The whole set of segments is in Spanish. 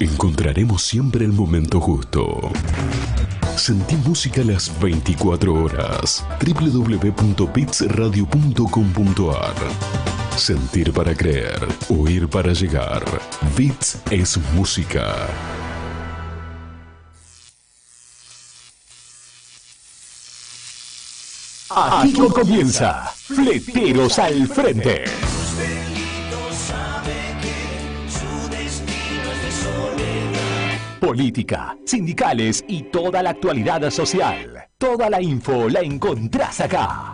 encontraremos siempre el momento justo. Sentí música las 24 horas. www.bitsradio.com.ar Sentir para creer, oír para llegar. Bits es música. Aquí comienza Fleteros al Frente. Política, sindicales y toda la actualidad social. Toda la info la encontrás acá.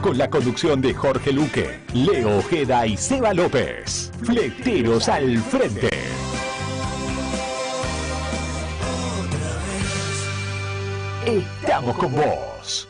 Con la conducción de Jorge Luque, Leo Ojeda y Seba López. Fleteros al Frente. Estamos con vos.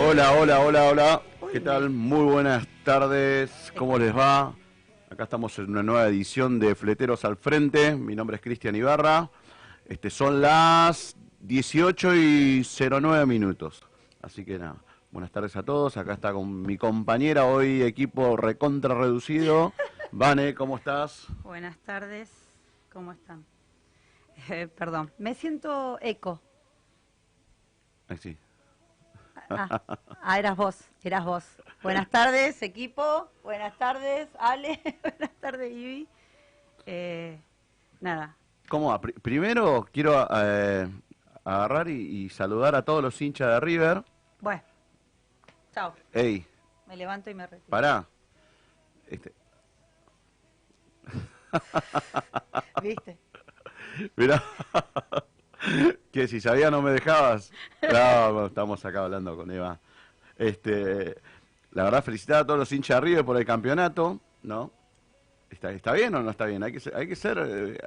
Hola, hola, hola, hola. ¿Qué tal? Muy buenas tardes. ¿Cómo les va? Acá estamos en una nueva edición de Fleteros al Frente. Mi nombre es Cristian Ibarra. Este, son las 18 y 09 minutos. Así que nada, buenas tardes a todos. Acá está con mi compañera, hoy equipo recontra reducido. Vane, ¿cómo estás? Buenas tardes, ¿cómo están? Eh, perdón, me siento eco. Ay, sí. Ah, ah, eras vos, eras vos. Buenas tardes, equipo. Buenas tardes, Ale. Buenas tardes, Ivy. Eh, nada, ¿Cómo va? Pri- primero quiero eh, agarrar y, y saludar a todos los hinchas de River. bueno. Chao, Ey, me levanto y me retiro. pará. Este, ¿Viste? mirá. que si sabía no me dejabas. No, estamos acá hablando con Eva. Este, la verdad, felicitar a todos los hinchas de River por el campeonato, ¿no? ¿Está, ¿Está bien o no está bien? Hay que ser, hay que ser eh,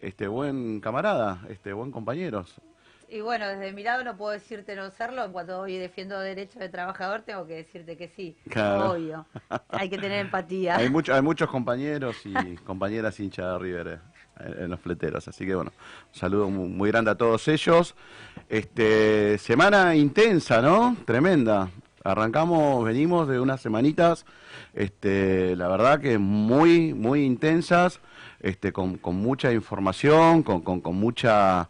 este buen camarada, este buen compañeros. Y bueno, desde mi lado no puedo decirte no serlo. Cuando hoy defiendo derechos de trabajador, tengo que decirte que sí. Claro. Obvio. Hay que tener empatía. Hay, mucho, hay muchos compañeros y compañeras hinchas de River eh, en, los fleteros. Así que bueno, saludo muy, grande a todos ellos. Este, semana intensa, ¿no? Tremenda. Arrancamos, venimos de unas semanitas, este, la verdad que muy, muy intensas, este, con, con mucha información, con, con, con mucha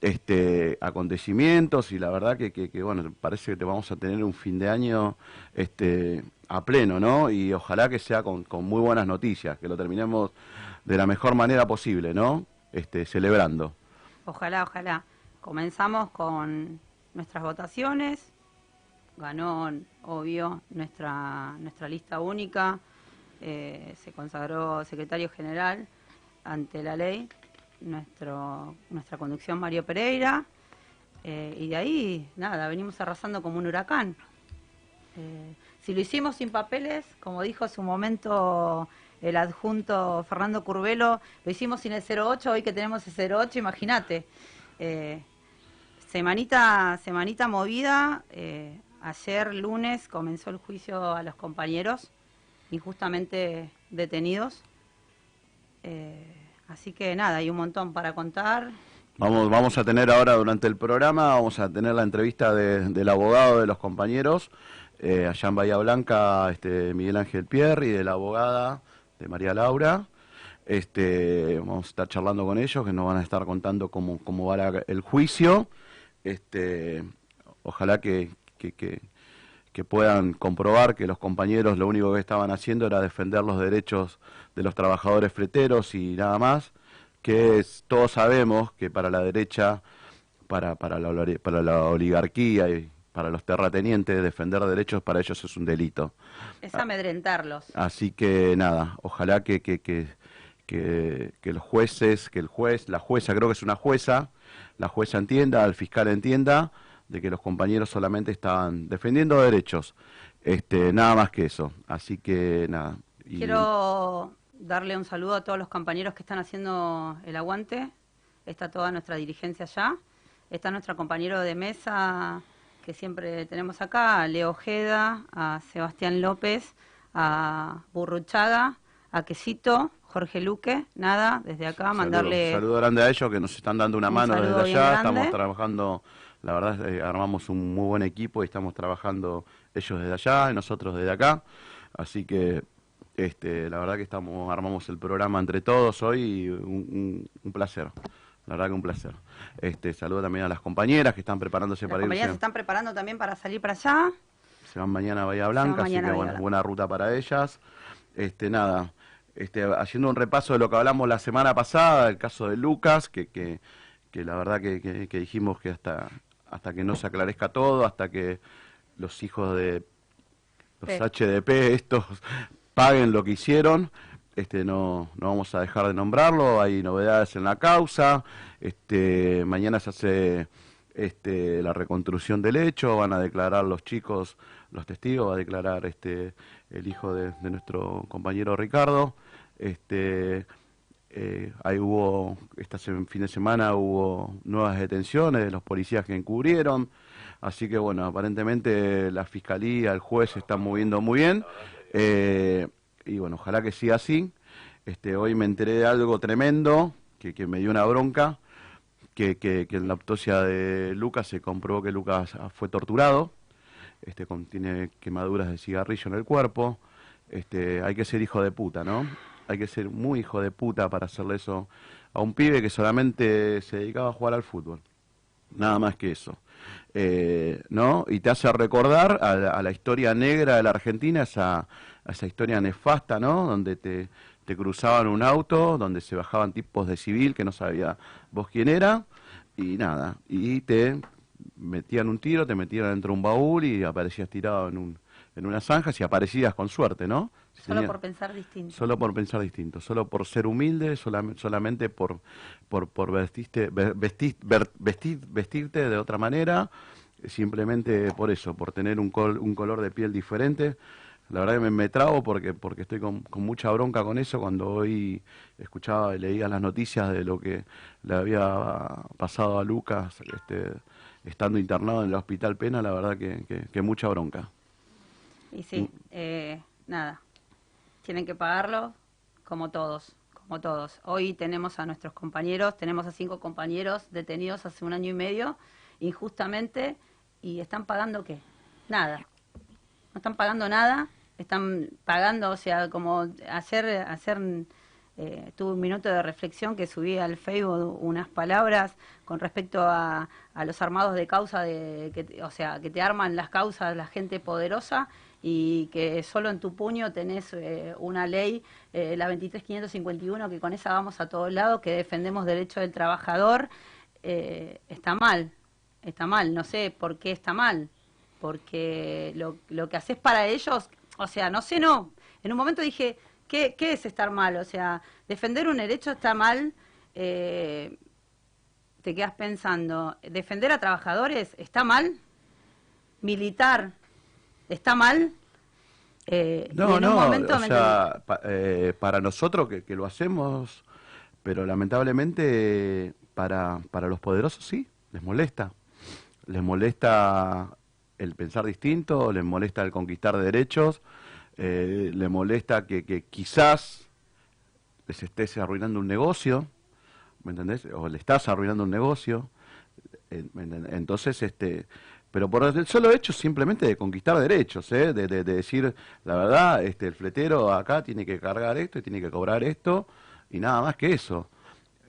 este, acontecimientos y la verdad que, que, que, bueno, parece que te vamos a tener un fin de año este, a pleno, ¿no? Y ojalá que sea con, con muy buenas noticias, que lo terminemos de la mejor manera posible, ¿no? Este, celebrando. Ojalá, ojalá. Comenzamos con nuestras votaciones. Ganó, obvio, nuestra, nuestra lista única. Eh, se consagró secretario general ante la ley nuestro, nuestra conducción Mario Pereira. Eh, y de ahí, nada, venimos arrasando como un huracán. Eh, si lo hicimos sin papeles, como dijo en su momento el adjunto Fernando Curvelo, lo hicimos sin el 08, hoy que tenemos el 08, imagínate. Eh, semanita, semanita movida, eh, ayer lunes comenzó el juicio a los compañeros injustamente detenidos. Eh, así que nada, hay un montón para contar. Vamos, vamos a tener ahora durante el programa, vamos a tener la entrevista de- del abogado de los compañeros, eh, allá en Bahía Blanca, este, Miguel Ángel Pierre, y de la abogada de María Laura. Este, vamos a estar charlando con ellos, que nos van a estar contando cómo, cómo va la- el juicio. Este, ojalá que, que, puedan comprobar que los compañeros lo único que estaban haciendo era defender los derechos de los trabajadores freteros y nada más, que es- todos sabemos que para la derecha, para, para, la, para la oligarquía y para los terratenientes, defender derechos para ellos es un delito. Es amedrentarlos. Así que nada, ojalá que, que, que, que, que los jueces, que el juez, la jueza, creo que es una jueza, la jueza entienda, el fiscal entienda de que los compañeros solamente estaban defendiendo derechos, este, nada más que eso. Así que nada. y- Quiero darle un saludo a todos los compañeros que están haciendo el aguante. Está toda nuestra dirigencia allá. Está nuestro compañero de mesa que siempre tenemos acá, a Leo Ojeda, a Sebastián López, a Burruchaga, a Quesito, Jorge Luque. Nada, desde acá Saludo- mandarle Saludo grande a ellos que nos están dando una Un mano desde allá. Estamos trabajando, la verdad, eh, armamos un muy buen equipo y estamos trabajando ellos desde allá y nosotros desde acá. Así que, este, la verdad que estamos armamos el programa entre todos hoy y un, un- un placer. La verdad que un placer. Este, saludo también a las compañeras que están preparándose Las para compañeras se están preparando también para salir para allá. Se van mañana a Bahía Blanca, así que bueno, Blanca. buena ruta para ellas. Este, nada, este, haciendo un repaso de lo que hablamos la semana pasada, el caso de Lucas, que, que, que la verdad que, que- que dijimos que hasta, hasta que no se aclarezca todo, hasta que los hijos de los. HDP estos paguen lo que hicieron, este no, no vamos a dejar de nombrarlo, hay novedades en la causa, este mañana se hace este la reconstrucción del hecho, van a declarar los chicos, los testigos, va a declarar este el hijo de, nuestro compañero Ricardo, este eh, ahí hubo, este fin de semana hubo nuevas detenciones de los policías que encubrieron, así que bueno, aparentemente la fiscalía, el juez se están moviendo muy bien, eh, y bueno, ojalá que siga así. Este, hoy me enteré de algo tremendo, que, me dio una bronca, que, que, que en la autopsia de Lucas se comprobó que Lucas fue torturado, este, con, tiene quemaduras de cigarrillo en el cuerpo, este, hay que ser hijo de puta, ¿no? Hay que ser muy hijo de puta para hacerle eso a un pibe que solamente se dedicaba a jugar al fútbol. Nada más que eso. Eh, ¿No? Y te hace recordar a la, a la historia negra de la Argentina, esa, a esa historia nefasta, ¿no? Donde te, te cruzaban un auto, donde se bajaban tipos de civil que no sabía vos quién era, y nada, y te metían un tiro, te metían dentro de un baúl y aparecías tirado en, un, en una zanja, si aparecías con suerte, ¿no? Si Solo por pensar distinto. Solo por pensar distinto, solo por ser humilde, solam- solamente por, por, por vestirte, vestir- vestirte de otra manera, simplemente por eso, por tener un, col- un color de piel diferente. La verdad que me, me trago porque, porque estoy con, con mucha bronca con eso. Cuando hoy escuchaba y leía las noticias de lo que le había pasado a Lucas este, estando internado en el Hospital Pena, la verdad que, que- que mucha bronca. Y sí, eh, nada, tienen que pagarlo como todos, como todos. Hoy tenemos a nuestros compañeros, tenemos a cinco compañeros detenidos hace un año y medio, injustamente, y están pagando qué? Nada. No están pagando nada, están pagando, o sea, como hacer, hacer eh, tuve un minuto de reflexión que subí al Facebook unas palabras con respecto a, a los armados de causa, de, que, o sea, que te arman las causas la gente poderosa y que solo en tu puño tenés eh, una ley, eh, la 23551, que con esa vamos a todos lados, que defendemos derecho del trabajador, eh, está mal, está mal, no sé por qué está mal, porque lo, lo que haces para ellos, o sea, no sé, no, en un momento dije, ¿qué, qué es estar mal? O sea, defender un derecho está mal, eh, te quedas pensando, defender a trabajadores está mal, militar está mal. Eh, No, no, o sea, pa- eh, para nosotros que, que lo hacemos, pero lamentablemente para, para los poderosos sí, les molesta. Les molesta el pensar distinto, les molesta el conquistar derechos, eh, les molesta que, quizás les estés arruinando un negocio, ¿me entendés? O le estás arruinando un negocio. Eh. Entonces, este, pero por el solo hecho simplemente de conquistar derechos, ¿eh? de, de- de decir, la verdad, este, el fletero acá tiene que cargar esto y tiene que cobrar esto, y nada más que eso.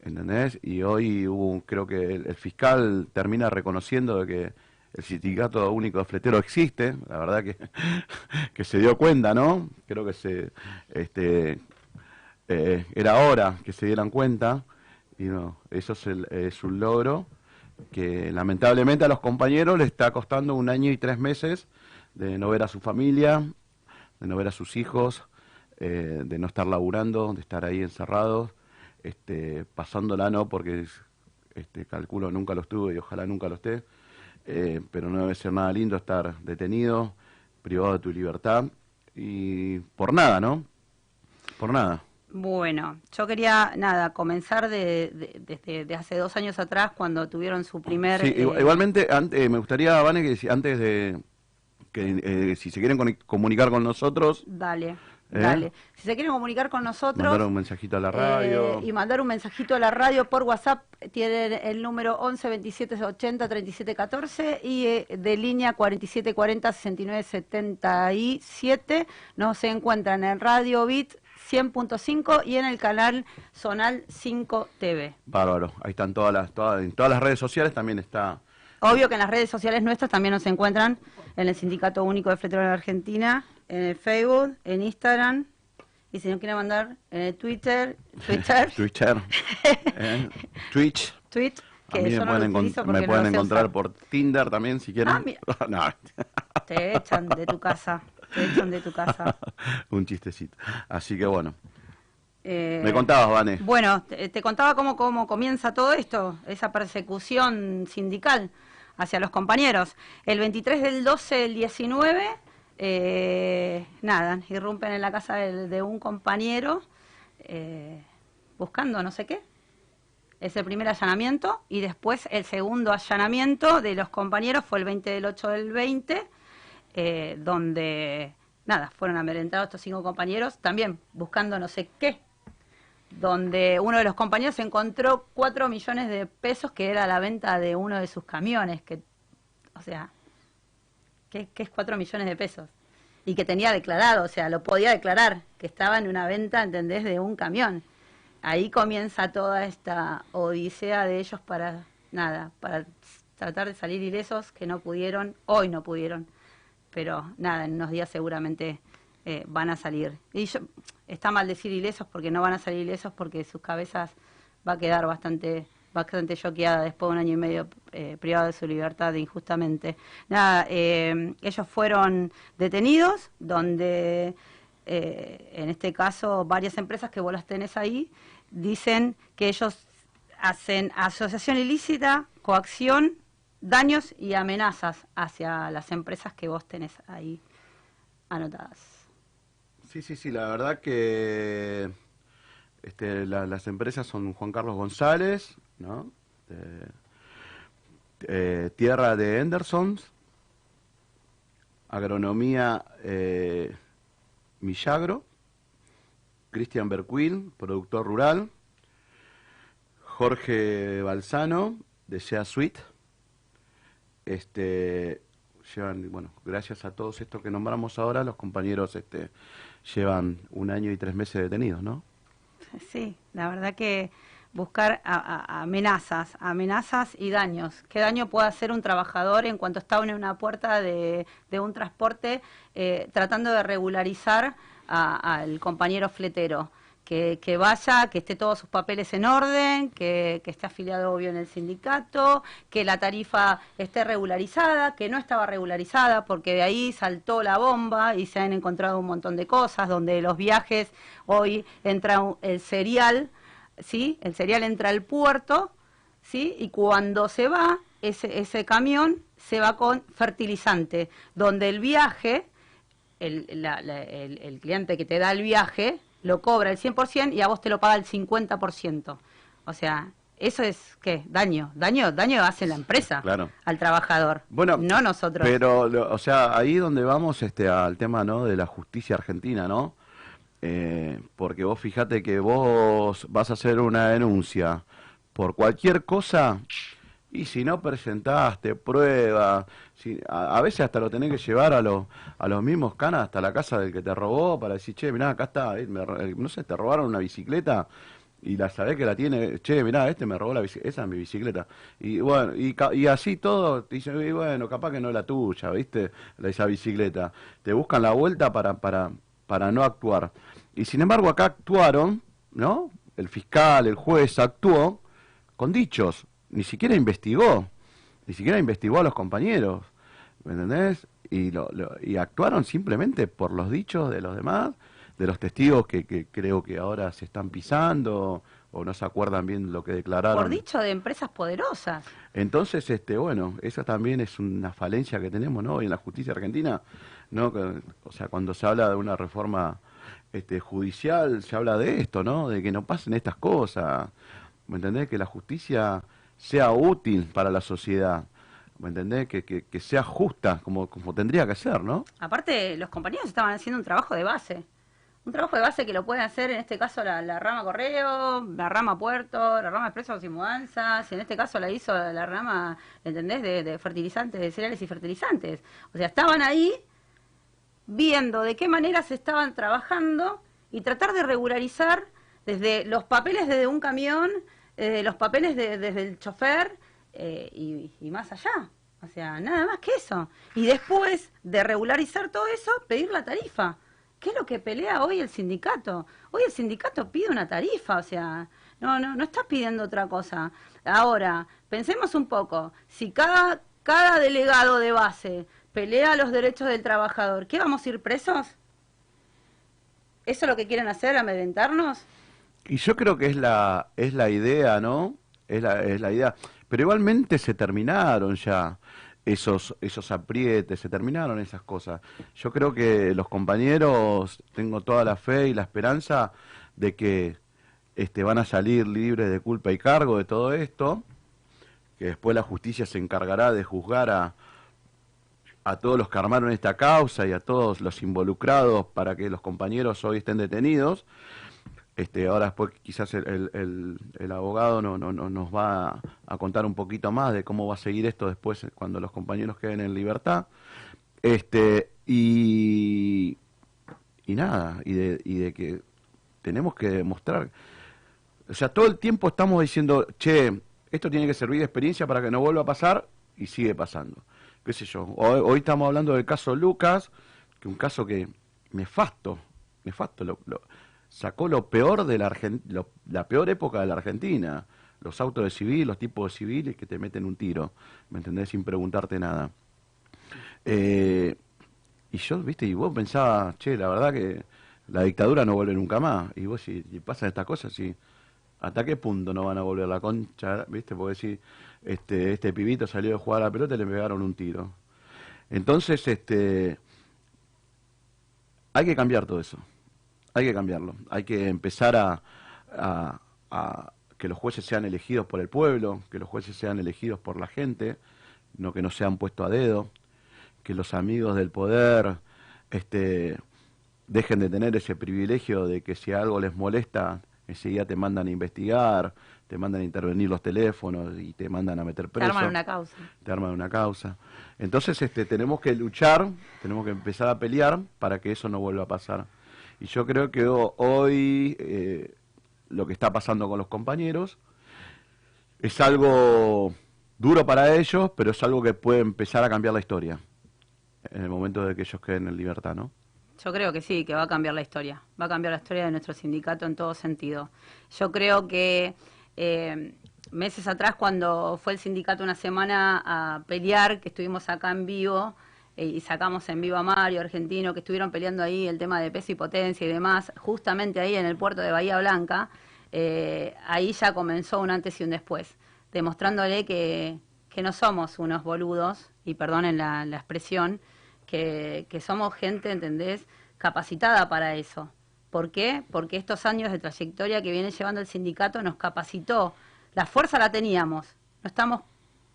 ¿Entendés? Y hoy hubo, creo que el, el fiscal termina reconociendo de que el sindicato único de fletero existe, la verdad que, que se dio cuenta, ¿no? Creo que se, este, eh, era hora que se dieran cuenta, y no, eso es, el- es un logro que lamentablemente a los compañeros le está costando un año y tres meses de no ver a su familia, de no ver a sus hijos, eh, de no estar laburando, de estar ahí encerrados, este, pasándola no, porque es- este, calculo nunca lo estuve y ojalá nunca lo esté, eh, pero no debe ser nada lindo estar detenido, privado de tu libertad, y por nada, ¿no? Por nada. Bueno, yo quería, nada, comenzar de, de- desde de hace dos años atrás, cuando tuvieron su primer... Sí, eh, igual- igualmente, ante- me gustaría, Vane, que antes de que eh, si se quieren comunicar con nosotros, Dale, ¿Eh? Dale. Si se quieren comunicar con nosotros... mandar un mensajito a la radio. eh, y mandar un mensajito a la radio por WhatsApp, tienen el número 11 27 80 37 14 y eh, de línea 47 40 69 77. Nos encuentran en Radio Bit 100.5 y en el canal Zonal 5 TV. Bárbaro, ahí están todas las, todas, en todas las redes sociales también está. Obvio que en las redes sociales nuestras también nos encuentran en el Sindicato Único de Fleteros de la Argentina, en el Facebook, en Instagram y si no quieren mandar en el Twitter, Twitter, Twitter, ¿eh? Twitch. tweet, A mí me pueden, lo encon- utilizo me pueden no encontrar por Tinder también si quieren. Ah, mira. no, Te echan de tu casa, te echan de tu casa. un chistecito. Así que bueno, Eh, me contabas, Vane. Bueno, te, te contaba cómo, cómo comienza todo esto, esa persecución sindical hacia los compañeros. El 23 del 12 del 19, eh, nada, irrumpen en la casa de, un compañero eh, buscando no sé qué. Es el primer allanamiento y después el segundo allanamiento de los compañeros fue el 20 del 8 del 20, eh, donde, nada, fueron amedrentados estos cinco compañeros, también buscando no sé qué, donde uno de los compañeros encontró cuatro millones de pesos que era la venta de uno de sus camiones, que, o sea, ¿qué, qué es cuatro millones de pesos? Y que tenía declarado, o sea, lo podía declarar, que estaba en una venta, ¿entendés?, de un camión. Ahí comienza toda esta odisea de ellos para, nada, para tratar de salir ilesos, que no pudieron, hoy no pudieron, pero nada, en unos días seguramente eh, van a salir. Y yo, está mal decir ilesos porque no van a salir ilesos porque sus cabezas va a quedar bastante bastante choqueada después de un año y medio eh, privado de su libertad injustamente. Nada, eh, ellos fueron detenidos, donde eh, en este caso varias empresas que vos las tenés ahí dicen que ellos hacen asociación ilícita, coacción, daños y amenazas hacia las empresas que vos tenés ahí anotadas. Sí, sí, sí, la verdad que este, la- las empresas son Juan Carlos González, ¿no? Eh, Tierra de Hendersons, Agronomía eh, Millagro, Cristian Berquil, productor rural, Jorge Balsano, de Sea Suite. Este, llevan, bueno, gracias a todos estos que nombramos ahora, los compañeros este, llevan un año y tres meses detenidos, ¿no? Sí, la verdad que buscar a- amenazas, amenazas y daños. ¿Qué daño puede hacer un trabajador en cuanto está en una puerta de, un transporte eh, tratando de regularizar al compañero fletero? Que, que vaya, que esté todos sus papeles en orden, que, que esté afiliado obvio en el sindicato, que la tarifa esté regularizada, que no estaba regularizada, porque de ahí saltó la bomba y se han encontrado un montón de cosas, donde los viajes, hoy entra el cereal, ¿sí? El cereal entra al puerto, ¿sí? Y cuando se va, ese, ese camión se va con fertilizante, donde el viaje, el, la- la- el- el cliente que te da el viaje, lo cobra el 100% y a vos te lo paga el 50%. O sea, eso es, ¿qué? Daño. Daño, daño hace la empresa Claro. al trabajador, Bueno, no nosotros. Pero, o sea, ahí donde vamos este, al tema ¿no? de la justicia argentina, ¿no? Eh, porque vos fíjate que vos vas a hacer una denuncia por cualquier cosa y si no presentaste prueba, si, a, veces hasta lo tenés que llevar a, los a los mismos canas hasta la casa del que te robó para decir, che, mirá, acá está, eh, eh, no sé, te robaron una bicicleta y la sabés que la tiene, che, mirá, este me robó la bicicleta, esa es mi bicicleta. Y bueno, y, y así todo, te "Y bueno, capaz que no es la tuya, ¿viste? Esa bicicleta. Te buscan la vuelta para, para, para no actuar. Y sin embargo acá actuaron, ¿no? El fiscal, el juez actuó con dichos, ni siquiera investigó, ni siquiera investigó a los compañeros, ¿me entendés? Y, lo, lo- y actuaron simplemente por los dichos de los demás, de los testigos que, que creo que ahora se están pisando o no se acuerdan bien lo que declararon. Por dicho de empresas poderosas. Entonces, este, bueno, esa también es una falencia que tenemos, ¿no? Hoy en la justicia argentina, ¿no? O sea, cuando se habla de una reforma este, judicial, se habla de esto, ¿no? De que no pasen estas cosas, ¿me entendés? Que la justicia sea útil para la sociedad, ¿me entendés? Que, sea justa, como, tendría que ser, ¿no? Aparte, los compañeros estaban haciendo un trabajo de base. Un trabajo de base que lo pueden hacer, en este caso, la, la rama correo, la rama puerto, la rama expresos y mudanzas. En este caso la hizo la rama, ¿entendés?, de, de fertilizantes, de cereales y fertilizantes. O sea, estaban ahí viendo de qué manera se estaban trabajando y tratar de regularizar desde los papeles desde un camión, desde los papeles de- desde el chofer eh, y, más allá. O sea, nada más que eso. Y después de regularizar todo eso, pedir la tarifa. ¿Qué es lo que pelea hoy el sindicato? Hoy el sindicato pide una tarifa, o sea, no, no, no está pidiendo otra cosa. Ahora, pensemos un poco, si cada, cada delegado de base pelea los derechos del trabajador, ¿qué vamos a ir presos? ¿Eso es lo que quieren hacer, amedrentarnos? Y yo creo que es la, es la idea, ¿no? Es la, es la idea. Pero igualmente se terminaron ya esos, esos aprietes, se terminaron esas cosas. Yo creo que los compañeros, tengo toda la fe y la esperanza de que este, van a salir libres de culpa y cargo de todo esto, que después la justicia se encargará de juzgar a, a todos los que armaron esta causa y a todos los involucrados para que los compañeros hoy estén detenidos. Este, ahora después quizás el, el- abogado no, no, no- nos va a, contar un poquito más de cómo va a seguir esto después cuando los compañeros queden en libertad. Este, y, y nada, y de, y de que tenemos que demostrar, o sea, todo el tiempo estamos diciendo, che, esto tiene que servir de experiencia para que no vuelva a pasar y sigue pasando. Qué sé yo, hoy, estamos hablando del caso Lucas, que un caso que nefasto, nefasto, lo, lo- sacó lo peor de la Argen- lo- la peor época de la Argentina, los autos de civil, los tipos de civiles que te meten un tiro, ¿me entendés? Sin preguntarte nada. Eh, y yo, viste, y vos pensabas, che, la verdad que la dictadura no vuelve nunca más. Y vos, si, si pasan estas cosas, sí. ¿Hasta qué punto no van a volver la concha? ¿Viste? Porque si este, este pibito salió de jugar a la pelota y le pegaron un tiro. Entonces, este, hay que cambiar todo eso. hay que cambiarlo. Hay que empezar a, que los jueces sean elegidos por el pueblo, que los jueces sean elegidos por la gente, no que no sean puestos a dedo, que los amigos del poder este, dejen de tener ese privilegio de que si algo les molesta, enseguida te mandan a investigar, te mandan a intervenir los teléfonos y te mandan a meter Te preso arman una causa. te arman una causa. Entonces este, tenemos que luchar, tenemos que empezar a pelear para que eso no vuelva a pasar. Y yo creo que ho- hoy eh, lo que está pasando con los compañeros es algo duro para ellos, pero es algo que puede empezar a cambiar la historia en el momento de que ellos queden en libertad, ¿no? Yo creo que sí, que va a cambiar la historia. Va a cambiar la historia de nuestro sindicato en todo sentido. Yo creo que eh, meses atrás, cuando fue el sindicato una semana a pelear, que estuvimos acá en vivo eh, y sacamos en vivo a Mario, argentino, que estuvieron peleando ahí el tema de peso y potencia y demás, justamente ahí en el puerto de Bahía Blanca, eh, ahí ya comenzó un antes y un después, demostrándole que, que no somos unos boludos, y perdonen la, la expresión, que, que somos gente, ¿entendés?, capacitada para eso. ¿Por qué? Porque estos años de trayectoria que viene llevando el sindicato nos capacitó. La fuerza la teníamos, no estamos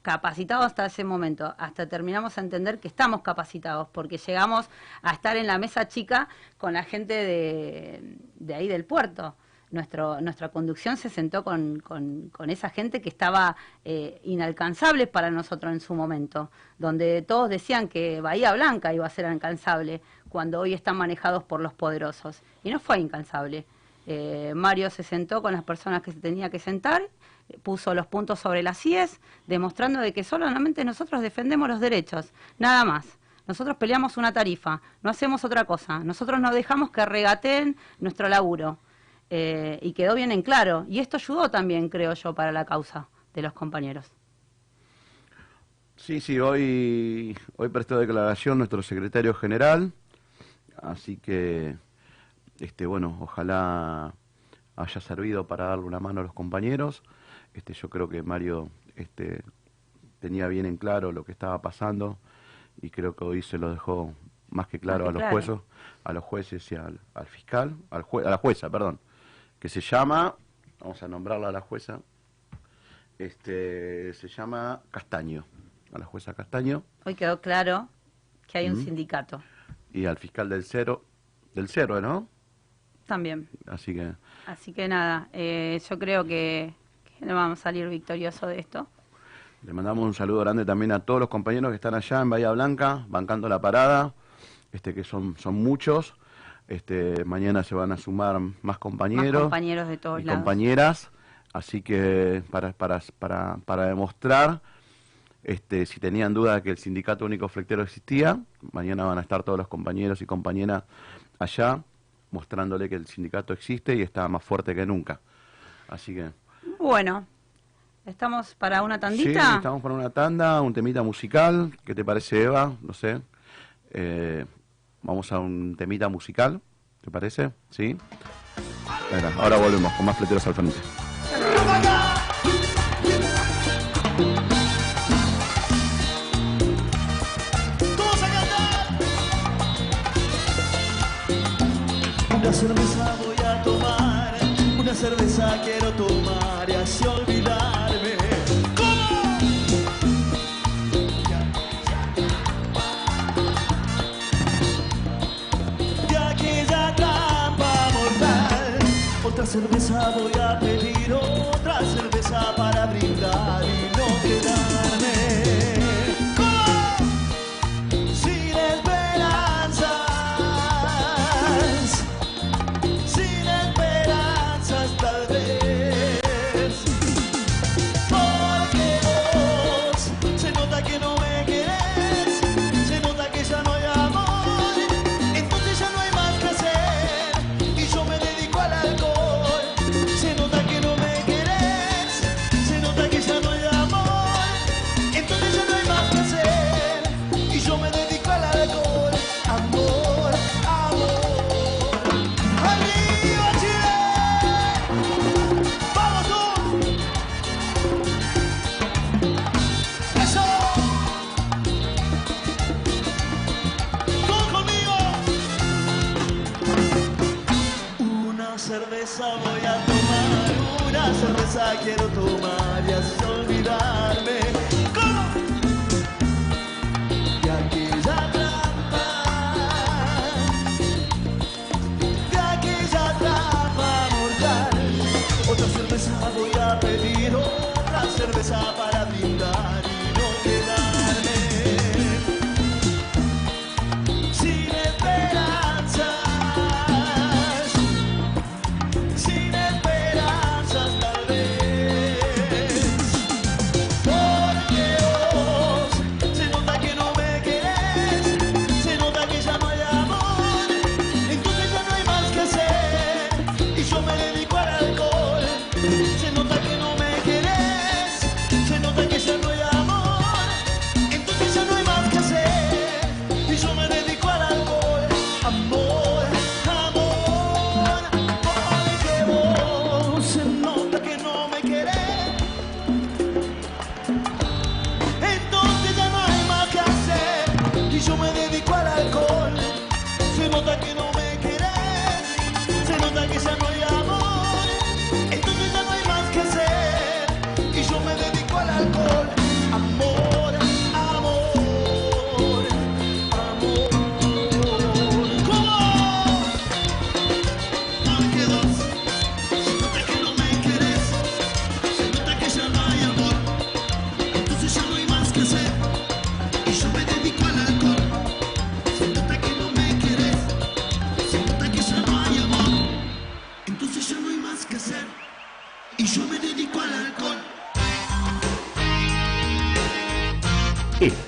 capacitados hasta ese momento, hasta terminamos a entender que estamos capacitados, porque llegamos a estar en la mesa chica con la gente de, ahí del puerto. Nuestro, nuestra conducción se sentó con esa gente que estaba eh, inalcanzable para nosotros en su momento, donde todos decían que Bahía Blanca iba a ser alcanzable, cuando hoy están manejados por los poderosos. Y no fue incansable. Eh, Mario se sentó con las personas que se tenía que sentar, puso los puntos sobre las IES, demostrando de que solamente nosotros defendemos los derechos, nada más. Nosotros peleamos una tarifa, no hacemos otra cosa. Nosotros no dejamos que regateen nuestro laburo. Eh, y quedó bien en claro. Y esto ayudó también, creo yo, para la causa de los compañeros. Sí, sí, hoy prestó declaración nuestro secretario general, así que, este, bueno, ojalá haya servido para darle una mano a los compañeros. Este, yo creo que Mario este, tenía bien en claro lo que estaba pasando y creo que hoy se lo dejó más que claro Más a los claro. jueces, a los jueces y al, al fiscal, al jue- a la jueza, perdón, que se llama, vamos a nombrarla a la jueza, este, se llama Castaño, a la jueza Castaño Hoy quedó claro que hay un sindicato y al fiscal del cero, del cero, ¿no? también. Así que Así que nada, eh, yo creo que, que no vamos a salir victoriosos de esto. le mandamos un saludo grande también a todos los compañeros que están allá en Bahía Blanca, bancando la parada, este que son, son muchos. Este, mañana se van a sumar más Más compañeros. compañeros de todos y lados. compañeras, así que para, para, para, para demostrar, este, si tenían duda de que el Sindicato Único Flectero existía, mañana van a estar todos los compañeros y compañeras allá, mostrándole que el sindicato existe y está más fuerte que nunca. Así que... Bueno, ¿estamos para una Sí, tandita? estamos para una tanda, un temita musical. ¿Qué te parece, Eva? No sé. Eh, vamos a un temita musical, ¿te parece? ¿Sí? Venga, ahora volvemos con más fleteros al frente. Cerveza voy a tomar, una cerveza quiero tomar y así olvidarme. ¿Cómo? De aquella trampa mortal, otra cerveza voy a pedir, quiero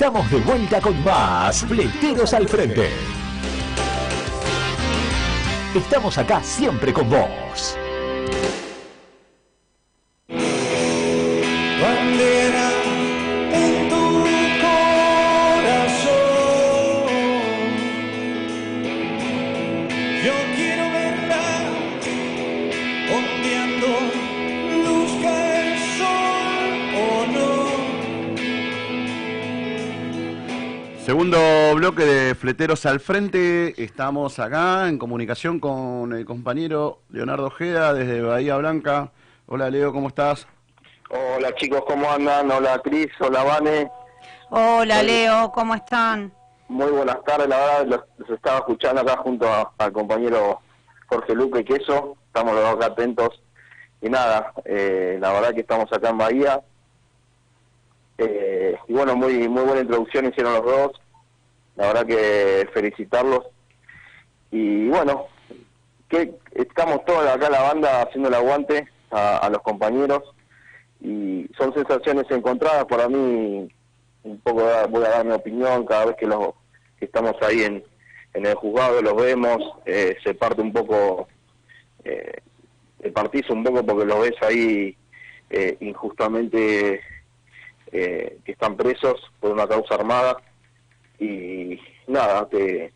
Estamos de vuelta con más Fleteros al Frente. Estamos acá siempre con vos. Segundo bloque de Fleteros al Frente. Estamos acá en comunicación con el compañero Leonardo Ojeda desde Bahía Blanca. Hola Leo, ¿cómo estás? Hola chicos, ¿cómo andan? Hola Cris, hola Vane. Hola Leo, ¿cómo están? Muy buenas tardes, la verdad los, los estaba escuchando acá junto a- al compañero Jorge Luque Queso. Estamos los dos atentos. Y nada, eh, la verdad que estamos acá en Bahía. Eh, y bueno, muy muy buena introducción hicieron los dos. La verdad que felicitarlos. Y bueno, que estamos todos acá la banda haciendo el aguante a, los compañeros. Y son sensaciones encontradas para mí un poco voy a dar mi opinión cada vez que los que estamos ahí en, en el juzgado los vemos eh, se parte un poco eh, partizo un poco porque los ves ahí eh, injustamente eh, que están presos por una causa armada y nada te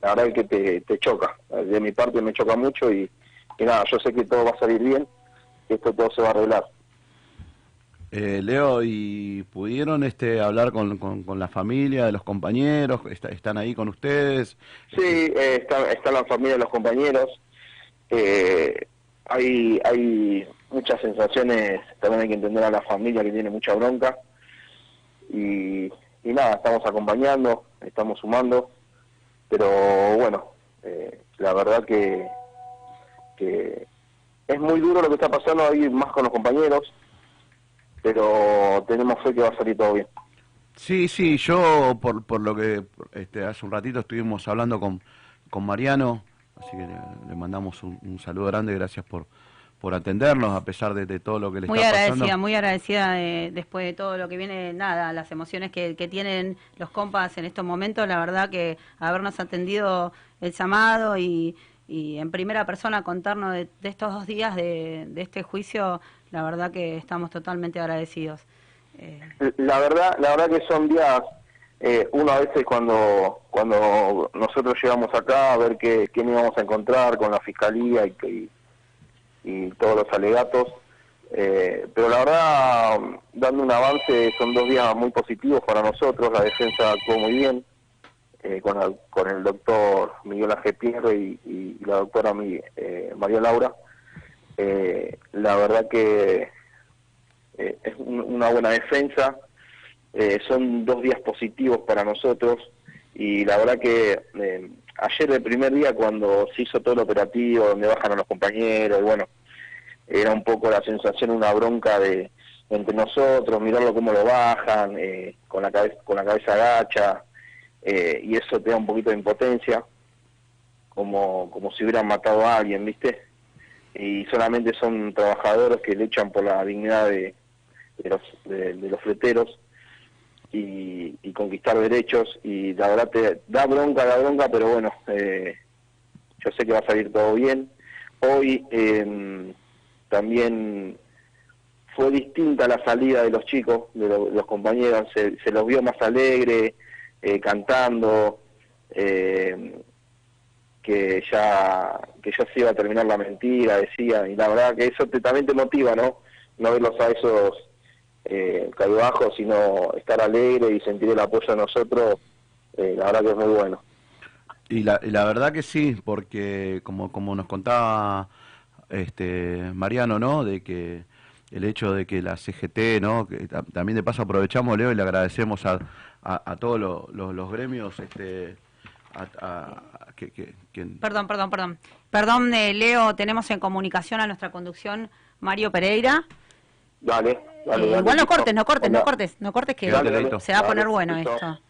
la verdad es que te, te choca de mi parte me choca mucho y, y nada yo sé que todo va a salir bien que esto todo se va a arreglar Eh, Leo, ¿y pudieron este hablar con, con- con la familia de los compañeros? Está- ¿Están ahí con ustedes? Sí, eh, está, está la familia de los compañeros. Eh, hay, hay muchas sensaciones, también hay que entender a la familia que tiene mucha bronca. Y, y nada, estamos acompañando, estamos sumando. Pero bueno, eh, la verdad que, que es muy duro lo que está pasando ahí más con los compañeros. Pero tenemos fe que va a salir todo bien. Sí, sí, yo por, por lo que este, hace un ratito estuvimos hablando con, con Mariano, así que le, mandamos un saludo grande, gracias por, por atendernos a pesar de, de todo lo que le Muy está agradecida, pasando. muy agradecida de- después de todo lo que viene, nada, las emociones que, que tienen los compas en estos momentos, la verdad que habernos atendido el llamado y, y en primera persona contarnos de, de estos dos días de, de este juicio, la verdad que estamos totalmente agradecidos. Eh, La verdad, la verdad que son días, eh, uno a veces cuando cuando nosotros llegamos acá a ver qué, quién íbamos a encontrar con la fiscalía y, y, y todos los alegatos, eh, pero la verdad, dando un avance, son dos días muy positivos para nosotros, la defensa actuó muy bien, eh, con, el, con el doctor Miguel Ángel Pierre y, la doctora Mi- eh, María Laura, Eh, la verdad que eh, es un- una buena defensa. Son dos días positivos para nosotros. Y la verdad que ayer el primer día cuando se hizo todo el operativo, donde bajan los compañeros, y bueno, era un poco la sensación, una bronca de entre nosotros, mirarlo cómo lo bajan, eh, con la cabeza con la cabeza agacha, eh, y eso te da un poquito de impotencia, como, como si hubieran matado a alguien, ¿viste? Y solamente son trabajadores que luchan por la dignidad de, de los, de, los fleteros y, y conquistar derechos, y la verdad te da bronca, da bronca, pero bueno, eh, yo sé que va a salir todo bien. Hoy eh, también fue distinta la salida de los chicos, de, lo- de los compañeros, se, los vio más alegre, eh, cantando, eh, que ya que ya se iba a terminar la mentira, decía, y la verdad que eso te, también te motiva, ¿no? No verlos a esos eh, sino estar alegre y sentir el apoyo de nosotros, eh, la verdad que es muy bueno. Y la, y la verdad que sí, porque como, como nos contaba este Mariano, ¿no? De que el hecho de que la CGT, ¿no? Que ta- también de paso aprovechamos, Leo, y le agradecemos a, a, a todos los, los, los gremios, este, a, a- a- que, que- que- Perdón, perdón, perdón. Perdón, eh, Leo, tenemos en comunicación a nuestra conducción Mario Pereira. Dale, dale. Eh, dale, igual no cortes, no cortes, no cortes, no cortes que se va a Dale, poner bueno listo. esto.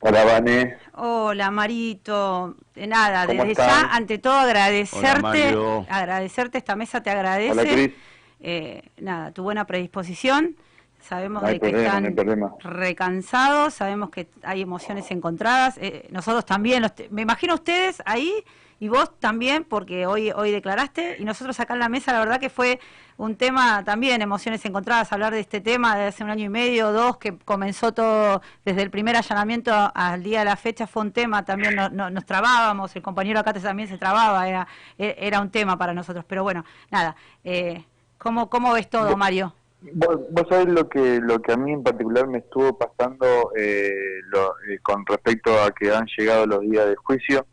Hola, Vane. Hola, Marito. De nada, ¿Cómo desde están? ya, ante todo, agradecerte. Mario. agradecerte, esta mesa te agradece. Hola. Eh, nada, tu buena predisposición. Sabemos No de que problema, están recansados, sabemos que hay emociones encontradas. eh, nosotros también, los me imagino ustedes ahí y vos también, porque hoy, hoy declaraste, y nosotros acá en la mesa, la verdad que fue un tema también, emociones encontradas, hablar de este tema de hace un año y medio, dos, que comenzó todo desde el primer allanamiento al día de la fecha, fue un tema, también no- no- nos trabábamos, el compañero acá también se trababa, era, e- era un tema para nosotros. Pero bueno, nada, eh, ¿cómo, ¿cómo ves todo, Mario? Vos, vos sabés lo que lo que a mí en particular me estuvo pasando eh, lo- eh, con respecto a que han llegado los días de juicio.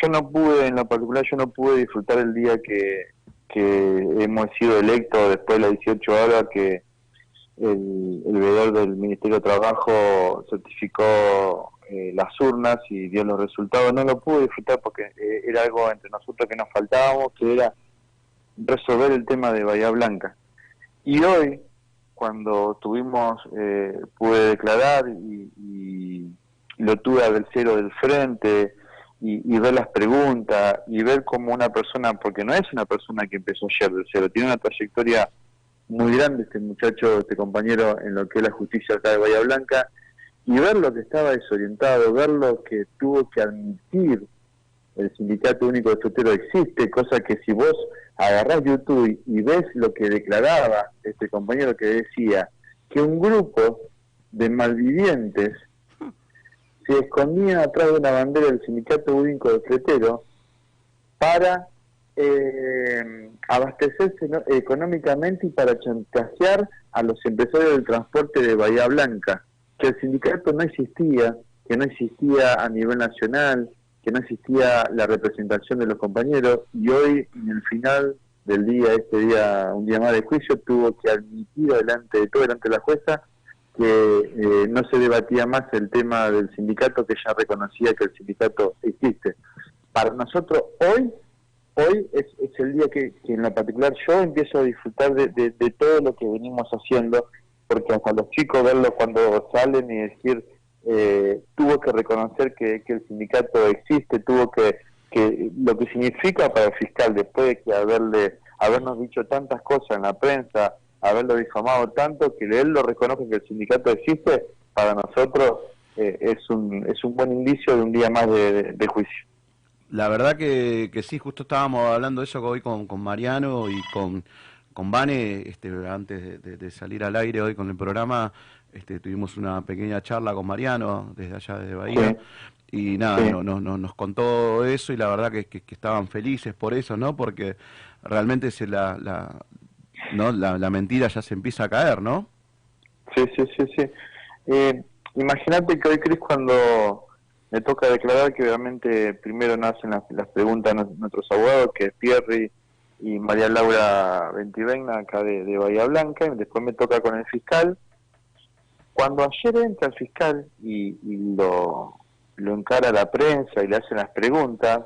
Yo no pude, en lo particular, yo no pude disfrutar el día que, que hemos sido electos después de las 18 horas que el, el veedor del Ministerio de Trabajo certificó eh, las urnas y dio los resultados. No lo pude disfrutar porque eh, era algo entre nosotros que nos faltábamos, que era resolver el tema de Bahía Blanca. Y hoy, cuando tuvimos, eh, pude declarar y, y lo tuve cero del frente y, ver las preguntas y ver como una persona, porque no es una persona que empezó ayer del cero, tiene una trayectoria muy grande este muchacho, este compañero en lo que es la justicia acá de Bahía Blanca, y ver lo que estaba desorientado, ver lo que tuvo que admitir el Sindicato Único de Frutero existe, cosa que si vos agarrás YouTube y ves lo que declaraba este compañero que decía que un grupo de malvivientes se escondían atrás de una bandera del Sindicato Único de Fletero para eh, abastecerse ¿no? económicamente y para chantajear a los empresarios del transporte de Bahía Blanca, que el sindicato no existía, que no existía a nivel nacional, que no existía la representación de los compañeros y hoy en el final del día, este día, un día más de juicio, tuvo que admitir delante de todo, delante de la jueza, que eh, no se debatía más el tema del sindicato, que ya reconocía que el sindicato existe. Para nosotros hoy, hoy es, es el día que, que en lo particular yo empiezo a disfrutar de, de- todo lo que venimos haciendo, porque hasta los chicos verlo cuando salen y decir, eh, tuvo que reconocer que, que el sindicato existe, tuvo que, que lo que significa para el fiscal después de que haberle habernos dicho tantas cosas en la prensa, haberlo difamado tanto, que él lo reconozca que el sindicato existe, para nosotros eh, es un es un buen indicio de un día más de, de- de juicio. La verdad que, que sí, justo estábamos hablando de eso hoy con, con Mariano y con, con Vane, este, antes de, salir al aire hoy con el programa, este, tuvimos una pequeña charla con Mariano desde allá, desde Bahía, y nada, Sí. no- no- no- nos contó eso y la verdad que, que- que estaban felices por eso, ¿no? Porque realmente se la, la, ¿no? la, la mentira ya se empieza a caer, ¿no? Sí, sí, sí, sí. Eh, Imagínate que hoy, Cris, cuando me toca declarar que obviamente primero nos hacen las, las preguntas nu- nuestros abogados, que es Pierri y María Laura Ventivegna acá de, de Bahía Blanca, y después me toca con el fiscal. Cuando ayer entra el fiscal y, y lo, lo encara la prensa y le hacen las preguntas,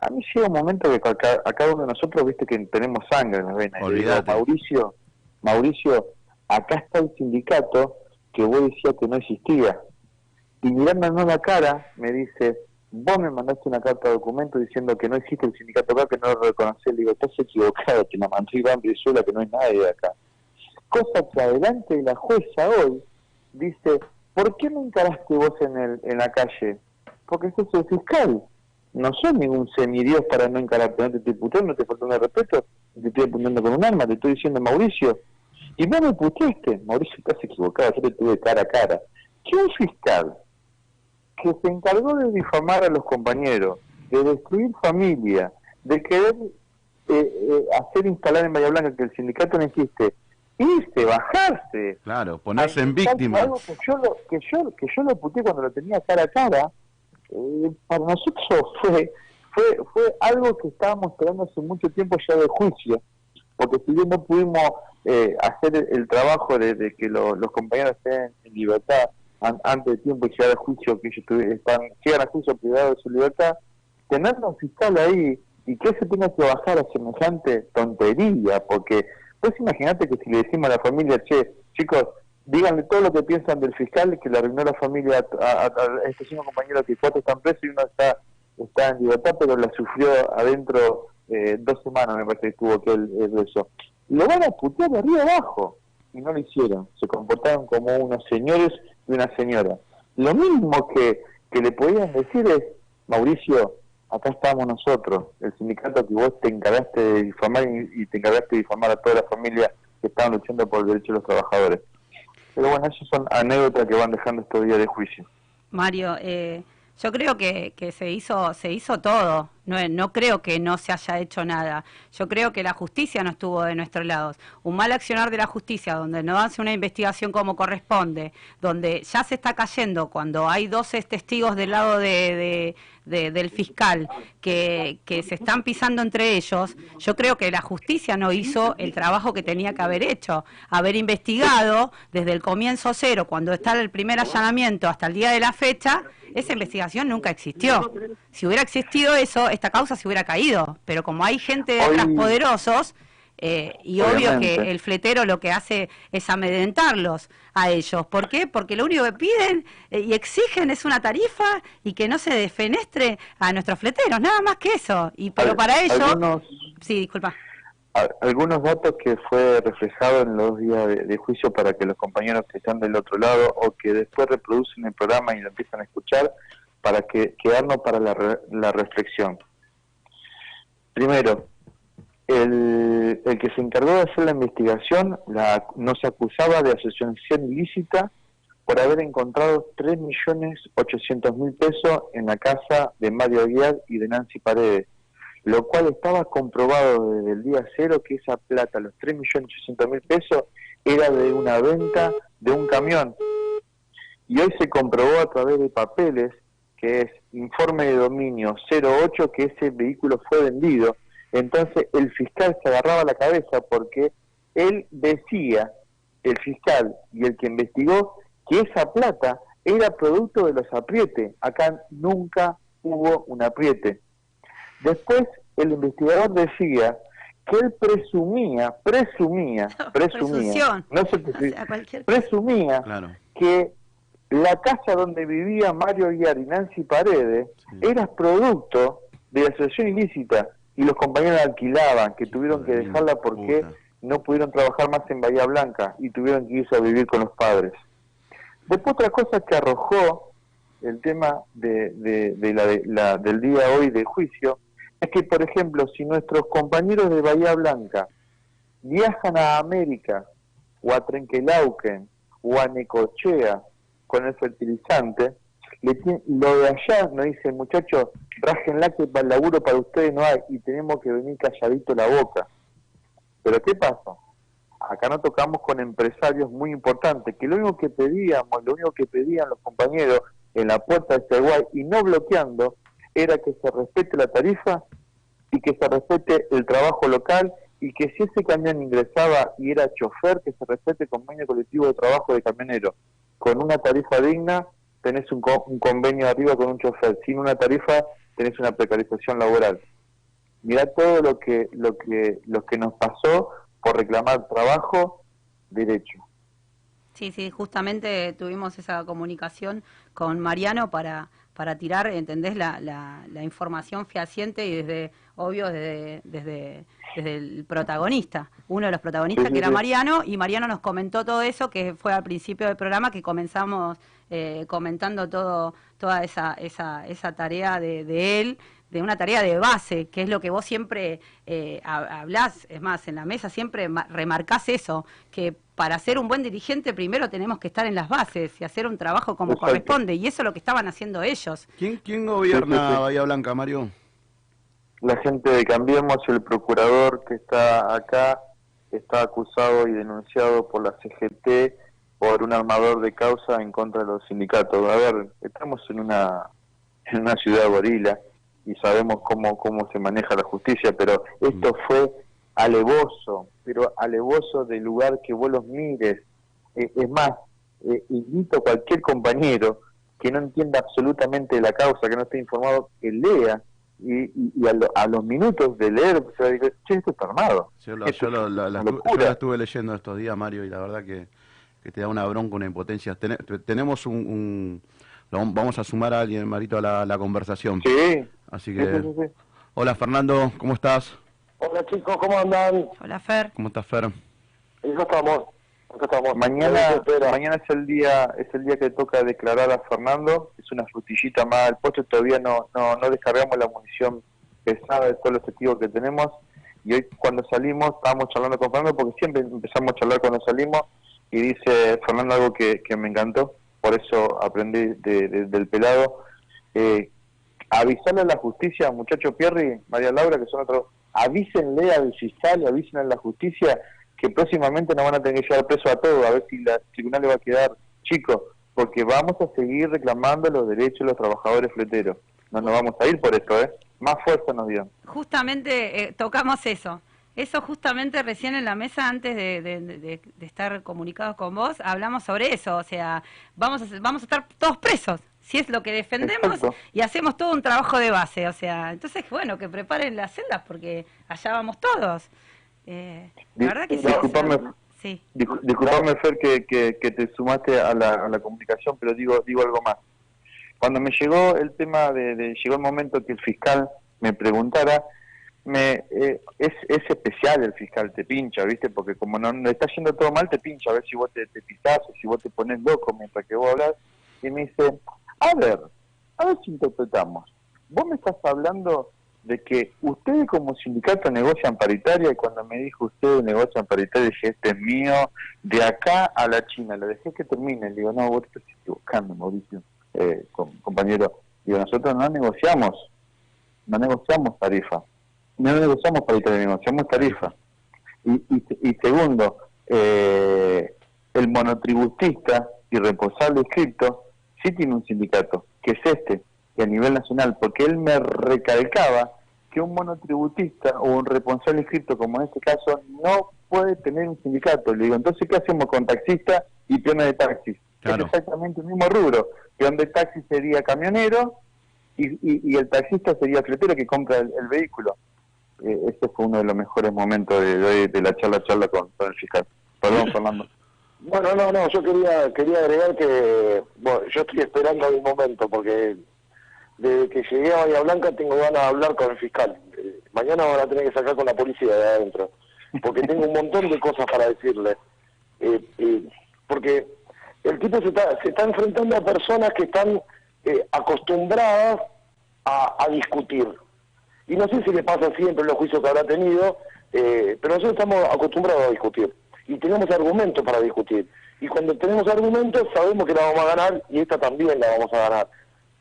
a mí llega un momento que a, ca- a cada uno de nosotros, viste que tenemos sangre en las venas. Digo. Mauricio, Mauricio, acá está el sindicato que vos decías que no existía. Y mirándonos la cara, me dice, vos me mandaste una carta de documento diciendo que no existe el sindicato acá, que no lo reconocés. Le digo, estás equivocado, que la mandó Iván Brizuela, que no hay nadie de acá. Cosa que adelante de la jueza hoy dice, ¿por qué me encaraste vos en, el, en la calle? Porque sos el fiscal. No soy ningún semidios para no encararte, no te estoy puteando, no te faltando el respeto, te estoy apuntando con un arma, te estoy diciendo Mauricio. Y vos me puteaste, Mauricio, estás equivocado, yo te tuve cara a cara. Que un fiscal que se encargó de difamar a los compañeros, de destruir familia, de querer eh, eh, hacer instalar en Bahía Blanca que el sindicato no existe, irse, bajarse, Claro, ponerse en víctima. Algo que yo lo, que yo, que yo lo puteé cuando lo tenía cara a cara, eh, para nosotros fue, fue, fue algo que estábamos esperando hace mucho tiempo ya de juicio, porque si bien no pudimos eh, hacer el, el trabajo de, que lo- los compañeros estén en libertad an- antes de tiempo y llegar a juicio, que ellos están, llegan a juicio privados de su libertad, tener un fiscal ahí y que se tenga que bajar a semejante tontería, porque vos imaginate que si le decimos a la familia, che, chicos, díganle todo lo que piensan del fiscal que le arruinó la familia a, a- estos cinco compañeros que cuatro están presos y uno está, está en libertad, pero la sufrió adentro eh, dos semanas, me parece que estuvo que el eso. Lo van a putear de arriba abajo y no lo hicieron, se comportaron como unos señores y una señora. Lo mismo que, que le podían decir es, Mauricio, acá estamos nosotros, el sindicato que vos te encargaste de difamar y, y te encargaste de difamar a toda la familia que estaban luchando por el derecho de los trabajadores. Pero bueno, esas son anécdotas que van dejando estos días de juicio. Mario, eh, yo creo que, que se hizo se hizo todo. No, no creo que no se haya hecho nada. Yo creo que la justicia no estuvo de nuestros lados. Un mal accionar de la justicia, donde no hace una investigación como corresponde, donde ya se está cayendo cuando hay 12 testigos del lado de- del fiscal que, que se están pisando entre ellos, yo creo que la justicia no hizo el trabajo que tenía que haber hecho, haber investigado desde el comienzo cero, cuando está el primer allanamiento hasta el día de la fecha, esa investigación nunca existió. Si hubiera existido eso, esta causa se hubiera caído, pero como hay gente detrás Hoy- poderosos, eh, y obvio que el fletero lo que hace es amedrentarlos a ellos. ¿Por qué? Porque lo único que piden eh, y exigen es una tarifa y que no se defenestre a nuestros fleteros, nada más que eso. Y pero Al- para ello, algunos- sí, disculpa. a- algunos datos que fue reflejado en los días de, de juicio para que los compañeros que están del otro lado o que después reproducen el programa y lo empiezan a escuchar para que quedarnos para la, re- la reflexión. Primero, el, el que se encargó de hacer la investigación la, no se acusaba de asociación ilícita por haber encontrado 3.800.000 pesos en la casa de Mario Aguiar y de Nancy Paredes lo cual estaba comprobado desde el día cero que esa plata, los 3.800.000 pesos, era de una venta de un camión. Y hoy se comprobó a través de papeles, que es informe de dominio 08, que ese vehículo fue vendido. Entonces el fiscal se agarraba la cabeza porque él decía, el fiscal y el que investigó, que esa plata era producto de los aprietes. Acá nunca hubo un apriete. Después, el investigador decía que él presumía, presumía, presumía, no sé qué O sea, cualquier- presumía Claro. que la casa donde vivía Mario Aguiar y Nancy Paredes era producto de la asociación ilícita y los compañeros la alquilaban, que tuvieron que de dejarla porque puta. no pudieron trabajar más en Bahía Blanca y tuvieron que irse a vivir con los padres. Después otra cosa que arrojó el tema de, de- de la, de la- del día hoy de juicio es que, por ejemplo, si nuestros compañeros de Bahía Blanca viajan a América o a Trenquelauquen o a Necochea con el fertilizante, le lo de allá nos dice, muchachos, rájenla que para el laburo para ustedes no hay y tenemos que venir calladito la boca. Pero ¿qué pasa? Acá nos tocamos con empresarios muy importantes, que lo único que pedíamos, lo único que pedían los compañeros en la puerta de Seguay y no bloqueando, era que se respete la tarifa y que se respete el trabajo local y que si ese camión ingresaba y era chofer, que se respete el convenio colectivo de trabajo de camionero. Con una tarifa digna tenés un, co- un convenio arriba con un chofer, sin una tarifa tenés una precarización laboral. Mirá todo lo que, lo que, lo que nos pasó por reclamar trabajo, derecho. Sí, sí, justamente tuvimos esa comunicación con Mariano para, para tirar, ¿entendés? La, la, la información fehaciente y desde, obvio, desde, desde, desde el protagonista, uno de los protagonistas Sí, sí, que era. Mariano, y Mariano nos comentó todo eso, que fue al principio del programa que comenzamos eh, comentando todo, toda esa, esa, esa tarea de, de él, de una tarea de base, que es lo que vos siempre eh, ha- hablás, es más, en la mesa siempre ma- remarcás eso, que para ser un buen dirigente primero tenemos que estar en las bases y hacer un trabajo como Exacto. corresponde, y eso es lo que estaban haciendo ellos. ¿Quién, quién Sí, gobierna sí, sí. Bahía Blanca, Mario? La gente de Cambiemos, el procurador que está acá, está acusado y denunciado por la CGT por un armador de causa en contra de los sindicatos. A ver, estamos en una, en una ciudad gorila y sabemos cómo, cómo se maneja la justicia, pero esto fue alevoso, pero alevoso del lugar que vos los mires. Eh, es más, eh, invito a cualquier compañero que no entienda absolutamente la causa, que no esté informado, que lea y, y- y a, lo- a los minutos de leer se va a decir, che, esto está armado. Yo, lo- Esto yo lo- la, yo estuve leyendo estos días, Mario, y la verdad que, que te da una bronca, una impotencia. Tene- te- tenemos un, un- Vamos a sumar a alguien, Marito, a la, la conversación. Sí, Así sí, que... sí, sí, sí. Hola, Fernando, ¿cómo estás? Hola chicos, ¿cómo andan? Hola Fer. ¿Cómo estás, Fer? Acá estamos, acá estamos. Mañana, mañana es el día es el día que toca declarar a Fernando, es una frutillita más al postre, todavía no, no, no descargamos la munición pesada de todos los testigos que tenemos y hoy cuando salimos estábamos charlando con Fernando porque siempre empezamos a charlar cuando salimos y dice Fernando algo que, que me encantó, por eso aprendí de- de- del pelado, eh, avisarle a la justicia, muchacho Pierri, María Laura, que son otros, avísenle al fiscal, avísenle a la justicia que próximamente nos van a tener que llevar preso a todos, a ver si la tribunal le va a quedar chico, porque vamos a seguir reclamando los derechos de los trabajadores fleteros. No nos vamos a ir por esto, ¿eh? Más fuerza nos dio. Justamente eh, tocamos eso. Eso justamente recién en la mesa, antes de, de- estar comunicados con vos, hablamos sobre eso. O sea, vamos a, vamos a estar todos presos, si es lo que defendemos, Exacto. y hacemos todo un trabajo de base. O sea, entonces, bueno, que preparen las celdas porque allá vamos todos. Eh, la verdad que sí. disculpame. sí. Discu- Disculpame, Fer, que, que, que te sumaste a la, a la comunicación, pero digo digo algo más. Cuando me llegó el tema de, de- llegó el momento que el fiscal me preguntara, me eh, es, es especial el fiscal, te pincha, ¿viste? Porque como no, no está yendo todo mal, te pincha, a ver si vos te, te pisás o si vos te pones loco mientras que vos hablas. Y me dice, a ver, a ver si interpretamos. Vos me estás hablando de que ustedes como sindicato negocian paritaria y cuando me dijo ustedes negocian paritaria dije este es mío de acá a la China le dejé que termine. Le digo no vos te estás equivocando Mauricio eh, com- compañero digo nosotros no negociamos no negociamos tarifa no negociamos paritaria negociamos tarifa y, y, y segundo eh, el monotributista y responsable inscripto sí tiene un sindicato que es este y a nivel nacional, porque él me recalcaba que un monotributista o un responsable inscrito, como en este caso, no puede tener un sindicato. Le digo, entonces, ¿qué hacemos con taxistas y peones de taxis? Claro. Es exactamente el mismo rubro. Peón de taxi sería camionero y, y, y el taxista sería fletero que compra el, el vehículo. Eh, ese fue uno de los mejores momentos de, de, de la charla charla con, con el fiscal. Perdón, Fernando. Bueno, no, no, yo quería quería agregar que bueno, yo estoy esperando el momento porque desde que llegué a Bahía Blanca tengo ganas de hablar con el fiscal. Eh, mañana van a tener que sacar con la policía de adentro porque tengo un montón de cosas para decirle. Eh, eh, porque el tipo se está, se está enfrentando a personas que están eh, acostumbradas a, a discutir. Y no sé si le pasa siempre los juicios que habrá tenido, pero nosotros estamos acostumbrados a discutir. Y tenemos argumentos para discutir. Y cuando tenemos argumentos sabemos que la vamos a ganar y esta también la vamos a ganar.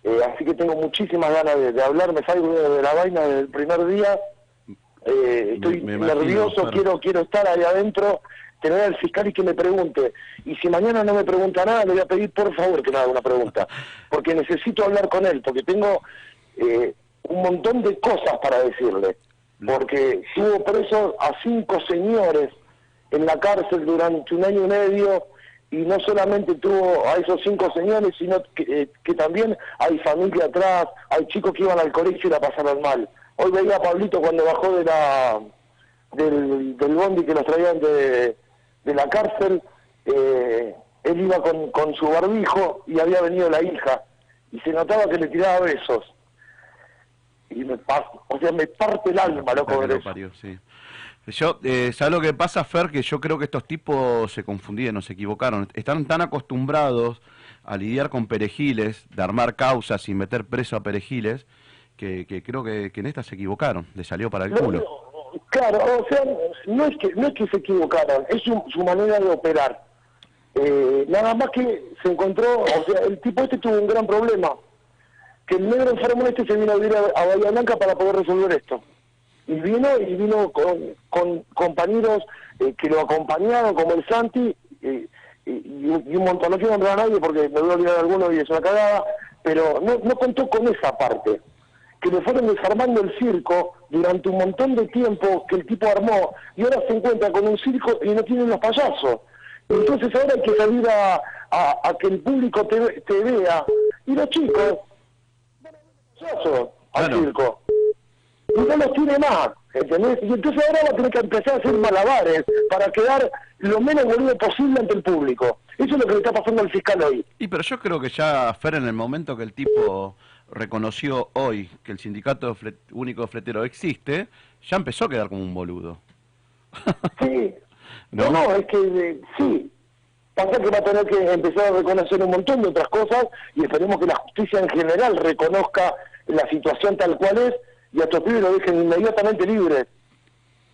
Eh, así que tengo muchísimas ganas de, de hablar, me salgo de, de la vaina desde el primer día. Eh, estoy Me- me imagino, nervioso, quiero quiero estar ahí adentro, tener al fiscal y que me pregunte. Y si mañana no me pregunta nada, le voy a pedir por favor que me haga una pregunta. Porque necesito hablar con él, porque tengo eh, un montón de cosas para decirle. porque tuvo presos a cinco señores en la cárcel durante un año y medio y no solamente tuvo a esos cinco señores, sino que, eh, que también hay familia atrás, hay chicos que iban al colegio y la pasaron mal. Hoy veía a Pablito cuando bajó de la del, del bondi que los traían de, de la cárcel, eh, él iba con, con su barbijo y había venido la hija y se notaba que le tiraba besos. Y me, o sea, me parte el alma, loco, ver eso. parió, sí. Yo, eh, ¿sabes lo que pasa, Fer? Que yo creo que estos tipos se confundieron, se equivocaron. Están tan acostumbrados a lidiar con perejiles, de armar causas y meter preso a perejiles, que, que creo que, que en esta se equivocaron, le salió para el No, culo. no, claro, o sea, no es que no es que se equivocaron, es su, su manera de operar. Eh, nada más que se encontró, o sea, el tipo este tuvo un gran problema, que el negro enfermo este se vino a vivir a, a Bahía Blanca para poder resolver esto. Y vino y vino con, con compañeros eh, que lo acompañaron, como el Santi, eh, y, y un montón, no quiero nombrar a nadie porque me voy a olvidar de alguno y es una cagada, pero no, no contó con esa parte que le fueron desarmando el circo durante un montón de tiempo que el tipo armó y ahora se encuentra con un circo y no tienen los payasos. Entonces ahora hay que salir a, a- a que el público te, te vea y los chicos payasos al Claro. circo y no los tiene más, ¿entendés? Y entonces ahora va a tener que empezar a hacer malabares para quedar lo menos boludo posible ante el público. Eso es lo que le está pasando al fiscal hoy. Y pero yo creo que ya, Fer, en el momento que el tipo reconoció hoy que el sindicato flet- único de fletero existe, ya empezó a quedar como un boludo. Sí. ¿No? No, no, es que eh, sí. Pasa que va a tener que empezar a reconocer un montón de otras cosas y esperemos que la justicia en general reconozca la situación tal cual es y a estos pibes lo dejen inmediatamente libres.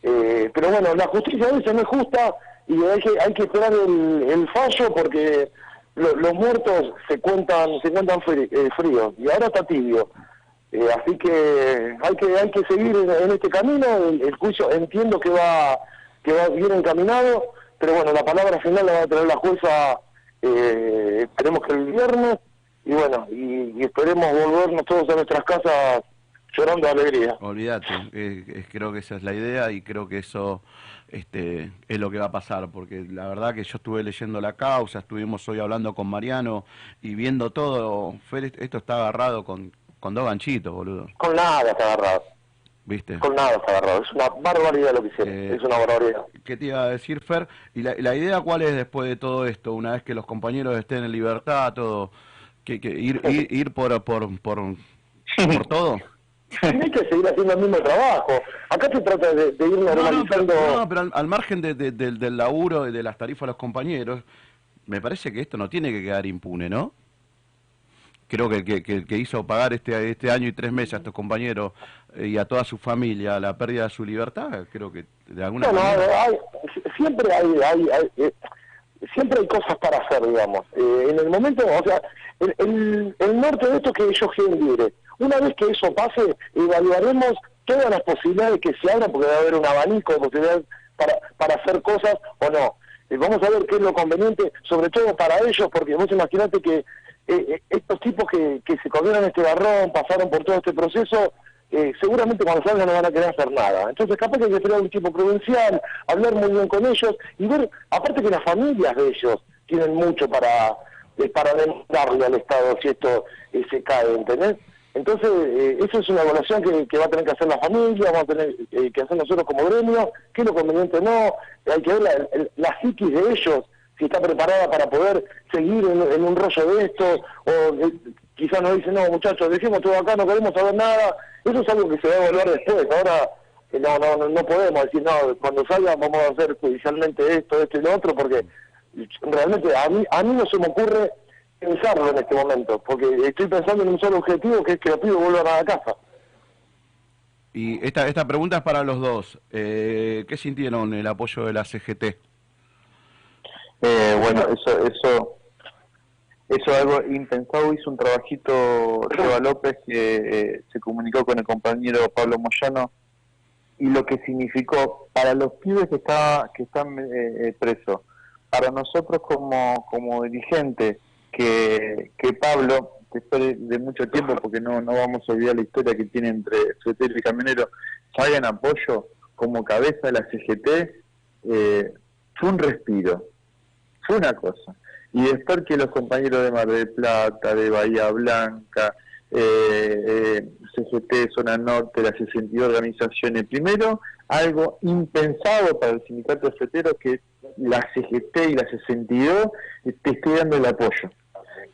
Eh, pero bueno, la justicia a veces no es justa y hay que, hay que esperar el, el fallo porque lo- los muertos se cuentan se cuentan eh, fríos y ahora está tibio. Eh, así que hay que hay que seguir en, este camino. El, el juicio entiendo que va que va bien encaminado, pero bueno, la palabra final la va a tener la jueza. Eh, esperemos que el viernes y bueno y, y esperemos volvernos todos a nuestras casas llorando de alegría. Olvídate, eh, creo que esa es la idea y creo que eso este, es lo que va a pasar, porque la verdad que yo estuve leyendo la causa, estuvimos hoy hablando con Mariano y viendo todo, Fer, esto está agarrado con, con dos ganchitos, boludo, Con nada está agarrado, ¿viste? con nada está agarrado. Es una barbaridad lo que hicieron, Eh, es una barbaridad. ¿Qué te iba a decir, Fer? ¿Y la, la idea cuál es después de todo esto? Una vez que los compañeros estén en libertad, todo, que, que ir, ir, ir por, por, por, por todo. Hay que seguir haciendo el mismo trabajo. Acá se trata de, de ir No, no, pero, normalizando. no, pero al, al margen de- de- del- del laburo y de las tarifas de los compañeros, me parece que esto no tiene que quedar impune, ¿no? Creo que el que, que, hizo pagar este, este año y tres meses a estos compañeros eh, y a toda su familia la pérdida de su libertad, creo que de alguna Bueno, manera... hay- siempre hay, hay- hay, eh, siempre hay cosas para hacer, digamos. Eh, en el momento, o sea, el, el, el norte de esto es que ellos queden libres. Una vez que eso pase, evaluaremos todas las posibilidades que se abran, porque va a haber un abanico de posibilidades para, para hacer cosas o no. Eh, vamos a ver qué es lo conveniente, sobre todo para ellos, porque vos imaginate que eh, eh, estos tipos que, que se comieron este garrón, pasaron por todo este proceso, eh, seguramente cuando salgan no van a querer hacer nada. Entonces capaz que hay que esperar un tipo provincial, hablar muy bien con ellos y ver, aparte que las familias de ellos tienen mucho para eh, para demostrarle al Estado si esto se cae, ¿entendés? Entonces, eh, eso es una evaluación que, va a tener que hacer la familia, vamos a tener eh, que hacer nosotros como gremio, qué es lo conveniente no, hay que ver la, psiquis de ellos, si está preparada para poder seguir en, un rollo de esto, o eh, quizás nos dicen, no muchachos, dejemos todo acá, no queremos saber nada, eso es algo que se va a evaluar después, ahora eh, no, no, no, no podemos decir, no, cuando salga vamos a hacer judicialmente esto, esto y lo otro, porque realmente a mí, a mí no se me ocurre pensarlo en este momento, porque estoy pensando en un solo objetivo, que es que los pibes vuelvan a la casa. Y esta, esta pregunta es para los dos. Eh, ¿Qué sintieron el apoyo de la CGT? Eh, bueno, eso, eso, eso es algo impensado. Hizo un trabajito Seba López que eh, se comunicó con el compañero Pablo Moyano y lo que significó para los pibes que, está, que están eh, eh, presos, para nosotros como, como dirigentes, que, que Pablo, después de, mucho tiempo, porque no, no vamos a olvidar la historia que tiene entre Fletero y Camionero, salga en apoyo como cabeza de la CGT, eh, fue un respiro, fue una cosa. Y después que los compañeros de Mar del Plata, de Bahía Blanca, eh, eh, CGT, Zona Norte, las 62 organizaciones, primero algo impensado para el sindicato de que la CGT y la 62 te esté dando el apoyo.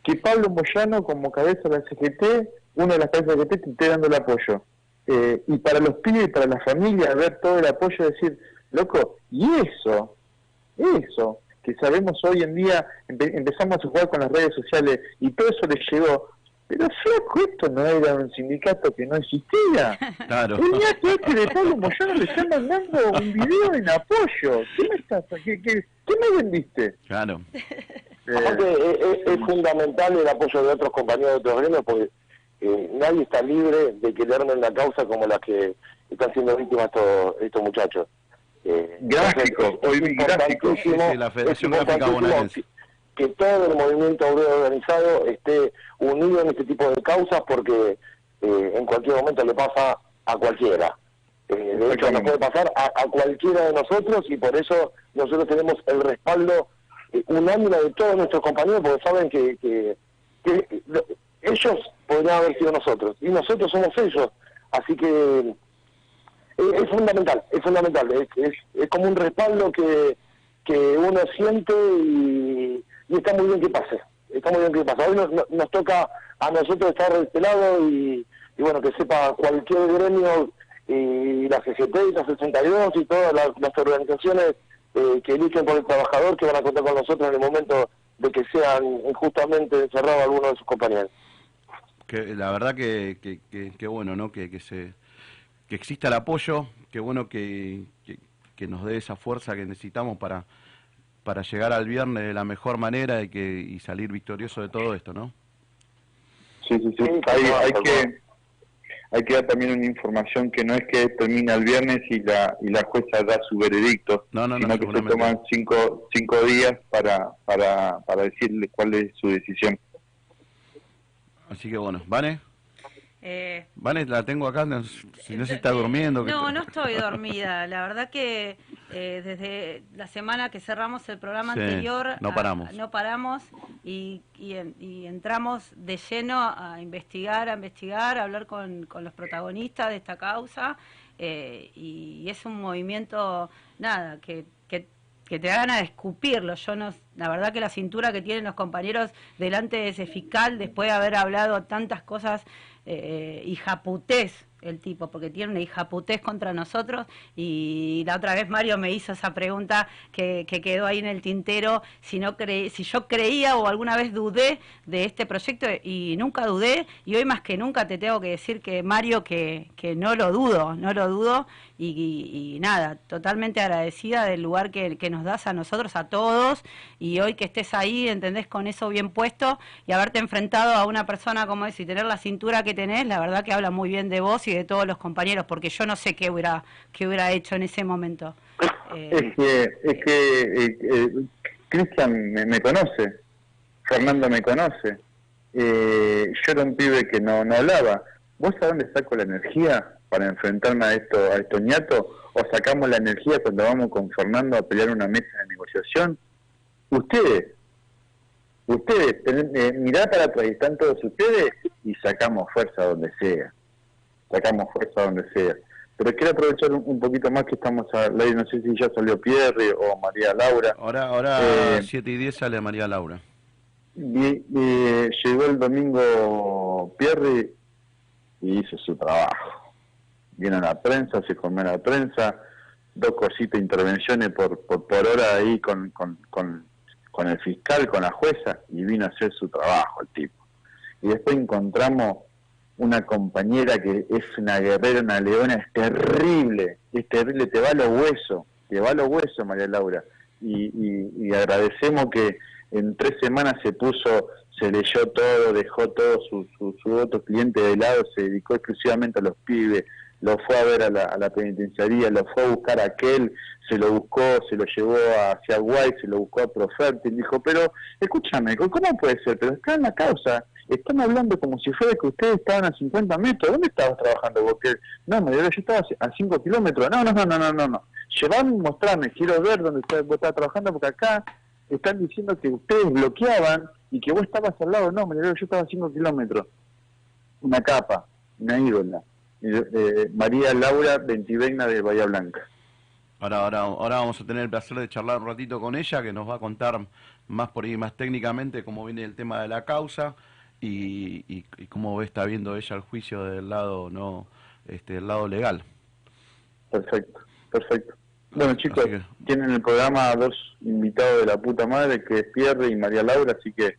Que Pablo Moyano como cabeza de la CGT, una de las cabezas de la CGT, te esté dando el apoyo. Eh, y para los pibes y para la familia ver todo el apoyo, decir, loco, y eso, eso, que sabemos hoy en día, empe- empezamos a jugar con las redes sociales y todo eso les llegó, pero flaco, esto no era un sindicato que no existía. Claro. El día que este de Pablo Moyano le están mandando un video en apoyo. ¿Qué me estás, qué, qué, qué me vendiste? Claro. Eh, Aparte, es, es- es fundamental el apoyo de otros compañeros de otros gremios porque eh, nadie está libre de que le armen la causa como la que están siendo víctimas estos, estos muchachos. Eh, Gráfico, entonces, hoy gráfico. Sí, la Federación es Gráfica Bonaerense. que, que todo el movimiento obrero organizado esté unido en este tipo de causas porque eh, en cualquier momento le pasa a cualquiera. Eh, de hecho, nos puede pasar a, a cualquiera de nosotros y por eso nosotros tenemos el respaldo eh, unánime de todos nuestros compañeros porque saben que, que, que lo- ellos podrían haber sido nosotros y nosotros somos ellos. Así que eh, es fundamental, es fundamental, es, es, como un respaldo que, que uno siente y, está muy bien que pase, está muy bien que pase. Hoy nos, nos- nos toca a nosotros estar de este lado y, y bueno, que sepa cualquier gremio y la CGT y la 62 y todas las, las organizaciones eh, que eligen por el trabajador que van a contar con nosotros en el momento de que sean injustamente encerrados algunos de sus compañeros. Que la verdad que, que, que- que bueno, ¿no? Que, que se que exista el apoyo, que bueno que, que, que nos dé esa fuerza que necesitamos para para llegar al viernes de la mejor manera y que y salir victorioso de todo esto, ¿no? Sí, sí, sí. Hay, hay que hay que dar también una información que no es que termina el viernes y la y la jueza da su veredicto, No, no, no, sino que se toman cinco cinco días para para para decirle cuál es su decisión. Así que bueno, ¿Vane? Eh, Vane, la tengo acá, no, si no se está durmiendo. que No, no estoy dormida. La verdad que eh, desde la semana que cerramos el programa Sí, anterior no a- paramos. no paramos y, y en- y entramos de lleno a investigar, a investigar, a hablar con, con los protagonistas de esta causa eh, y, es un movimiento, nada, que, que, que te da ganas de escupirlo. Yo no, la verdad que la cintura que tienen los compañeros delante de ese fiscal, después de haber hablado tantas cosas eh, hijaputés el tipo, porque tiene una hijaputés contra nosotros y la otra vez Mario me hizo esa pregunta que, que quedó ahí en el tintero, si, no cre si yo creía o alguna vez dudé de este proyecto y nunca dudé y hoy más que nunca te tengo que decir que Mario que, que no lo dudo, no lo dudo y, y- nada, totalmente agradecida del lugar que, que nos das a nosotros, a todos y hoy que estés ahí, entendés, con eso bien puesto y haberte enfrentado a una persona como es y tener la cintura que tenés, la verdad que habla muy bien de vos y de todos los compañeros, porque yo no sé qué hubiera, qué hubiera hecho en ese momento. Eh, Es que, es que eh, eh, Cristian me, me conoce, Fernando me conoce. Eh, yo era un pibe que no, no hablaba. ¿Vos sabés dónde saco la energía para enfrentarme a esto, a estos ñatos? ¿O sacamos la energía cuando vamos con Fernando a pelear una mesa de negociación? Ustedes, ustedes, ten- eh, mirá para atrás, están todos ustedes y sacamos fuerza donde sea. Sacamos fuerza donde sea. Pero quiero aprovechar un, un poquito más que estamos al aire, no sé si ya salió Pierre o María Laura. Ahora, ahora Eh, 7 y 10 sale María Laura. Llegó el domingo Pierre y hizo su trabajo. Vino a la prensa, se comió a la prensa, dos cositas, intervenciones por, por, hora ahí con, con, con, con el fiscal, con la jueza, y vino a hacer su trabajo el tipo. Y después encontramos una compañera que es una guerrera, una leona, es terrible, es terrible, te va a los huesos, te va a los huesos, María Laura. Y, y, y agradecemos que en tres semanas se puso, se leyó todo, dejó todo su, su, su otro cliente de lado, se dedicó exclusivamente a los pibes, lo fue a ver a la, a la penitenciaría, lo fue a buscar a aquel, se lo buscó, se lo llevó hacia Guay, se lo buscó a Profértil, dijo, pero escúchame, ¿cómo puede ser? Pero está en la causa, están hablando como si fuera que ustedes estaban a 50 metros, ¿dónde estabas trabajando? Porque, no, me yo estaba a 5 kilómetros, no, no, no, no, no, no, no, llevame, mostrame, quiero ver dónde vos estabas trabajando, porque acá están diciendo que ustedes bloqueaban y que vos estabas al lado, no, me yo estaba a 5 kilómetros, una capa, una ídola, eh, María Laura Ventiveina de Bahía Blanca. Ahora, ahora, ahora vamos a tener el placer de charlar un ratito con ella, que nos va a contar más por ahí, más técnicamente, cómo viene el tema de la causa y, y, y cómo está viendo ella el juicio del lado no, este, del lado legal. Perfecto, perfecto. Bueno chicos, que- tienen el programa a dos invitados de la puta madre, que es Pierre y María Laura, así que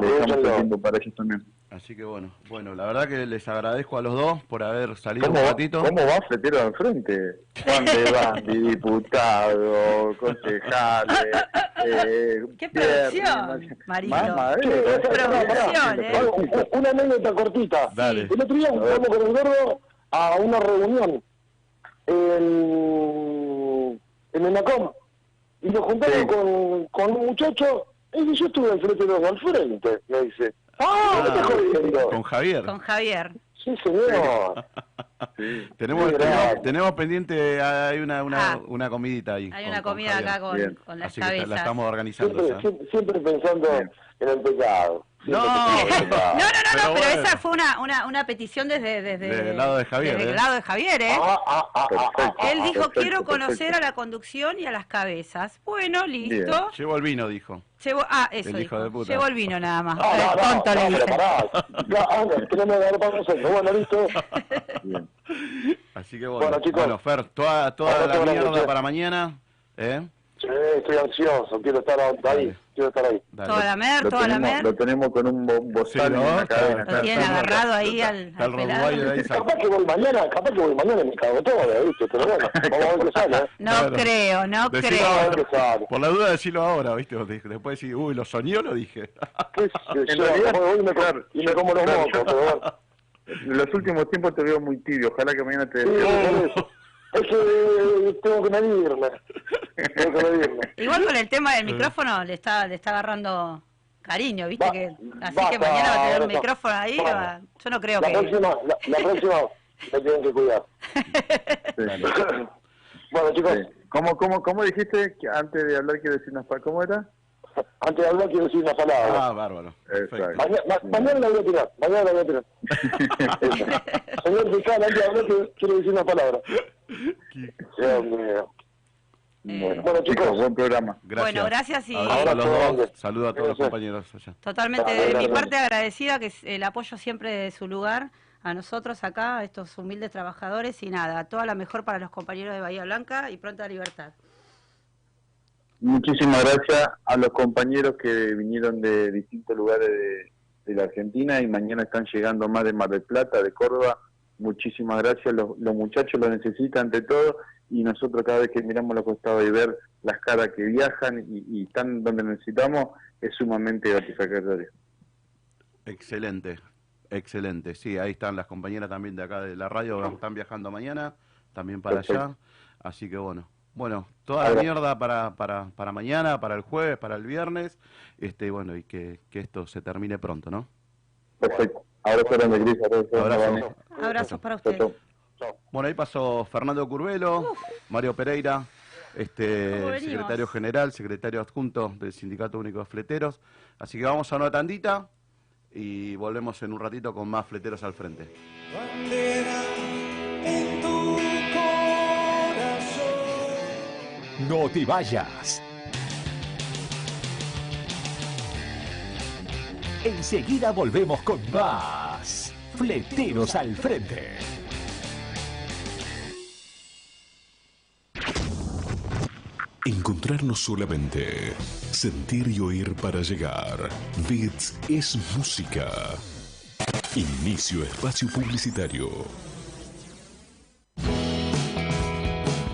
le dejamos el tiempo para ellos también. Así que bueno, bueno, la verdad que les agradezco a los dos por haber salido ¿Cómo un va, ratito. ¿Cómo va Fletero al frente? Juan de Bandi, diputado, concejales. Eh, eh, Qué producción, eh. U- Una anécdota cortita. Dale. El otro día fuimos con el gordo a una reunión en, en Enacom y nos juntamos Sí. con, con un muchacho y dice, yo estuve al frente de los al frente, me dice. ¡Ah! Con Javier. Con Javier. Sí, señor. Tenemos, tenemos, pendiente, hay una, una, Ah. una comidita ahí. Hay con- una comida acá con, con las Así que la estamos organizando. Siempre, ya. siempre, siempre pensando Bien. en el pecado. No. El No, no, no, Pero no, pero bueno. esa fue una, una, una petición desde, desde, Del lado de Javier, desde ¿eh? el lado de Javier, ¿eh? Ah, ah, ah, ah, Perfecto. ah, Él dijo, perfecto, quiero conocer perfecto. a la conducción y a las cabezas. Bueno, listo. Llevo el vino, dijo. Llevo, ah, eso El hijo dijo. de puta. Llevo el vino nada más. No, no, no, tonto le dije. pero pará. Ya, anda, tenemos que dar para nosotros. Bueno, listo. Bien. Así que bueno, Bueno, chicos. bueno, Fer, toda, toda la mierda para mañana. ¿eh? Sí, estoy ansioso, quiero estar ahí, Dale. quiero estar ahí. Dale. Toda la mer, Lo toda la mer. lo tenemos con un bo- bozal Sí, ¿no? en la cadena. Está- Lo tienen agarrado ahí al, al el pelado. Ahí. Capaz que voy mañana, capaz que voy mañana me cago todo, ¿viste? Pero bueno, vamos a ver qué sale, ¿eh? No Claro. creo, no Decilo creo. Sale. Por la duda, decirlo ahora, ¿viste? Después decir, uy, lo soñó, lo dije. ¿Qué sé En yo? realidad, Voy y me, claro, y me como los mocos, pero bueno. En los últimos tiempos te veo muy tibio. Ojalá que mañana te Sí, por eso. Es que tengo que medirme. Tengo que medirme. Igual con el tema del micrófono le está, le está agarrando cariño, viste Va- que así basta, que mañana va a tener no. micrófono ahí, va- yo no creo La que próxima, la, la próxima me tienen que cuidar. bueno, chicos. ¿Cómo, cómo, ¿Cómo dijiste que antes de hablar quiero decir unas palabras? ¿Cómo era? Antes de hablar quiero decir una palabra. Ah, bárbaro. Mañana, ma- mañana la voy a tirar, mañana la voy a tirar. Señor fiscal, antes de hablar quiero, decir una palabra. Dios mío. Bueno, Bueno, chicos, chicos. buen programa. Gracias. Bueno, gracias y- a los dos. Saludos a todos los compañeros allá. totalmente de mi parte agradecida que es el apoyo siempre de su lugar a nosotros acá, a estos humildes trabajadores y nada, toda la mejor para los compañeros de Bahía Blanca y pronta libertad. Muchísimas gracias a los compañeros que vinieron de distintos lugares de, de la Argentina y mañana están llegando más de Mar del Plata, de Córdoba. Muchísimas gracias. Los, los muchachos lo necesitan ante todo y nosotros cada vez que miramos los costados y ver las caras que viajan y, y están donde necesitamos es sumamente gratificatorio. Excelente, excelente. Sí, ahí están las compañeras también de acá de la radio, están viajando mañana, también para allá. Así que bueno, bueno, toda la Ahora- mierda para, para, para mañana, para el jueves, para el viernes, este, bueno, y que, que esto se termine pronto, ¿no? Perfecto. Abrazo grande, Cris. Abrazo grande, Abrazo. Vane. Abrazos para ustedes. Bueno, ahí pasó Fernando Curvelo, Mario Pereira, este, secretario general, secretario adjunto del Sindicato Único de Fleteros. Así que vamos a una tandita y volvemos en un ratito con más fleteros al frente. No te vayas. Enseguida volvemos con más. Fleteros al frente. Encontrarnos solamente. Sentir y oír para llegar. Bits es música. Inicio espacio publicitario.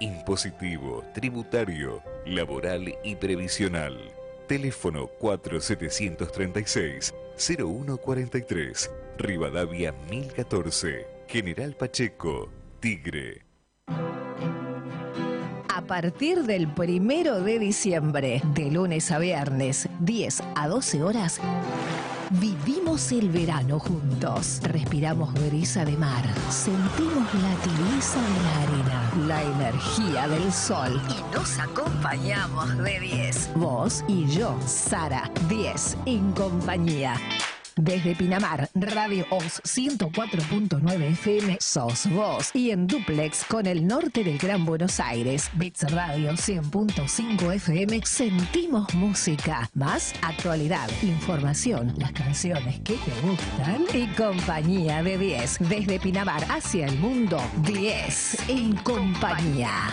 impositivo, tributario, laboral y previsional. Teléfono 4736-0143. Rivadavia 1014. General Pacheco. Tigre. A partir del primero de diciembre, de lunes a viernes, 10 a 12 horas, vivimos el verano juntos. Respiramos brisa de mar, sentimos la tibieza de la arena, la energía del sol y nos acompañamos de 10. Vos y yo, Sara, 10 en compañía. Desde Pinamar, Radio Oz 104.9 FM, sos vos. Y en duplex con el norte del Gran Buenos Aires, Bits Radio 100.5 FM, sentimos música. Más actualidad, información, las canciones que te gustan y compañía de 10. Desde Pinamar hacia el mundo, 10 en compañía.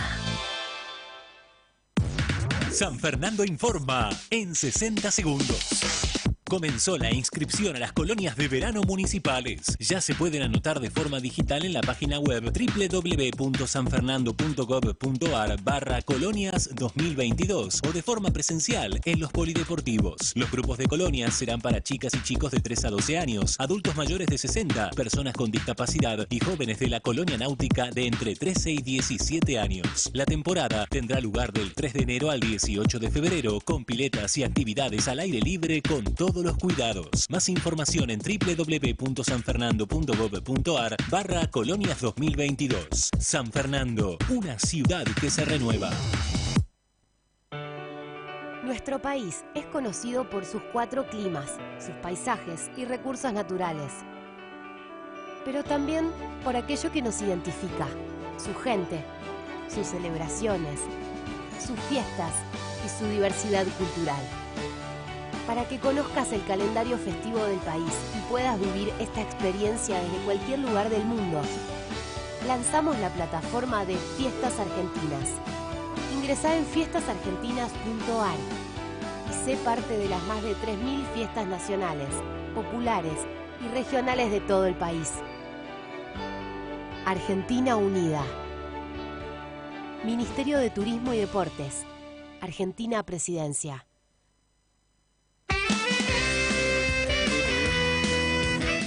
San Fernando informa en 60 segundos. Comenzó la inscripción a las colonias de verano municipales. Ya se pueden anotar de forma digital en la página web www.sanfernando.gov.ar barra colonias 2022 o de forma presencial en los polideportivos. Los grupos de colonias serán para chicas y chicos de 3 a 12 años, adultos mayores de 60, personas con discapacidad y jóvenes de la colonia náutica de entre 13 y 17 años. La temporada tendrá lugar del 3 de enero al 18 de febrero con piletas y actividades al aire libre con todo los cuidados. Más información en www.sanfernando.gov.ar barra Colonias 2022. San Fernando, una ciudad que se renueva. Nuestro país es conocido por sus cuatro climas, sus paisajes y recursos naturales, pero también por aquello que nos identifica, su gente, sus celebraciones, sus fiestas y su diversidad cultural para que conozcas el calendario festivo del país y puedas vivir esta experiencia desde cualquier lugar del mundo. Lanzamos la plataforma de Fiestas Argentinas. Ingresá en fiestasargentinas.ar y sé parte de las más de 3.000 fiestas nacionales, populares y regionales de todo el país. Argentina Unida. Ministerio de Turismo y Deportes. Argentina Presidencia.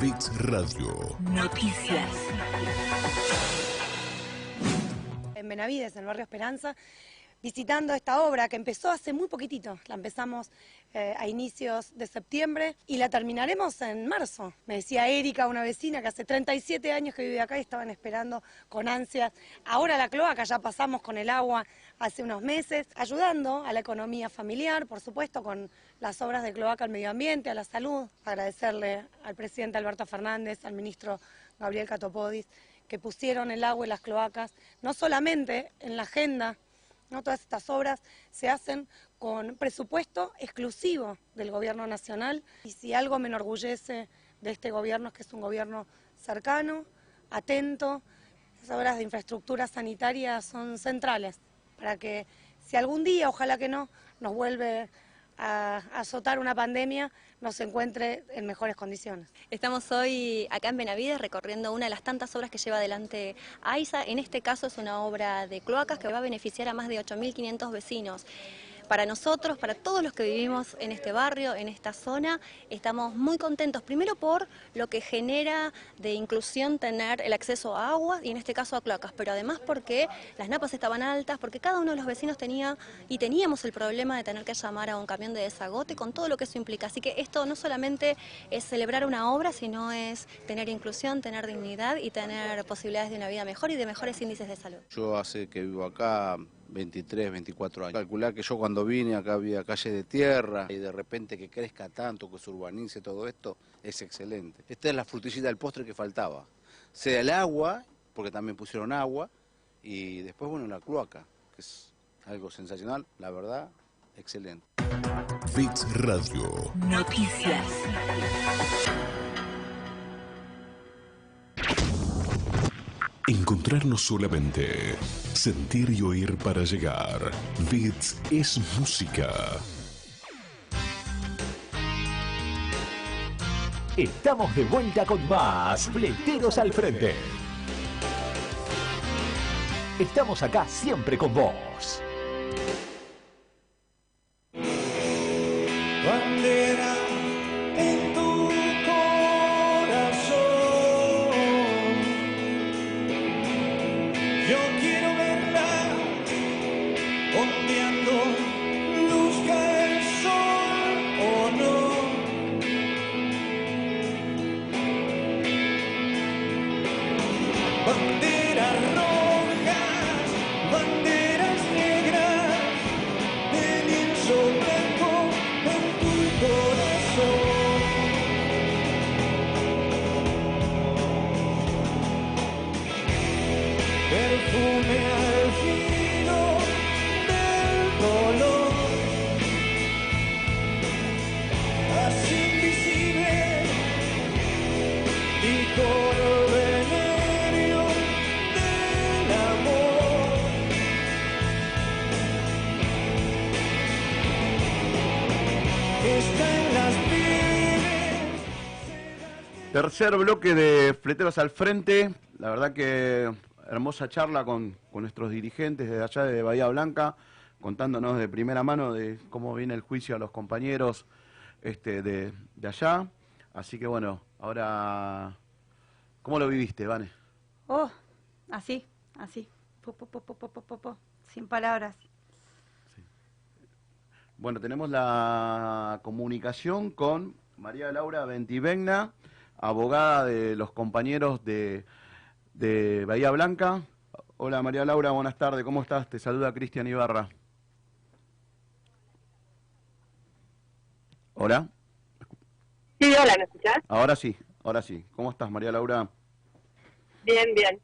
Fix Radio. Noticias. En Benavides, en el barrio Esperanza, visitando esta obra que empezó hace muy poquitito. La empezamos eh, a inicios de septiembre y la terminaremos en marzo. Me decía Erika, una vecina que hace 37 años que vive acá y estaban esperando con ansias. Ahora la cloaca, ya pasamos con el agua hace unos meses, ayudando a la economía familiar, por supuesto, con las obras de cloaca al medio ambiente, a la salud. Agradecerle al presidente Alberto Fernández, al ministro Gabriel Catopodis, que pusieron el agua y las cloacas, no solamente en la agenda ¿no? Todas estas obras se hacen con presupuesto exclusivo del gobierno nacional y si algo me enorgullece de este gobierno es que es un gobierno cercano, atento. Las obras de infraestructura sanitaria son centrales para que si algún día, ojalá que no, nos vuelve a azotar una pandemia nos encuentre en mejores condiciones. Estamos hoy acá en Benavides recorriendo una de las tantas obras que lleva adelante AISA. En este caso es una obra de cloacas que va a beneficiar a más de 8.500 vecinos. Para nosotros, para todos los que vivimos en este barrio, en esta zona, estamos muy contentos, primero por lo que genera de inclusión tener el acceso a agua y en este caso a cloacas, pero además porque las napas estaban altas, porque cada uno de los vecinos tenía y teníamos el problema de tener que llamar a un camión de desagote con todo lo que eso implica. Así que esto no solamente es celebrar una obra, sino es tener inclusión, tener dignidad y tener posibilidades de una vida mejor y de mejores índices de salud. Yo hace que vivo acá 23, 24 años. Calcular que yo cuando vine acá había calle de tierra y de repente que crezca tanto, que se urbanice todo esto, es excelente. Esta es la frutillita del postre que faltaba. Sea el agua, porque también pusieron agua, y después, bueno, la cloaca, que es algo sensacional, la verdad, excelente. Bits Radio. Noticias. Encontrarnos solamente. Sentir y oír para llegar. Bits es música. Estamos de vuelta con más Fleteros al Frente. Estamos acá siempre con vos. Tercer bloque de Fleteros al Frente. La verdad que hermosa charla con, con nuestros dirigentes de allá de Bahía Blanca, contándonos de primera mano de cómo viene el juicio a los compañeros este, de, de allá. Así que bueno, ahora, ¿cómo lo viviste, Vane? Oh, así, así. Po, po, po, po, po, po, po, po. Sin palabras. Bueno, tenemos la comunicación con María Laura Ventivegna, abogada de los compañeros de, de Bahía Blanca. Hola María Laura, buenas tardes, ¿cómo estás? Te saluda Cristian Ibarra. Hola, Sí, hola, ¿me escuchás? ahora sí, ahora sí. ¿Cómo estás María Laura? Bien, bien.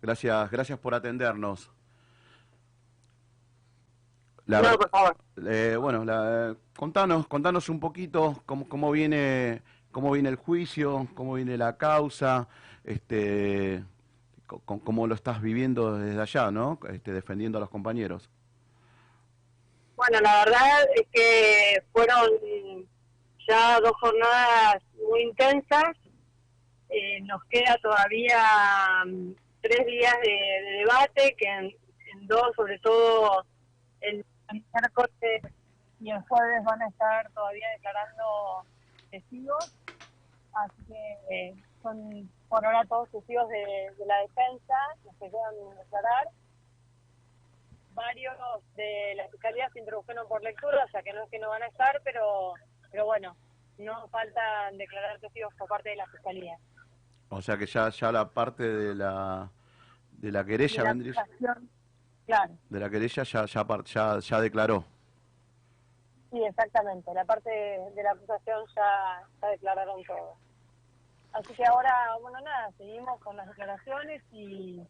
Gracias, gracias por atendernos. No, por favor. eh, bueno, la- contanos, contanos un poquito cómo, cómo viene, cómo viene el juicio, cómo viene la causa, este, cómo lo estás viviendo desde allá, ¿no? Este, defendiendo a los compañeros. Bueno, la verdad es que fueron ya dos jornadas muy intensas. Eh, nos queda todavía mm, tres días de, de debate, que en, en dos, sobre todo el miércoles y el jueves van a estar todavía declarando testigos. Así que eh, son por ahora todos testigos de, de la defensa, los que quedan declarar. varios de la fiscalía se introdujeron por lectura, o sea que no es que no van a estar, pero, pero bueno, no faltan declarar testigos por parte de la fiscalía. O sea que ya, ya la parte de la, de la querella De la vendría- Claro, de la querella ya, ya, ya, ya declaró. sí, exactamente. La parte de, de la acusación ya, ya declararon todo. Así que ahora, bueno, nada, seguimos con las declaraciones y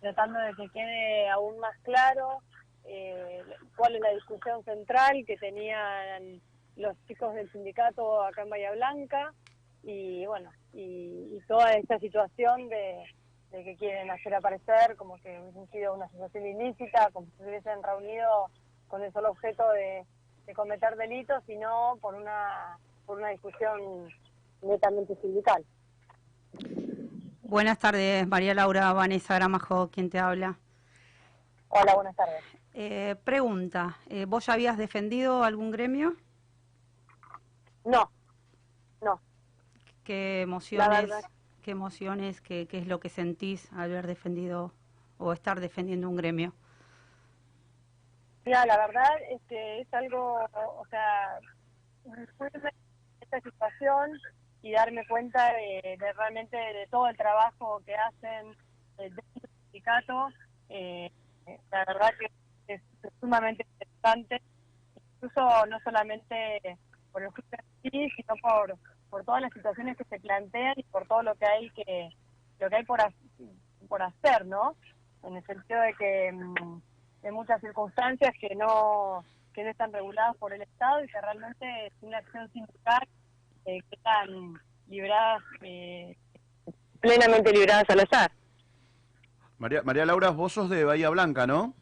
tratando de que quede aún más claro eh, cuál es la discusión central que tenían los chicos del sindicato acá en Bahía Blanca y bueno, y, toda esta situación de, de que quieren hacer aparecer como que hubiesen sido una situación ilícita, como si se hubiesen reunido con el solo objeto de, de cometer delitos, sino por una, por una discusión netamente sindical. Buenas tardes, María Laura Vanessa Gramajo, quien te habla. Hola, buenas tardes. Eh, pregunta, eh, ¿vos ya habías defendido algún gremio? No, no. ¿Qué emociones, qué emociones, qué, qué es lo que sentís al haber defendido o estar defendiendo un gremio? Mira, la verdad es que es algo, o sea, esta situación y darme cuenta de, realmente de todo el trabajo que hacen eh, dentro del sindicato, eh, la verdad que es, es sumamente interesante, incluso no solamente por el juicio en sí, sino por, por todas las situaciones que se plantean y por todo lo que hay que lo que hay por, por hacer, ¿no? En el sentido de que mm, hay muchas circunstancias que no que no están reguladas por el Estado y que realmente sin la acción sindical eh, quedan libradas eh, plenamente libradas al azar. María, María Laura, vos sos de Bahía Blanca, ¿no?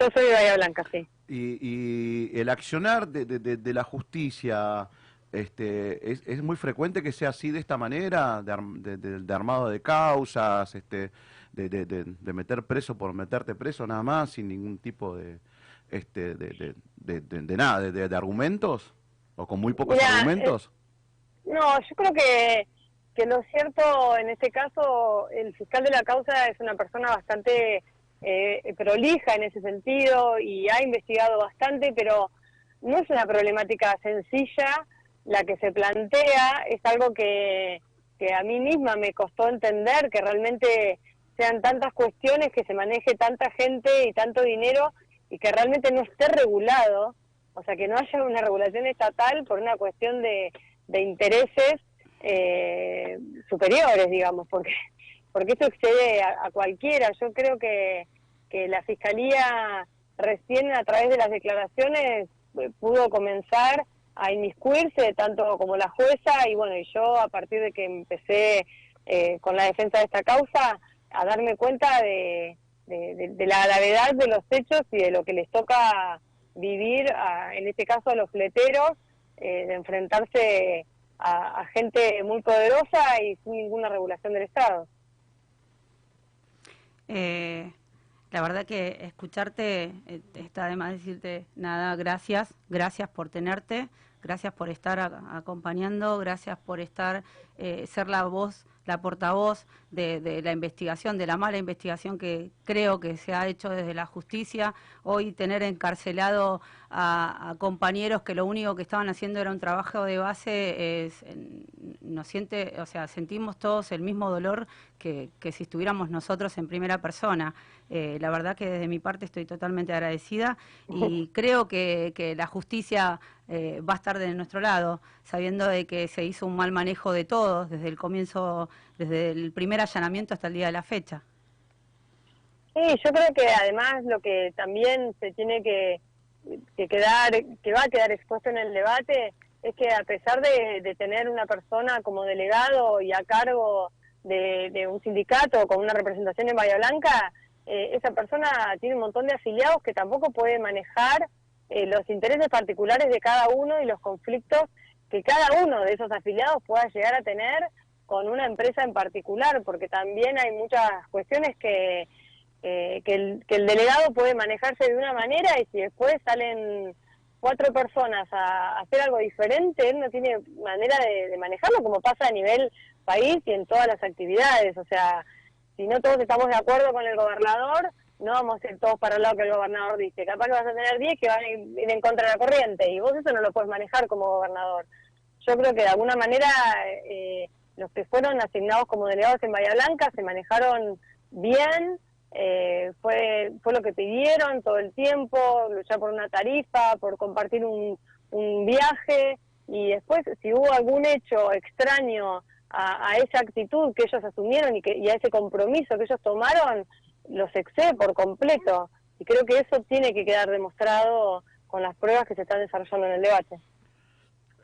Yo soy de Bahía Blanca, sí. Y, y el accionar de, de- de- de la justicia, este, es, es muy frecuente que sea así de esta manera, de, de- de- de armado de causas, este, de, de- de- de meter preso por meterte preso nada más, sin ningún tipo de, este, de, de- de- de- de nada, de, de- de argumentos, o con muy pocos argumentos. No, yo creo que, que lo cierto en este caso, el fiscal de la causa es una persona bastante eh, prolija en ese sentido y ha investigado bastante, pero no es una problemática sencilla la que se plantea, es algo que, que a mí misma me costó entender, que realmente sean tantas cuestiones, que se maneje tanta gente y tanto dinero y que realmente no esté regulado, o sea, que no haya una regulación estatal por una cuestión de, de intereses eh, superiores, digamos, porque porque eso excede a, a cualquiera. Yo creo que, que la Fiscalía recién a través de las declaraciones eh, pudo comenzar a inmiscuirse, tanto como la jueza, y bueno, y yo a partir de que empecé eh, con la defensa de esta causa, a darme cuenta de, de- la gravedad de los hechos y de lo que les toca vivir, a- en este caso a los fleteros, eh, de enfrentarse a, gente muy poderosa y sin ninguna regulación del Estado. Eh, la verdad que escucharte eh, está de más decirte nada, gracias, gracias por tenerte, gracias por estar a- acompañando, gracias por estar, eh, ser la voz, la portavoz de, de la investigación, de la mala investigación que creo que se ha hecho desde la justicia. Hoy tener encarcelado a, a compañeros que lo único que estaban haciendo era un trabajo de base, es, nos siente, o sea, sentimos todos el mismo dolor que, que si estuviéramos nosotros en primera persona. Eh, la verdad que desde mi parte estoy totalmente agradecida y creo que, que la justicia eh, va a estar de nuestro lado, sabiendo de que se hizo un mal manejo de todos desde el comienzo, desde el primer allanamiento hasta el día de la fecha. Sí, yo creo que además lo que también se tiene que, que quedar, que va a quedar expuesto en el debate, es que a pesar de, tener una persona como delegado y a cargo de, de un sindicato con una representación en Bahía Blanca, eh, esa persona tiene un montón de afiliados que tampoco puede manejar eh, los intereses particulares de cada uno y los conflictos que cada uno de esos afiliados pueda llegar a tener con una empresa en particular, porque también hay muchas cuestiones que, eh, que, el, que el delegado puede manejarse de una manera y si después salen cuatro personas a, hacer algo diferente, él no tiene manera de, de manejarlo como pasa a nivel país y en todas las actividades. O sea, si no todos estamos de acuerdo con el gobernador, no vamos a ir todos para el lado que el gobernador dice. Capaz que vas a tener 10 que van a ir en contra de la corriente y vos eso no lo puedes manejar como gobernador. Yo creo que de alguna manera eh, los que fueron asignados como delegados en Bahía Blanca se manejaron bien, eh, fue, fue lo que pidieron todo el tiempo, luchar por una tarifa, por compartir un, un viaje y después si hubo algún hecho extraño a, a esa actitud que ellos asumieron y, que, y a ese compromiso que ellos tomaron, los excede por completo. Y creo que eso tiene que quedar demostrado con las pruebas que se están desarrollando en el debate.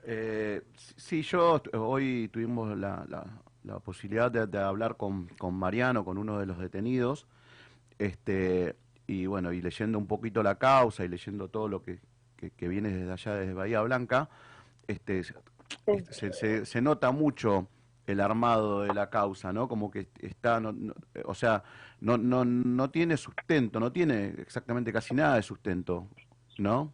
Eh, sí, yo hoy tuvimos la, la- la posibilidad de, de hablar con, con Mariano, con uno de los detenidos, este, y bueno, y leyendo un poquito la causa y leyendo todo lo que, que, que viene desde allá, desde Bahía Blanca, este, este, se, se- se nota mucho el armado de la causa, ¿no? Como que está, no- no- o sea, no, no, no tiene sustento, no tiene exactamente casi nada de sustento, ¿no?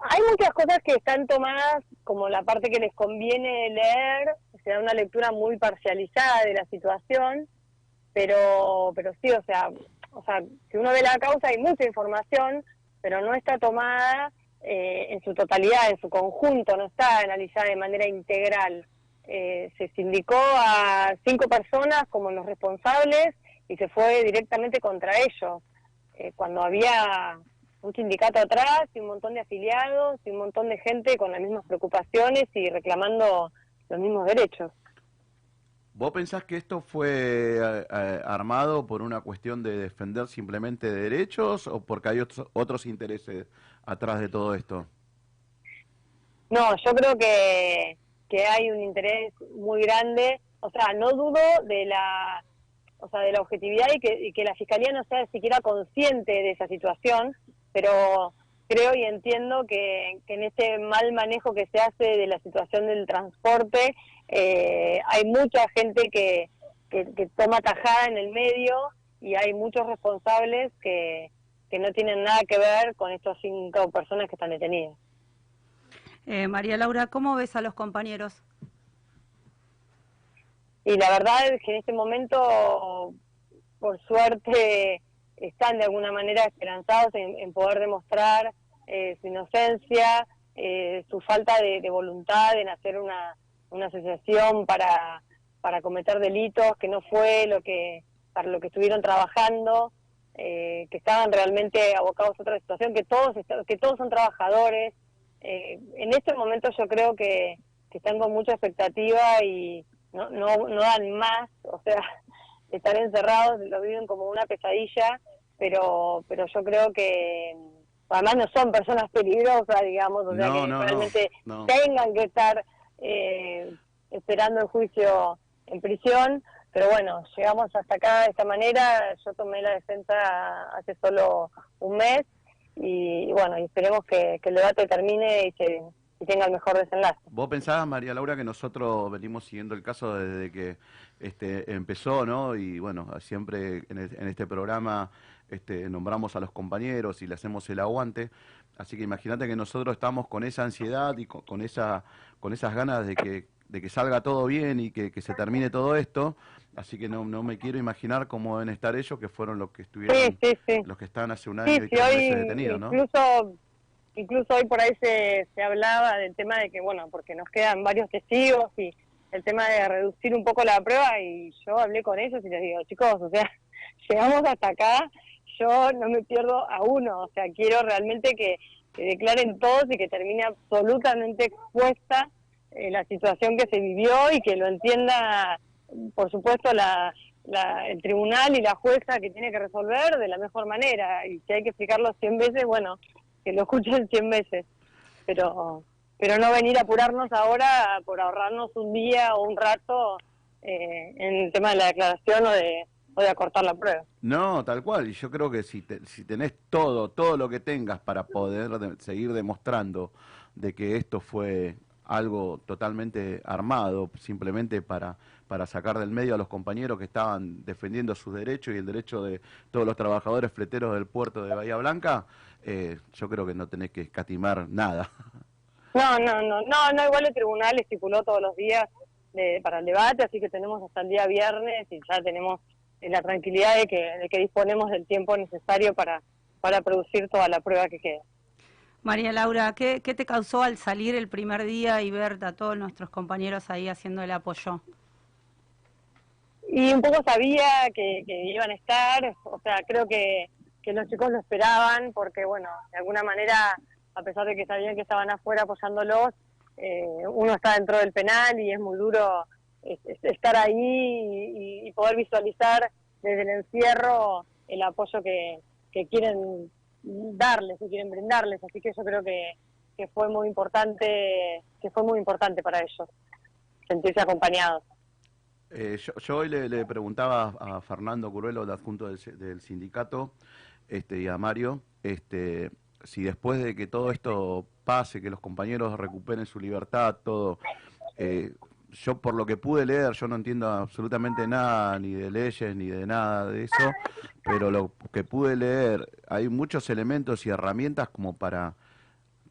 Hay muchas cosas que están tomadas como la parte que les conviene leer, se da una lectura muy parcializada de la situación, pero pero sí, o sea, o sea, si uno ve la causa hay mucha información, pero no está tomada eh, en su totalidad, en su conjunto, no está analizada de manera integral. Eh, se sindicó a cinco personas como los responsables y se fue directamente contra ellos, eh, cuando había un sindicato atrás y un montón de afiliados y un montón de gente con las mismas preocupaciones y reclamando los mismos derechos. ¿Vos pensás que esto fue eh, armado por una cuestión de defender simplemente derechos o porque hay otros intereses atrás de todo esto? No, yo creo que, que hay un interés muy grande, o sea, no dudo de la o sea, de la objetividad y que, y que la fiscalía no sea siquiera consciente de esa situación, pero creo y entiendo que, en este mal manejo que se hace de la situación del transporte, eh, hay mucha gente que, que, que toma tajada en el medio y hay muchos responsables que, que no tienen nada que ver con estas cinco personas que están detenidas. Eh, María Laura, ¿cómo ves a los compañeros? y la verdad es que en este momento, por suerte, están de alguna manera esperanzados en, en poder demostrar eh, su inocencia, eh, su falta de, de voluntad en hacer una, una asociación para, para cometer delitos, que no fue lo que para lo que estuvieron trabajando, eh, que estaban realmente abocados a otra situación, que todos que todos son trabajadores. Eh, en este momento yo creo que, que están con mucha expectativa y no, no, no dan más, o sea, estar encerrados lo viven como una pesadilla, pero pero yo creo que además no son personas peligrosas, digamos, o sea, que no, realmente no. tengan que estar eh, esperando el juicio en prisión, pero bueno, llegamos hasta acá de esta manera, yo tomé la defensa hace solo un mes y, bueno, y esperemos que, que el debate termine y, y tenga el mejor desenlace. ¿Vos pensabas, María Laura, que nosotros venimos siguiendo el caso desde que este, empezó, ¿no? Y bueno, siempre en, el- en este programa este, nombramos a los compañeros y le hacemos el aguante. Así que imagínate que nosotros estamos con esa ansiedad y con, con esa, con esas ganas de que, de que salga todo bien y que, que se termine todo esto. Así que no, no me quiero imaginar cómo deben estar ellos, que fueron los que estuvieron, Sí, sí, sí. los que están hace un año y tres meses detenidos, ¿no? incluso, incluso hoy por ahí se, se hablaba del tema de que, bueno, porque nos quedan varios testigos y el tema de reducir un poco la prueba y yo hablé con ellos y les digo, chicos, o sea, llegamos hasta acá, yo no me pierdo a uno, o sea, quiero realmente que, que declaren todos y que termine absolutamente expuesta eh, la situación que se vivió y que lo entienda, por supuesto, la, la- el tribunal y la jueza que tiene que resolver de la mejor manera. Y si hay que explicarlo 100 veces, bueno, que lo escuchen 100 veces. Pero pero no venir a apurarnos ahora por ahorrarnos un día o un rato eh, en el tema de la declaración o de, o de acortar la prueba. No, tal cual. Y yo creo que si, te- si tenés todo, todo lo que tengas para poder de- seguir demostrando de que esto fue algo totalmente armado, simplemente para, para sacar del medio a los compañeros que estaban defendiendo sus derechos y el derecho de todos los trabajadores fleteros del puerto de Bahía Blanca, eh, yo creo que no tenés que escatimar nada. No, no, no, no, no, igual el tribunal estipuló todos los días de- para el debate, así que tenemos hasta el día viernes y ya tenemos eh, la tranquilidad de que, de que disponemos del tiempo necesario para, para producir toda la prueba que quede. María Laura, ¿qué, qué te causó al salir el primer día y ver a todos nuestros compañeros ahí haciendo el apoyo? Y un poco sabía que, iban a estar, o sea, creo que, que los chicos lo esperaban porque, bueno, de alguna manera, a pesar de que sabían que estaban afuera apoyándolos, eh, uno está dentro del penal y es muy duro es- es- estar ahí y, y poder visualizar desde el encierro el apoyo que, que quieren darles, que quieren brindarles. Así que yo creo que, que fue muy importante, que fue muy importante para ellos sentirse acompañados. Eh, yo, yo hoy le, preguntaba a Fernando Curuelo, el adjunto del, si- del sindicato, este, y a Mario, este, si después de que todo esto pase, que los compañeros recuperen su libertad, todo, eh, yo por lo que pude leer, yo no entiendo absolutamente nada, ni de leyes, ni de nada de eso, pero lo que pude leer, hay muchos elementos y herramientas como para,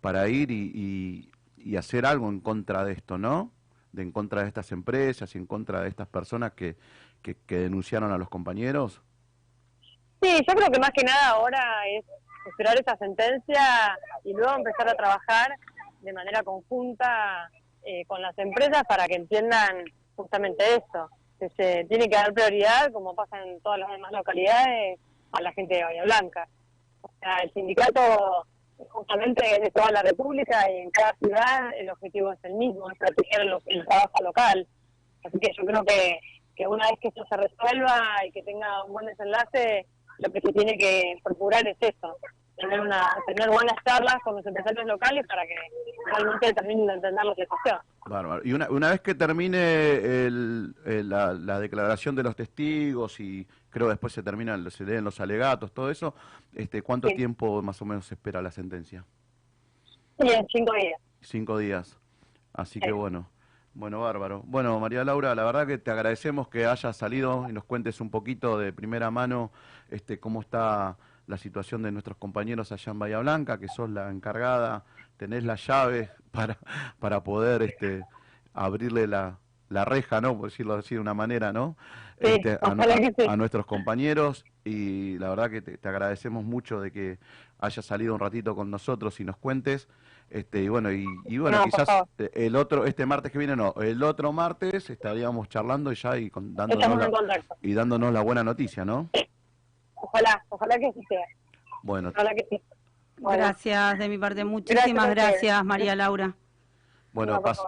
para ir y hacer algo en contra de esto, ¿no? De en contra de estas empresas y en contra de estas personas que, que, denunciaron a los compañeros. Sí, yo creo que más que nada ahora es esperar esa sentencia y luego empezar a trabajar de manera conjunta eh, con las empresas para que entiendan justamente eso, que se tiene que dar prioridad, como pasa en todas las demás localidades, a la gente de Bahía Blanca. O sea, el sindicato justamente de toda la República y en cada ciudad el objetivo es el mismo, es proteger el, el trabajo local. Así que yo creo que, que una vez que esto se resuelva y que tenga un buen desenlace, lo que se tiene que procurar es eso, tener una tener buenas charlas con los empresarios locales para que realmente terminen de entender la situación. Bárbaro. Y una, una vez que termine el- el- la, la declaración de los testigos y creo después se terminan, se leen los alegatos, todo eso, este, ¿cuánto Sí. tiempo más o menos se espera la sentencia? Sí, en cinco días. Cinco días. Así que bueno. Bueno, bárbaro. Bueno, María Laura, la verdad que te agradecemos que hayas salido y nos cuentes un poquito de primera mano este, cómo está la situación de nuestros compañeros allá en Bahía Blanca, que sos la encargada, tenés las llaves para, para poder este, abrirle la, la reja, ¿no? Por decirlo así de una manera, ¿no? Sí, Este, a, sí. nuestros compañeros y la verdad que te, te agradecemos mucho de que hayas salido un ratito con nosotros y nos cuentes. Este, y bueno, y, y bueno, No, quizás el otro, este martes que viene no, el otro martes estaríamos charlando ya y con- dándonos la, y dándonos la buena noticia, ¿no? Ojalá, ojalá que así sea. Bueno, Ojalá que sí. Bueno. Gracias de mi parte, muchísimas Gracias María Laura. bueno, pas-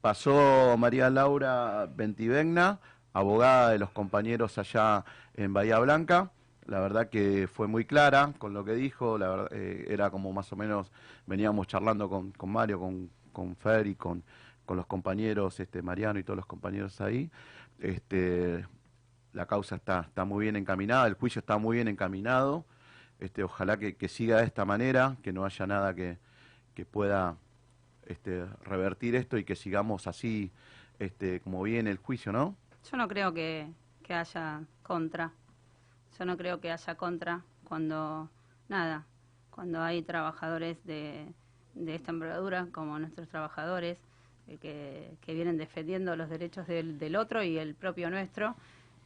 pasó María Laura Ventivegna, abogada de los compañeros allá en Bahía Blanca. La verdad que fue muy clara con lo que dijo, la verdad, eh, era como más o menos, veníamos charlando con, Mario, con, con Fer y con, con los compañeros, este Mariano y todos los compañeros ahí. Este, la causa está, está muy bien encaminada, el juicio está muy bien encaminado. Este, ojalá que, que siga de esta manera, que no haya nada que, que pueda este, revertir esto y que sigamos así este, como viene el juicio, ¿no? Yo no creo que, que haya contra. Yo no creo que haya contra cuando, nada, cuando hay trabajadores de, de esta envergadura, como nuestros trabajadores, eh, que, que vienen defendiendo los derechos del, del otro y el propio nuestro.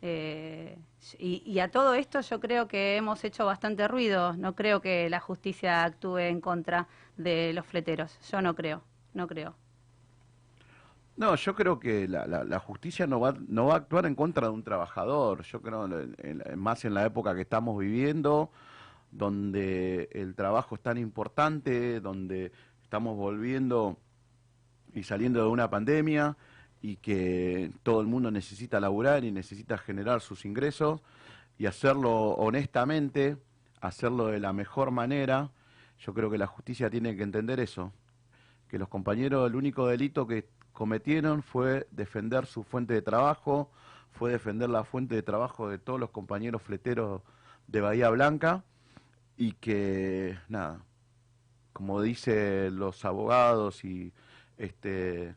Eh, y, y a todo esto yo creo que hemos hecho bastante ruido. No creo que la justicia actúe en contra de los fleteros. Yo no creo, no creo. No, yo creo que la, la- la justicia no va, no va a actuar en contra de un trabajador. Yo creo, en- en- más en la época que estamos viviendo, donde el trabajo es tan importante, donde estamos volviendo y saliendo de una pandemia y que todo el mundo necesita laburar y necesita generar sus ingresos y hacerlo honestamente, hacerlo de la mejor manera. Yo creo que la justicia tiene que entender eso, que los compañeros el único delito que cometieron fue defender su fuente de trabajo, fue defender la fuente de trabajo de todos los compañeros fleteros de Bahía Blanca y que nada, como dicen los abogados y este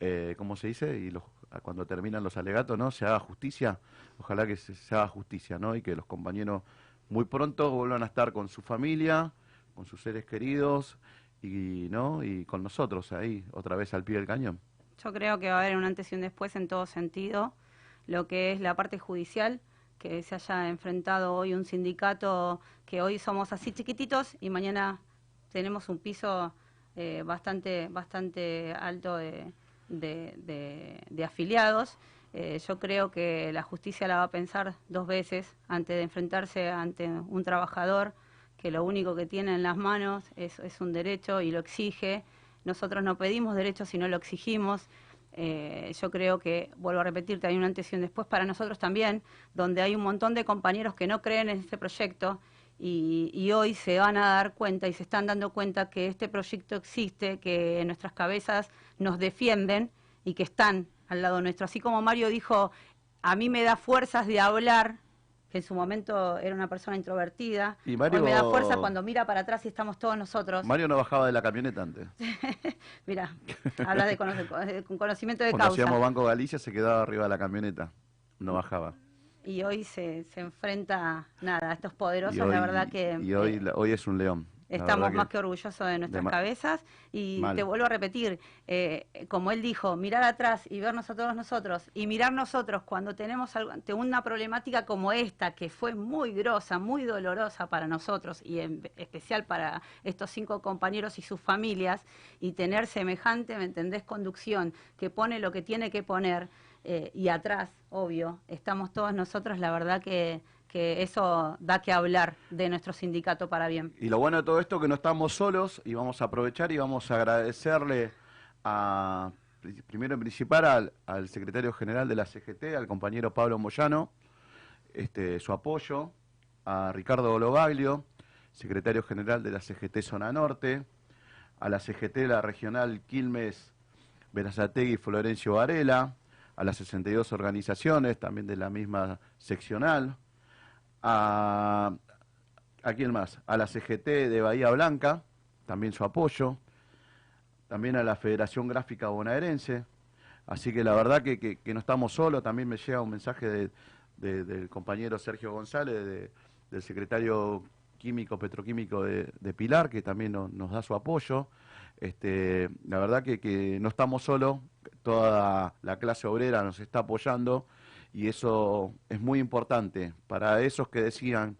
eh, ¿cómo se dice? Y los, cuando terminan los alegatos, ¿no? Se haga justicia, ojalá que se, se haga justicia, ¿no? Y que los compañeros muy pronto vuelvan a estar con su familia, con sus seres queridos y, ¿no? Y con nosotros ahí, otra vez al pie del cañón. Yo creo que va a haber un antes y un después en todo sentido. Lo que es la parte judicial, que se haya enfrentado hoy un sindicato que hoy somos así chiquititos y mañana tenemos un piso eh, bastante, bastante alto de, de- de- afiliados. Eh, yo creo que la justicia la va a pensar dos veces antes de enfrentarse ante un trabajador que lo único que tiene en las manos es, un derecho y lo exige. Nosotros no pedimos derechos, sino lo exigimos. Eh, yo creo que, vuelvo a repetirte, hay un antes y un después para nosotros también, donde hay un montón de compañeros que no creen en este proyecto y, y hoy se van a dar cuenta y se están dando cuenta que este proyecto existe, que nuestras cabezas nos defienden y que están al lado nuestro. Así como Mario dijo, a mí me da fuerzas de hablar que en su momento era una persona introvertida. Y Mario- Hoy me da fuerza cuando mira para atrás y estamos todos nosotros. Mario no bajaba de la camioneta antes. Mira, habla de cono- de- con conocimiento de Cuando causa. hacíamos Banco Galicia se quedaba arriba de la camioneta. No bajaba. Y hoy se, se enfrenta, nada, a estos poderosos, hoy, la verdad que... y hoy, eh, hoy es un león. Estamos más que orgullosos de nuestras cabezas y Mal. te vuelvo a repetir, eh, como él dijo, mirar atrás y vernos a todos nosotros y mirar nosotros cuando tenemos algo, ante una problemática como esta que fue muy grosa, muy dolorosa para nosotros y en especial para estos cinco compañeros y sus familias y tener semejante, ¿me entendés?, conducción que pone lo que tiene que poner eh, y atrás, obvio, estamos todos nosotros, la verdad que, que eso da que hablar de nuestro sindicato para bien. Y lo bueno de todo esto es que no estamos solos y vamos a aprovechar y vamos a agradecerle a, pri- primero en principal al, secretario general de la CGT, al compañero Pablo Moyano, este, su apoyo, a Ricardo Ologaglio, secretario general de la CGT Zona Norte, a la CGT la regional Quilmes, Berazategui y Florencio Varela, a las 62 organizaciones, también de la misma seccional, a, ¿a quién más? A la CGT de Bahía Blanca, también su apoyo, también a la Federación Gráfica Bonaerense, así que la verdad que, que- no estamos solos, también me llega un mensaje de- de- del compañero Sergio González, de- del secretario químico, petroquímico de, Pilar, que también no- nos da su apoyo. Este, la verdad que, que no estamos solos, toda la clase obrera nos está apoyando y eso es muy importante. Para esos que decían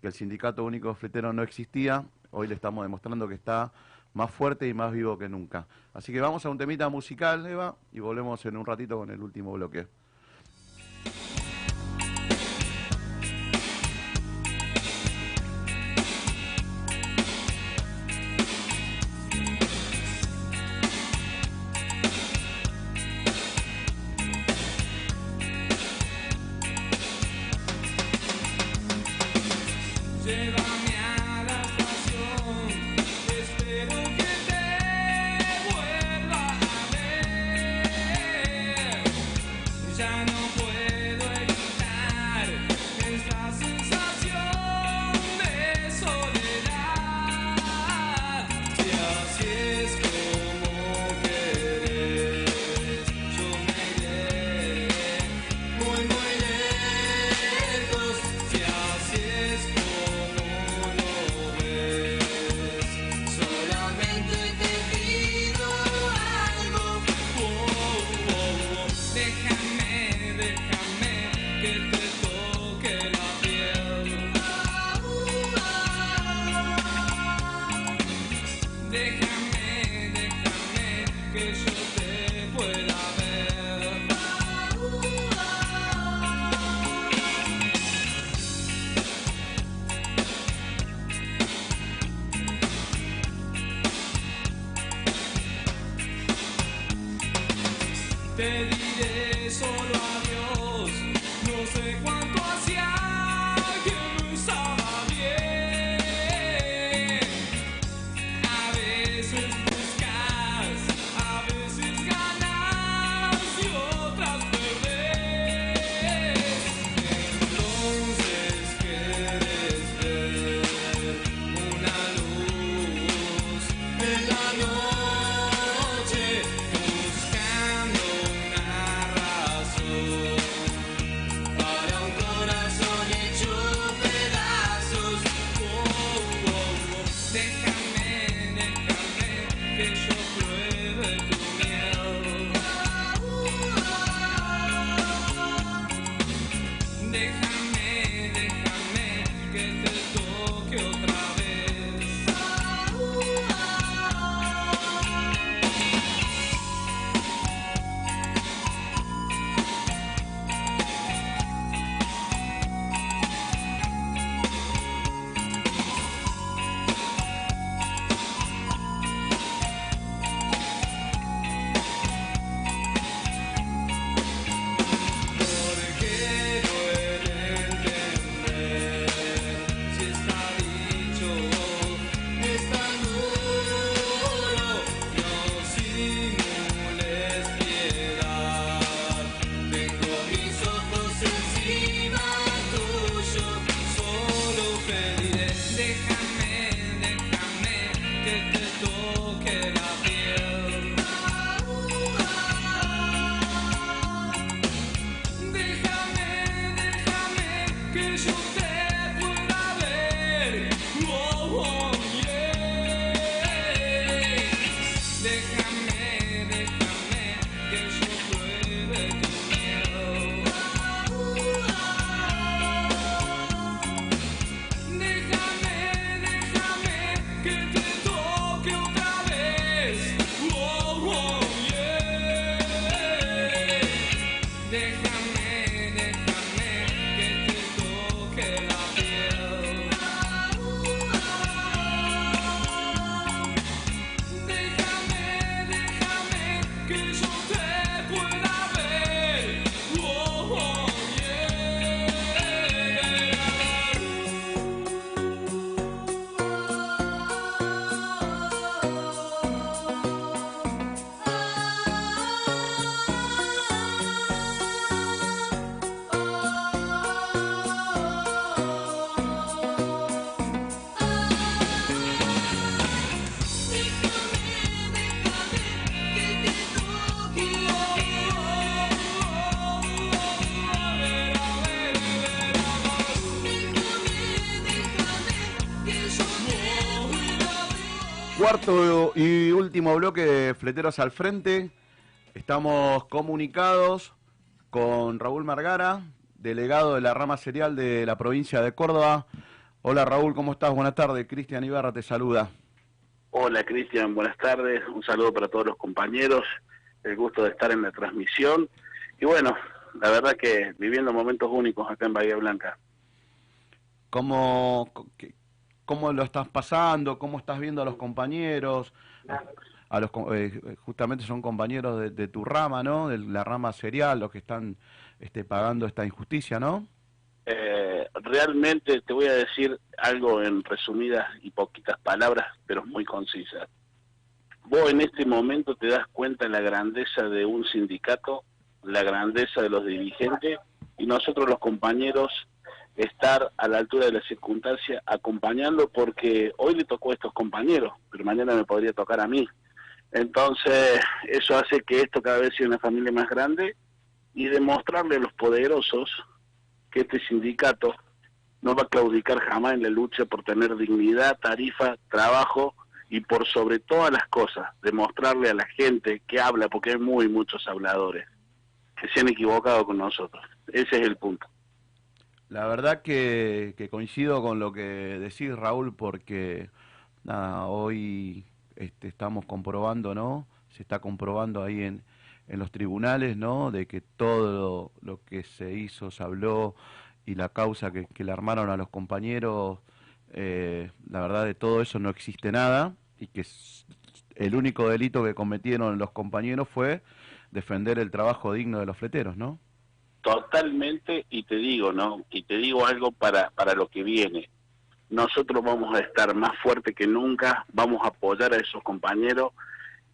que el Sindicato Único Fletero no existía, hoy le estamos demostrando que está más fuerte y más vivo que nunca. Así que vamos a un temita musical, Eva, y volvemos en un ratito con el último bloque. Último bloque de Fleteros al Frente. Estamos comunicados con Raúl Margara, delegado de la rama serial de la provincia de Córdoba. Hola Raúl, ¿cómo estás? Buenas tardes. Cristian Ibarra te saluda. Hola Cristian, buenas tardes. Un saludo para todos los compañeros. El gusto de estar en la transmisión. Y bueno, la verdad que viviendo momentos únicos acá en Bahía Blanca. ¿Cómo, cómo lo estás pasando? ¿Cómo estás viendo a los compañeros? A los, eh, justamente son compañeros de, de tu rama, ¿no? De la rama serial, los que están este, pagando esta injusticia, ¿no? Eh, realmente te voy a decir algo en resumidas y poquitas palabras, pero muy concisas. Vos en este momento te das cuenta de la grandeza de un sindicato, la grandeza de los dirigentes y nosotros los compañeros estar a la altura de la circunstancia acompañando porque hoy le tocó a estos compañeros, pero mañana me podría tocar a mí. Entonces, eso hace que esto cada vez sea una familia más grande y demostrarle a los poderosos que este sindicato no va a claudicar jamás en la lucha por tener dignidad, tarifa, trabajo y por sobre todas las cosas, demostrarle a la gente que habla, porque hay muy muchos habladores, que se han equivocado con nosotros. Ese es el punto. La verdad que, coincido con lo que decís, Raúl, porque hoy este, estamos comprobando, ¿no? Se está comprobando ahí en, en los tribunales, ¿no? De que todo lo que se hizo, se habló y la causa que, que le armaron a los compañeros, eh, la verdad de todo eso no existe nada y que el único delito que cometieron los compañeros fue defender el trabajo digno de los fleteros, ¿no? Totalmente, y te digo, ¿no? Y te digo algo para, para lo que viene. Nosotros vamos a estar más fuerte que nunca, vamos a apoyar a esos compañeros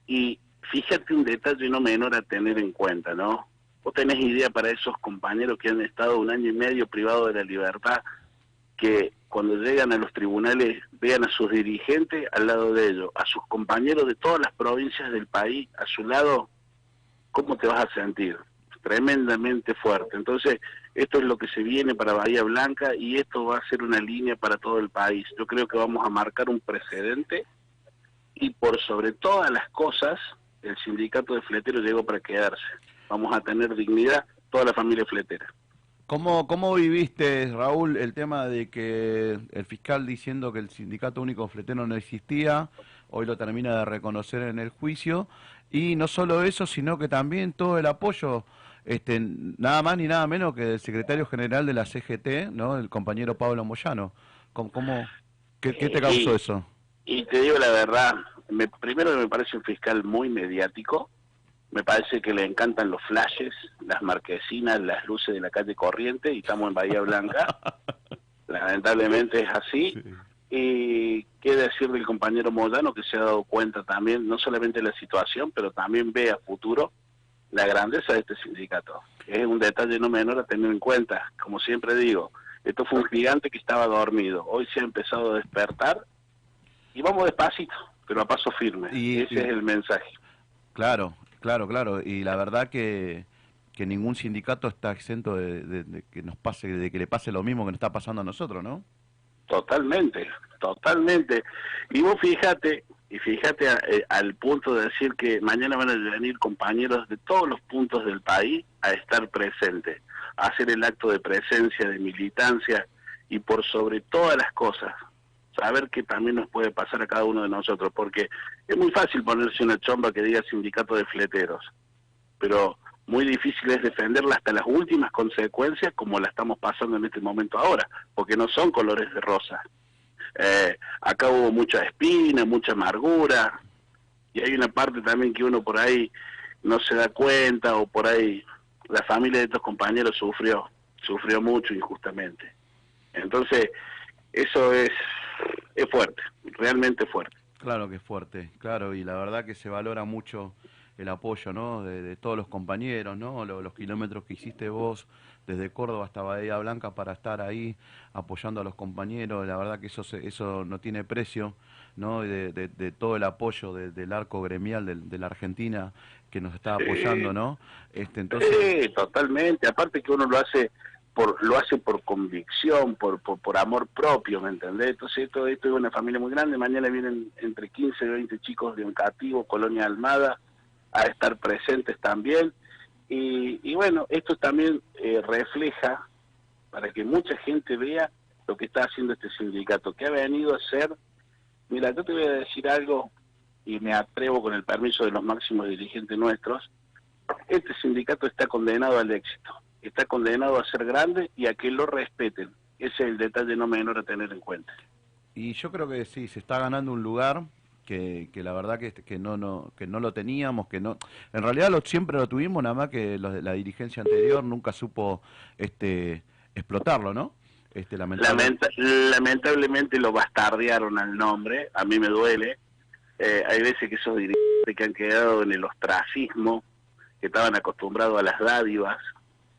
y fíjate un detalle no menor a tener en cuenta, ¿no? Vos tenés idea para esos compañeros que han estado un año y medio privados de la libertad, que cuando llegan a los tribunales vean a sus dirigentes al lado de ellos, a sus compañeros de todas las provincias del país a su lado, ¿cómo te vas a sentir? Tremendamente fuerte. Entonces, esto es lo que se viene para Bahía Blanca y esto va a ser una línea para todo el país. Yo creo que vamos a marcar un precedente y por sobre todas las cosas, el sindicato de fleteros llegó para quedarse. Vamos a tener dignidad toda la familia fletera. ¿Cómo, ¿Cómo viviste, Raúl, el tema de que el fiscal diciendo que el sindicato único fletero no existía, hoy lo termina de reconocer en el juicio, y no solo eso, sino que también todo el apoyo, este, nada más ni nada menos que del secretario general de la CGT, ¿no? el compañero Pablo Moyano. ¿Cómo, cómo- qué, qué te causó Y- eso? Y te digo la verdad, me, primero que me parece un fiscal muy mediático, me parece que le encantan los flashes, las marquesinas, las luces de la calle corriente y estamos en Bahía Blanca. Lamentablemente es así. Y qué decir del compañero Moyano que se ha dado cuenta también, no solamente de la situación, pero también ve a futuro la grandeza de este sindicato. Es un detalle no menor a tener en cuenta. Como siempre digo, esto fue un gigante que estaba dormido. Hoy se ha empezado a despertar y vamos despacito, pero a paso firme. Y- Ese y- es el mensaje. Claro, claro, claro. Y la verdad que, que ningún sindicato está exento de, de- de que nos pase, de que le pase lo mismo que nos está pasando a nosotros, ¿no? Totalmente, totalmente. Y vos fíjate, y fíjate a- eh, al punto de decir que mañana van a venir compañeros de todos los puntos del país a estar presentes, a hacer el acto de presencia, de militancia y por sobre todas las cosas, saber que también nos puede pasar a cada uno de nosotros, porque es muy fácil ponerse una chomba que diga sindicato de fleteros, pero muy difícil es defenderla hasta las últimas consecuencias como la estamos pasando en este momento ahora, porque no son colores de rosa. Eh, acá hubo mucha espina, mucha amargura, y hay una parte también que uno por ahí no se da cuenta, o por ahí la familia de estos compañeros sufrió, sufrió mucho injustamente. Entonces, eso es, es fuerte, realmente fuerte. Claro que es fuerte, claro, y la verdad que se valora mucho el apoyo, ¿no? De, de todos los compañeros, ¿no? Lo- Los, kilómetros que hiciste vos desde Córdoba hasta Bahía Blanca para estar ahí apoyando a los compañeros, la verdad que eso se- eso no tiene precio, ¿no? De, de- de todo el apoyo de- del arco gremial del- de, la Argentina que nos está apoyando, ¿no? Este, entonces, Sí, totalmente. Aparte que uno lo hace por lo hace por convicción, por, por, por amor propio, ¿me entendés? Entonces esto, esto es una familia muy grande, mañana vienen entre 15 y 20 chicos de un cativo, Colonia Almada, a estar presentes también. Y, y bueno, esto también eh, refleja para que mucha gente vea lo que está haciendo este sindicato, que ha venido a ser, mira, yo te voy a decir algo y me atrevo con el permiso de los máximos dirigentes nuestros, este sindicato está condenado al éxito, está condenado a ser grande y a que lo respeten. Ese es el detalle no menor a tener en cuenta. Y yo creo que sí, se está ganando un lugar que, que la verdad que, que no, no que no lo teníamos, que no en realidad lo, siempre lo tuvimos, nada más que los de la dirigencia anterior nunca supo este explotarlo, ¿no? Este, lamentablemente. lamentablemente lo bastardearon al nombre, a mí me duele. Eh, hay veces que esos dirigentes que han quedado en el ostracismo, que estaban acostumbrados a las dádivas,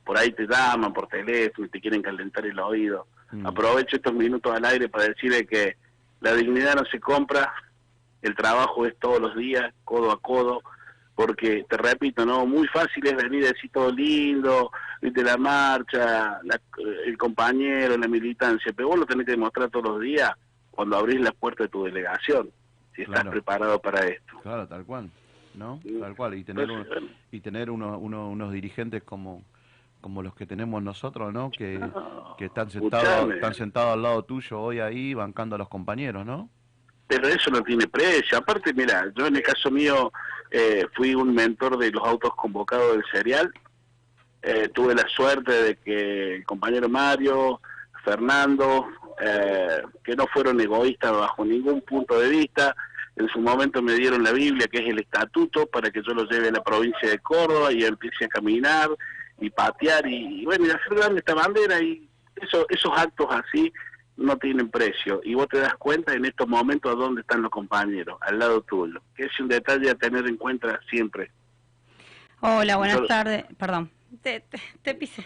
por ahí te llaman por teléfono y te quieren calentar el oído. Mm. Aprovecho estos minutos al aire para decirle que la dignidad no se compra, el trabajo es todos los días, codo a codo, porque te repito, no, muy fácil es venir a decir todo lindo, viste la marcha, la- el compañero, la militancia, pero vos lo tenés que demostrar todos los días cuando abrís la puerta de tu delegación, si estás preparado para esto. Claro, tal cual, ¿no? Tal cual. Y tener, un- y tener uno- uno- unos dirigentes como como los que tenemos nosotros, ¿no? Que, que están sentados están sentados al lado tuyo hoy ahí bancando a los compañeros, ¿no? Pero eso no tiene precio. Aparte, mira, yo en el caso mío eh, fui un mentor de los autos convocados del serial. Eh, tuve la suerte de que el compañero Mario, Fernando, eh, que no fueron egoístas bajo ningún punto de vista, en su momento me dieron la Biblia, que es el estatuto, para que yo lo lleve a la provincia de Córdoba y empiece a caminar y patear y, y bueno, y hacer grande esta bandera y eso, esos actos así no tienen precio. Y vos te das cuenta en estos momentos a dónde están los compañeros, al lado tuyo. Que es un detalle a tener en cuenta siempre. Hola, buenas tardes. Perdón, te, te, te pisé.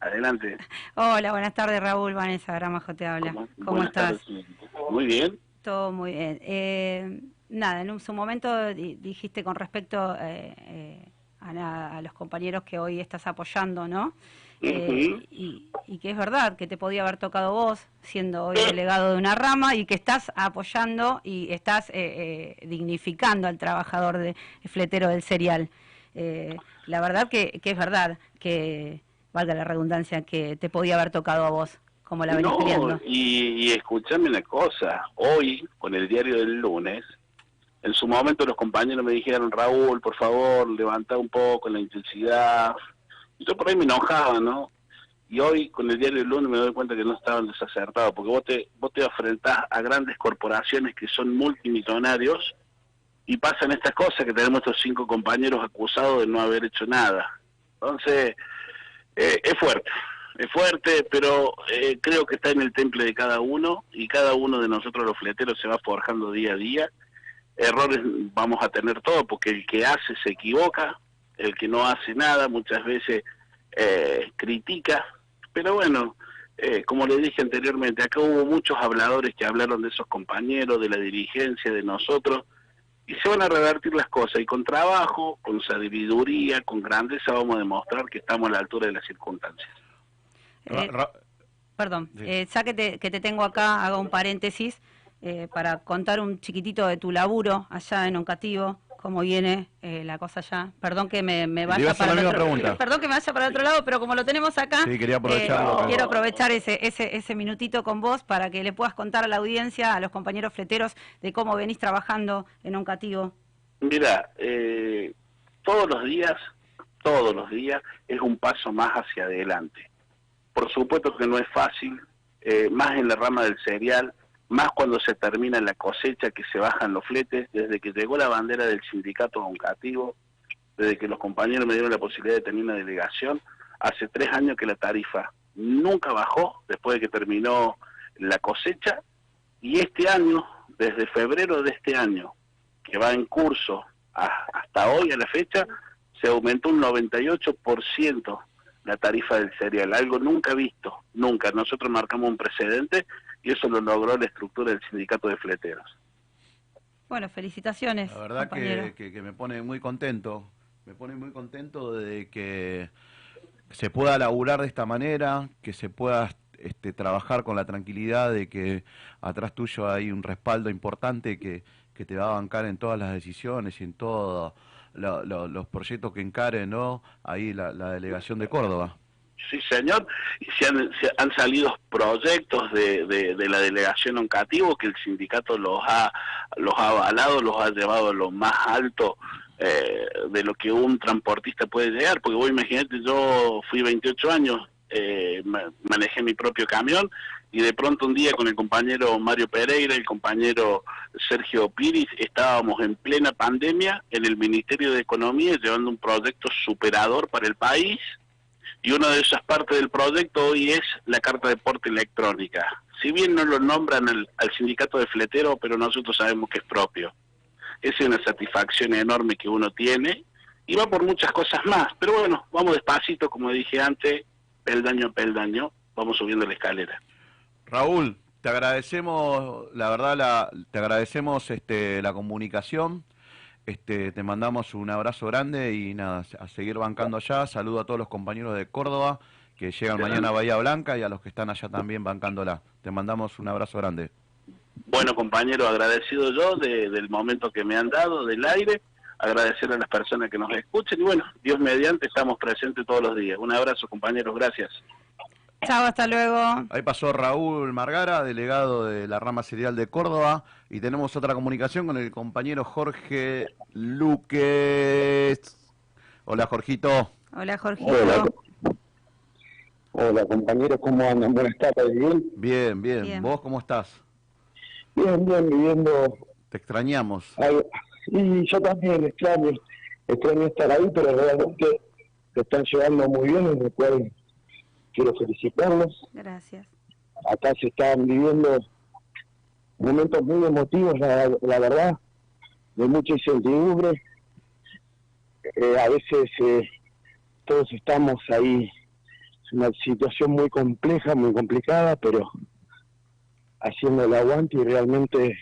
Adelante. Hola, buenas tardes, Raúl. Vanessa Gramajo te habla. ¿Cómo, estás? tardes. Muy bien. Todo muy bien. Eh, nada, en un, su momento di- dijiste con respecto eh, eh, a, a los compañeros que hoy estás apoyando, ¿no? Eh, Ujú. y, y que es verdad que te podía haber tocado vos siendo hoy delegado de una rama y que estás apoyando y estás eh, eh, dignificando al trabajador de fletero del cereal. Eh, la verdad que, que es verdad que, valga la redundancia, que te podía haber tocado a vos, como la venís No, y, y escúchame una cosa, hoy con el diario del lunes, en su momento los compañeros me dijeron, Raúl, por favor, levanta un poco la intensidad. Yo por ahí me enojaba, ¿no? Y hoy con el diario del lunes me doy cuenta que no estaban desacertados, porque vos te, vos te enfrentás a grandes corporaciones que son multimillonarios y pasan estas cosas que tenemos estos cinco compañeros acusados de no haber hecho nada. Entonces, eh, es fuerte, es fuerte, pero eh, creo que está en el temple de cada uno y cada uno de nosotros los fleteros se va forjando día a día. Errores vamos a tener todos porque el que hace se equivoca, el que no hace nada muchas veces eh, critica, pero bueno, eh, como le dije anteriormente, acá hubo muchos habladores que hablaron de esos compañeros, de la dirigencia, de nosotros, y se van a revertir las cosas, y con trabajo, con sabiduría, con grandeza vamos a demostrar que estamos a la altura de las circunstancias. Eh, Perdón, eh, ya que te, que te tengo acá, hago un paréntesis eh, para contar un chiquitito de tu laburo allá en Oncativo, cómo viene eh, la cosa allá. Perdón que me, vaya para el otro, pregunta. perdón que me vaya para el otro lado, pero como lo tenemos acá, Sí, quería eh, aprovecharlo. quiero aprovechar ese, ese, ese minutito con vos para que le puedas contar a la audiencia, a los compañeros fleteros, de cómo venís trabajando en Oncativo. Mira, eh, todos los días, todos los días es un paso más hacia adelante. Por supuesto que no es fácil, eh, más en la rama del cereal, más cuando se termina la cosecha que se bajan los fletes, desde que llegó la bandera del sindicato educativo, desde que los compañeros me dieron la posibilidad de tener una delegación, hace tres años que la tarifa nunca bajó después de que terminó la cosecha y este año, desde febrero de este año, que va en curso hasta hoy a la fecha, se aumentó un 98% la tarifa del cereal, algo nunca visto, nunca. Nosotros marcamos un precedente y eso lo logró la estructura del sindicato de fleteros. Bueno, felicitaciones, La verdad que, que- que me pone muy contento, me pone muy contento de que se pueda laburar de esta manera, que se pueda este, trabajar con la tranquilidad de que atrás tuyo hay un respaldo importante que, que te va a bancar en todas las decisiones y en todos los proyectos que encare, ¿no? Ahí la, la delegación de Córdoba. Sí, señor. Y se han, se han salido proyectos de, de, de la delegación Oncativo que el sindicato los ha, los ha avalado, los ha llevado a lo más alto eh, de lo que un transportista puede llegar. Porque vos imagínate, yo fui 28 años, eh, ma- manejé mi propio camión y de pronto un día con el compañero Mario Pereira, el compañero Sergio Piris, estábamos en plena pandemia en el Ministerio de Economía llevando un proyecto superador para el país y una de esas partes del proyecto hoy es la carta de porte electrónica. Si bien no lo nombran al, al sindicato de fletero, pero nosotros sabemos que es propio. Esa es una satisfacción enorme que uno tiene y va por muchas cosas más. Pero bueno, vamos despacito, como dije antes, peldaño a peldaño, vamos subiendo la escalera. Raúl, te agradecemos, la verdad, la, te agradecemos este, la comunicación. Este, te mandamos un abrazo grande y nada, a seguir bancando allá. Saludo a todos los compañeros de Córdoba que llegan mañana a Bahía Blanca y a los que están allá también bancándola. Te mandamos un abrazo grande. Bueno, compañero, agradecido yo de- del momento que me han dado, del aire, agradecer a las personas que nos escuchen y bueno, Dios mediante, estamos presentes todos los días. Un abrazo, compañeros, gracias. Chao, hasta luego. Ahí pasó Raúl Margara, delegado de la rama serial de Córdoba, y tenemos otra comunicación con el compañero Jorge Luques. Hola, Jorgito. Hola, Jorgito. Hola. Hola compañeros, ¿cómo andan? Buenas tardes, ¿bien? Bien, bien. Bien. ¿Vos cómo estás? Bien, bien, viviendo... Te extrañamos. Y yo también extraño, extraño estar ahí, pero realmente lo están llevando muy bien, en lo cual quiero felicitarlos. Gracias. Acá se están viviendo momentos muy emotivos, la, la verdad, de mucha incertidumbre. Eh, a veces eh, todos estamos ahí, es una situación muy compleja, muy complicada, pero haciendo el aguante y realmente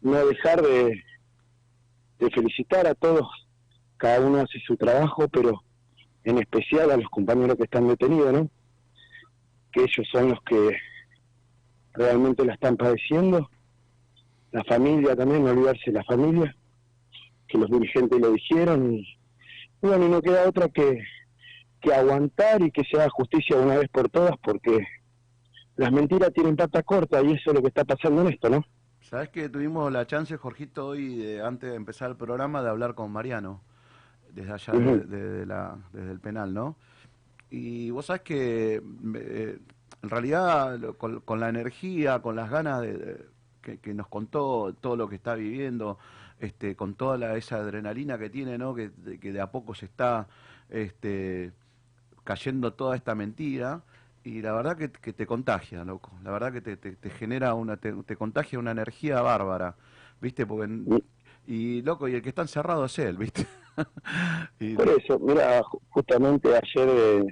no dejar de, de felicitar a todos. Cada uno hace su trabajo, pero en especial a los compañeros que están detenidos, ¿no? Que ellos son los que realmente la están padeciendo. La familia también, no olvidarse de la familia, que los dirigentes lo dijeron. Y, bueno, y no queda otra que, que aguantar y que se haga justicia una vez por todas, porque las mentiras tienen pata corta y eso es lo que está pasando en esto, ¿no? Sabes que tuvimos la chance, Jorgito, hoy, de, antes de empezar el programa, de hablar con Mariano, desde allá, Ujú. de- de- de la- desde el penal, ¿no? Y vos sabés que, eh, en realidad, con, con la energía, con las ganas de, de- que, que nos contó todo lo que está viviendo, este, con toda la- esa adrenalina que tiene, ¿no? Que, de, que de a poco se está este, cayendo toda esta mentira. Y la verdad que, que te contagia, loco. La verdad que te, te- te genera una, te, te contagia una energía bárbara, ¿viste? Porque, y loco, y el que está encerrado es él, ¿viste? Y- Por eso, mira, ju- justamente ayer eh,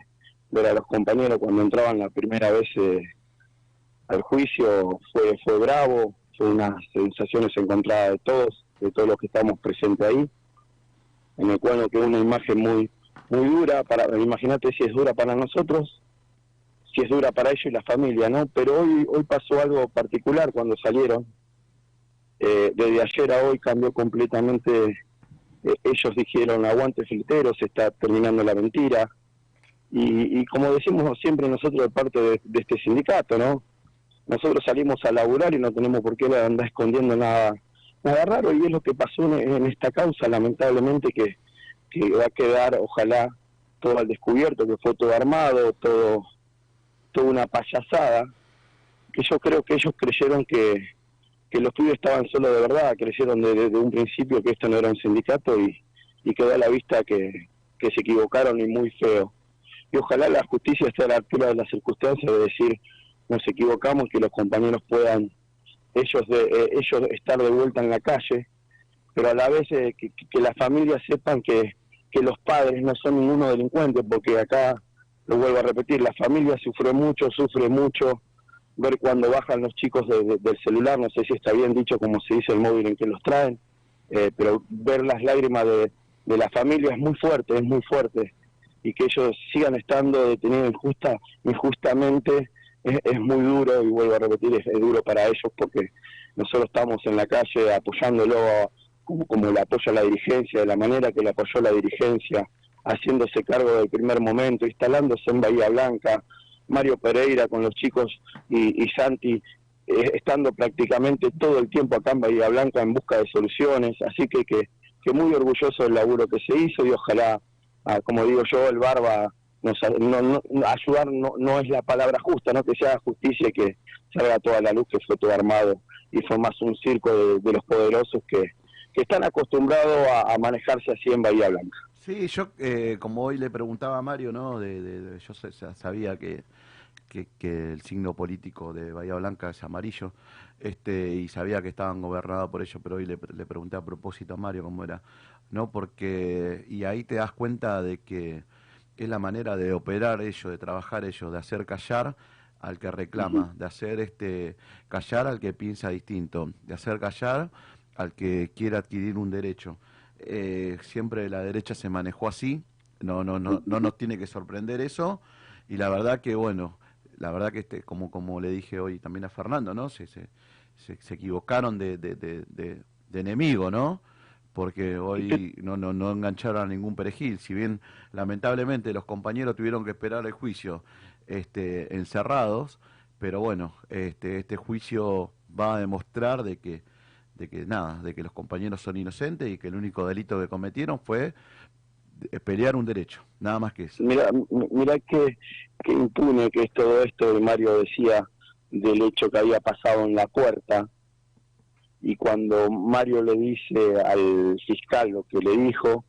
ver a los compañeros cuando entraban la primera vez eh, al juicio fue fue bravo, fue unas sensaciones encontradas de todos, de todos los que estamos presentes ahí, en el cual quedó una imagen muy muy dura, para imagínate si es dura para nosotros, si es dura para ellos y la familia, ¿no? Pero hoy hoy pasó algo particular cuando salieron. Eh, desde ayer a hoy cambió completamente eh, ellos dijeron aguante filtero, se está terminando la mentira. Y, y como decimos siempre nosotros de parte de, este sindicato, ¿no? Nosotros salimos a laburar y no tenemos por qué andar escondiendo nada nada raro y es lo que pasó en, en esta causa, lamentablemente, que, que va a quedar, ojalá, todo al descubierto, que fue todo armado, todo, toda una payasada, que yo creo que ellos creyeron que, que los pibes estaban solo de verdad, creyeron desde de un principio que esto no era un sindicato y, y quedó a la vista que, que se equivocaron y muy feo. Y ojalá la justicia esté a la altura de las circunstancias de decir nos equivocamos, que los compañeros puedan ellos de, eh, ellos estar de vuelta en la calle, pero a la vez eh, que, que las familias sepan que, que los padres no son ninguno delincuente, porque acá, lo vuelvo a repetir, la familia sufre mucho, sufre mucho, ver cuando bajan los chicos de- de- del celular, no sé si está bien dicho como se dice el móvil en que los traen, eh, pero ver las lágrimas de, de la familia es muy fuerte, es muy fuerte. y que ellos sigan estando detenidos injusta, injustamente es, muy duro y vuelvo a repetir, es, es duro para ellos porque nosotros estamos en la calle apoyándolo como, como le apoya la dirigencia, de la manera que le apoyó la dirigencia, haciéndose cargo del primer momento, instalándose en Bahía Blanca, Mario Pereira con los chicos y, y Santi eh, estando prácticamente todo el tiempo acá en Bahía Blanca en busca de soluciones, así que, que, muy orgulloso del laburo que se hizo y ojalá, ah, como digo yo, el Barba nos, no, no- ayudar no, no es la palabra justa, no que se haga justicia y que salga toda la luz que fue todo armado y fue más un circo de, los poderosos que, están acostumbrados a, manejarse así en Bahía Blanca. Sí, yo eh, como hoy le preguntaba a Mario, ¿no? De, de- de- yo sa- sa- sabía que, que, que el signo político de Bahía Blanca es amarillo, este, y sabía que estaban gobernados por ello, pero hoy le pregunté a propósito a Mario cómo era, ¿no? Porque, y ahí te das cuenta de que es la manera de operar ellos, de trabajar ellos, de hacer callar al que reclama, de hacer este callar al que piensa distinto, de hacer callar al que quiere adquirir un derecho. Eh, siempre la derecha se manejó así, no, no, no, no nos tiene que sorprender eso, y la verdad que bueno, la verdad que este, como, como le dije hoy también a Fernando, ¿no? Se, se, se, se equivocaron de, de, de, enemigo, ¿no? Porque hoy no, no, no engancharon a ningún perejil, si bien lamentablemente los compañeros tuvieron que esperar el juicio este, encerrados, pero bueno, este, este juicio va a demostrar de que, de que nada, de que los compañeros son inocentes y que el único delito que cometieron fue pelear un derecho, nada más que eso. Mira, m- mira qué, qué impune que es todo esto que Mario decía del hecho que había pasado en la puerta. Y cuando Mario le dice al fiscal lo que le dijo,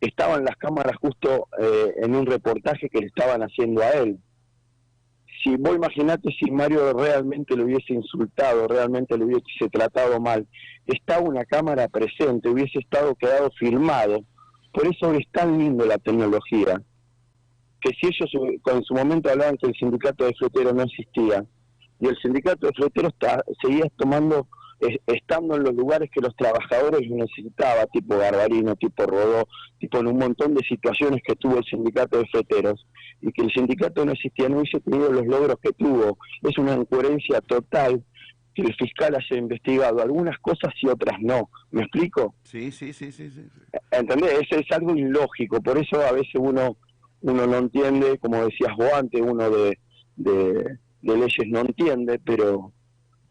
estaban las cámaras justo eh, en un reportaje que le estaban haciendo a él. Si vos imaginate si Mario realmente lo hubiese insultado, realmente lo hubiese tratado mal, estaba una cámara presente, hubiese estado quedado filmado. Por eso es tan lindo la tecnología que si ellos en su momento hablaban que el sindicato de fleteros no existía y el sindicato de fleteros ta- seguía tomando estando en los lugares que los trabajadores necesitaban, tipo Garbarino, tipo Rodó, tipo en un montón de situaciones que tuvo el sindicato de fleteros y que el sindicato no existía, no hubiese tenido los logros que tuvo. Es una incoherencia total que el fiscal haya investigado algunas cosas y otras no. ¿Me explico? Sí, sí, sí, sí, sí. ¿Entendés? Es, es algo ilógico, por eso a veces uno uno no entiende, como decías vos antes, uno de, de, de leyes no entiende, pero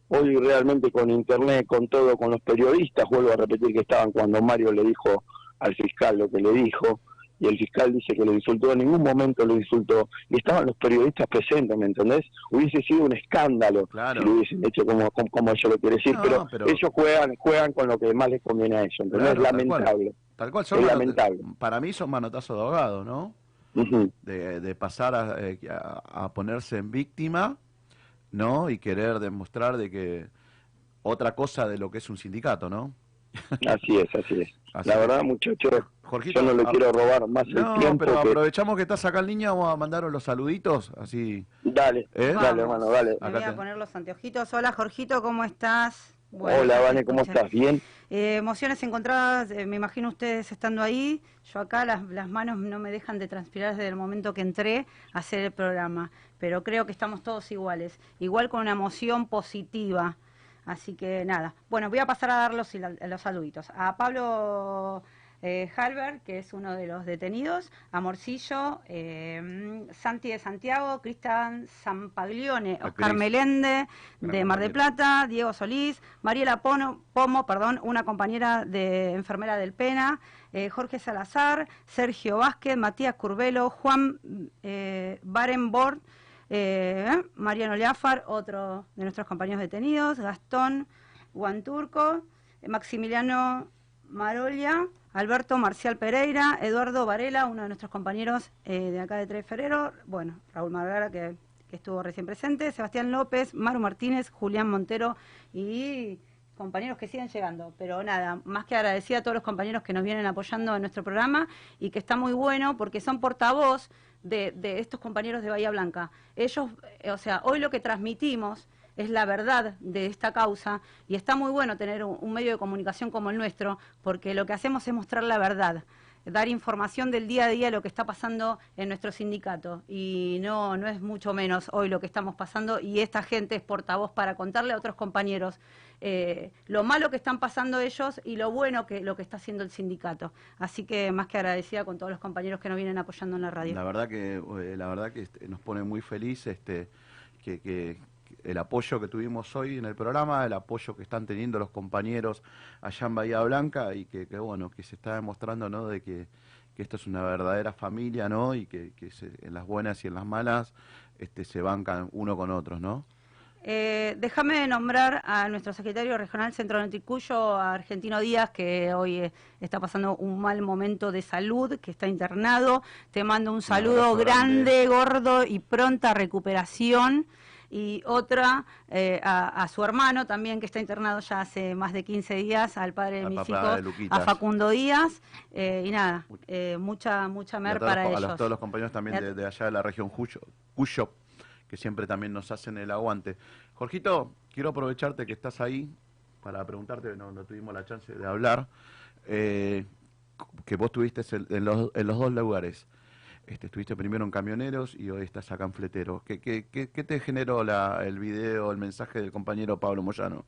hoy realmente con internet, con todo, con los periodistas, vuelvo a repetir que estaban cuando Mario le dijo al fiscal lo que le dijo, y el fiscal dice que lo insultó, en ningún momento lo insultó, y estaban los periodistas presentes, ¿me entendés? Hubiese sido un escándalo si lo hubiesen hecho como, como, como yo lo quiero decir, No, pero, pero- ellos juegan juegan con lo que más les conviene a ellos, ¿entendés? Claro, es tal cual. lamentable. Tal cual son Es lamentable. Para mí son manotazos de ahogado, ¿no? De, de pasar a, eh, a- a ponerse en víctima, ¿no? Y querer demostrar de que otra cosa de lo que es un sindicato, ¿no? Así es, así es. Así la es. verdad, muchachos, Jorgito, yo no le a- quiero robar más No, el tiempo. pero que- aprovechamos que estás acá en línea, vamos a mandar los saluditos, así. Dale, ¿Eh? dale, hermano, dale. Me voy a poner los anteojitos. Hola, Jorgito, ¿cómo estás? Bueno, Hola, Vane, ¿cómo estás? ¿Bien? Eh, emociones encontradas, eh, me imagino ustedes estando ahí. Yo acá las, las manos no me dejan de transpirar desde el momento que entré a hacer el programa, pero creo que estamos todos iguales, igual con una emoción positiva. Así que nada, bueno, voy a pasar a dar los, los saluditos. A Pablo eh, Halber, que es uno de los detenidos, a Morcillo, eh, Santi de Santiago, Cristian Zampaglione, Oscar. Melende de Mar del Plata, Diego Solís, Mariela Pono- Pomo, perdón, una compañera de enfermera del Pena, eh, Jorge Salazar, Sergio Vázquez, Matías Curvelo, Juan eh, Barenbord, eh, Mariano Leafar, otro de nuestros compañeros detenidos, Gastón Guanturco, eh, Maximiliano Marolia, Alberto Marcial Pereira, Eduardo Varela, uno de nuestros compañeros eh, de acá de 3 de febrero, bueno, Raúl Margara que, que estuvo recién presente, Sebastián López, Maru Martínez, Julián Montero y compañeros que siguen llegando. Pero nada, más que agradecida a todos los compañeros que nos vienen apoyando en nuestro programa y que está muy bueno porque son portavoz de, estos compañeros de Bahía Blanca. Ellos, eh, o sea, hoy lo que transmitimos es la verdad de esta causa y está muy bueno tener un, un medio de comunicación como el nuestro porque lo que hacemos es mostrar la verdad. dar información del día a día de lo que está pasando en nuestro sindicato. Y no, no es mucho menos hoy lo que estamos pasando y esta gente es portavoz para contarle a otros compañeros eh, lo malo que están pasando ellos y lo bueno que lo que está haciendo el sindicato. Así que más que agradecida con todos los compañeros que nos vienen apoyando en la radio. La verdad que, eh, la verdad que este, nos pone muy feliz este, que, el apoyo que tuvimos hoy en el programa, el apoyo que están teniendo los compañeros allá en Bahía Blanca y que, que bueno, que se está demostrando, ¿no? De que, que esto es una verdadera familia, ¿no? Y que, que se- en las buenas y en las malas este, se bancan uno con otros, ¿no? Eh, déjame nombrar a nuestro secretario regional Centro Norte y Cuyo, a Argentino Díaz, que hoy eh, está pasando un mal momento de salud, que está internado. Te mando un saludo grande. grande, gordo y pronta recuperación. Y otra eh, a, a su hermano también, que está internado ya hace más de 15 días, al padre de Al mis de hijos, a Facundo Díaz. Eh, y nada, eh, mucha, mucha Y a mer todos, para a ellos. los- todos los compañeros también a- de allá de la región Cuyo, Cuyo, que siempre también nos hacen el aguante. Jorgito, quiero aprovecharte que estás ahí para preguntarte, no, no tuvimos la chance de hablar, eh, que vos estuviste en, los, en los dos lugares. Este, estuviste primero en Camioneros y hoy estás acá en Fleteros. ¿Qué, qué, qué, te generó la, el video, el mensaje del compañero Pablo Moyano?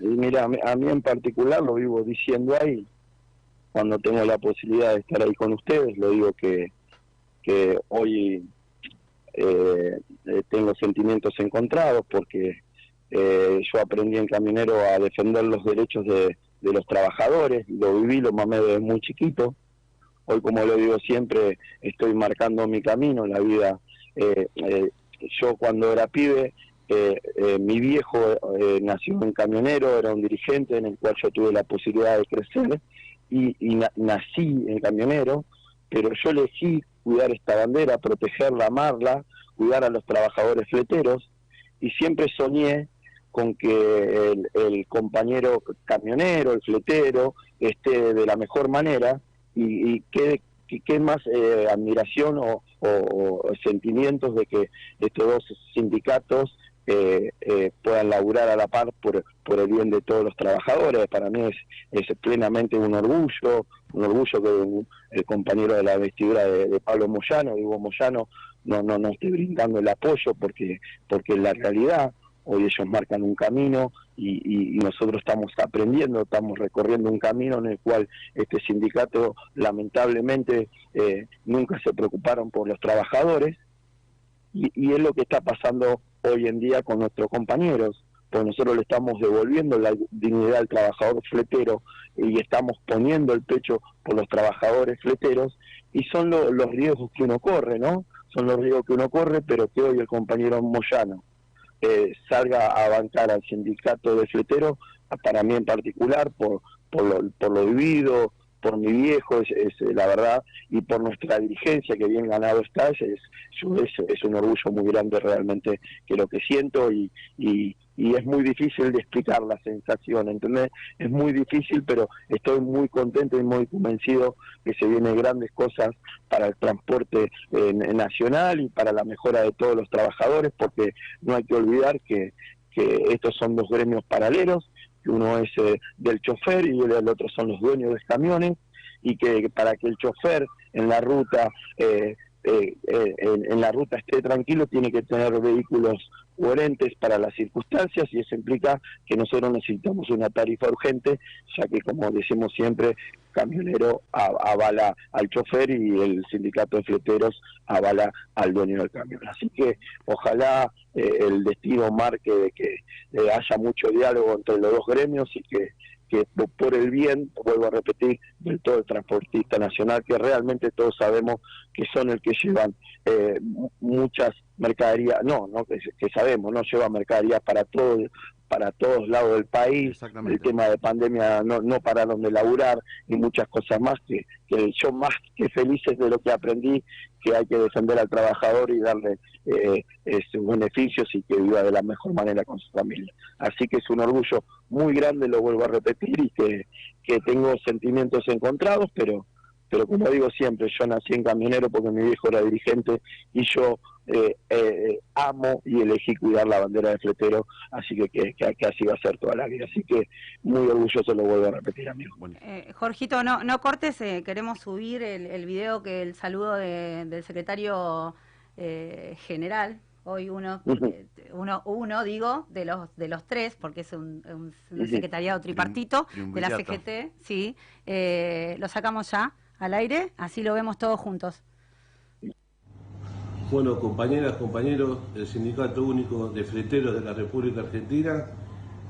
Y mira, a mí en particular lo vivo diciendo ahí, cuando tengo la posibilidad de estar ahí con ustedes, lo digo que, que hoy eh, tengo sentimientos encontrados porque eh, yo aprendí en Caminero a defender los derechos de, los trabajadores, lo viví, lo mamé desde muy chiquito. Hoy, como lo digo siempre, estoy marcando mi camino en la vida. Eh, yo cuando era pibe, mi viejo eh, nació en camionero, era un dirigente en el cual yo tuve la posibilidad de crecer y, y na- nací en camionero, pero yo elegí cuidar esta bandera, protegerla, amarla, cuidar a los trabajadores fleteros y siempre soñé con que el, compañero camionero, el fletero, esté de la mejor manera y, y qué, qué- más eh, admiración o, o- o sentimientos de que estos dos sindicatos eh, eh, puedan laburar a la par por, por el bien de todos los trabajadores. Para mí es, es plenamente un orgullo, un orgullo que el compañero de la vestidura de, Pablo Moyano, Hugo Moyano, no, no, no esté brindando el apoyo porque, porque la realidad. Hoy ellos marcan un camino y, nosotros estamos aprendiendo, estamos recorriendo un camino en el cual este sindicato lamentablemente eh, nunca se preocuparon por los trabajadores. Y es lo que está pasando hoy en día con nuestros compañeros, pues nosotros le estamos devolviendo la dignidad al trabajador fletero y estamos poniendo el pecho por los trabajadores fleteros y son lo- los riesgos que uno corre, ¿no? Son los riesgos que uno corre, pero que hoy el compañero Moyano eh, salga a bancar al sindicato de fleteros, para mí en particular, por, por, lo, por lo vivido, por mi viejo, es, eh, la verdad, y por nuestra dirigencia que bien ganado está, es, es, es un orgullo muy grande realmente que lo que siento y, y, y es muy difícil de explicar la sensación, ¿entendés? Es muy difícil, pero estoy muy contento y muy convencido que se vienen grandes cosas para el transporte eh, nacional y para la mejora de todos los trabajadores, porque no hay que olvidar que, que estos son dos gremios paralelos, que uno es eh, del chofer y el, otro son los dueños de camiones, y que para que el chofer en la ruta eh, eh, eh, en, la ruta esté tranquilo tiene que tener vehículos coherentes para las circunstancias y eso implica que nosotros necesitamos una tarifa urgente, ya que como decimos siempre, camionero avala al chofer y el sindicato de fleteros avala al dueño del camión. Así que ojalá eh, el destino marque de que eh, haya mucho diálogo entre los dos gremios y que que po- por el bien, vuelvo a repetir, del todo el transportista nacional, que realmente todos sabemos que son el que llevan eh, mu- muchas mercaderías, no, no que, que sabemos, no lleva mercaderías para todo, para todos lados del país, el tema de pandemia no, no pararon de laburar y muchas cosas más que, que yo más que felices de lo que aprendí, que hay que defender al trabajador y darle eh, eh, sus beneficios y que viva de la mejor manera con su familia. Así que es un orgullo muy grande, lo vuelvo a repetir, y que, que tengo sentimientos encontrados, pero pero como digo siempre, yo nací en camionero porque mi viejo era dirigente y yo eh, eh, amo y elegí cuidar la bandera de fletero, así que, que, que- que así va a ser toda la vida. Así que muy orgulloso, lo vuelvo a repetir, amigo. Eh, Jorgito, no, no cortes, eh, queremos subir el, el video que el saludo de- del secretario eh, general, hoy uno, eh, uno, uno digo, de los de los tres, porque es un, un- un Ujú. secretariado tripartito de la. CGT, sí, eh, lo sacamos ya al aire, así lo vemos todos juntos. Bueno, compañeras, compañeros del Sindicato Único de Fleteros de la República Argentina,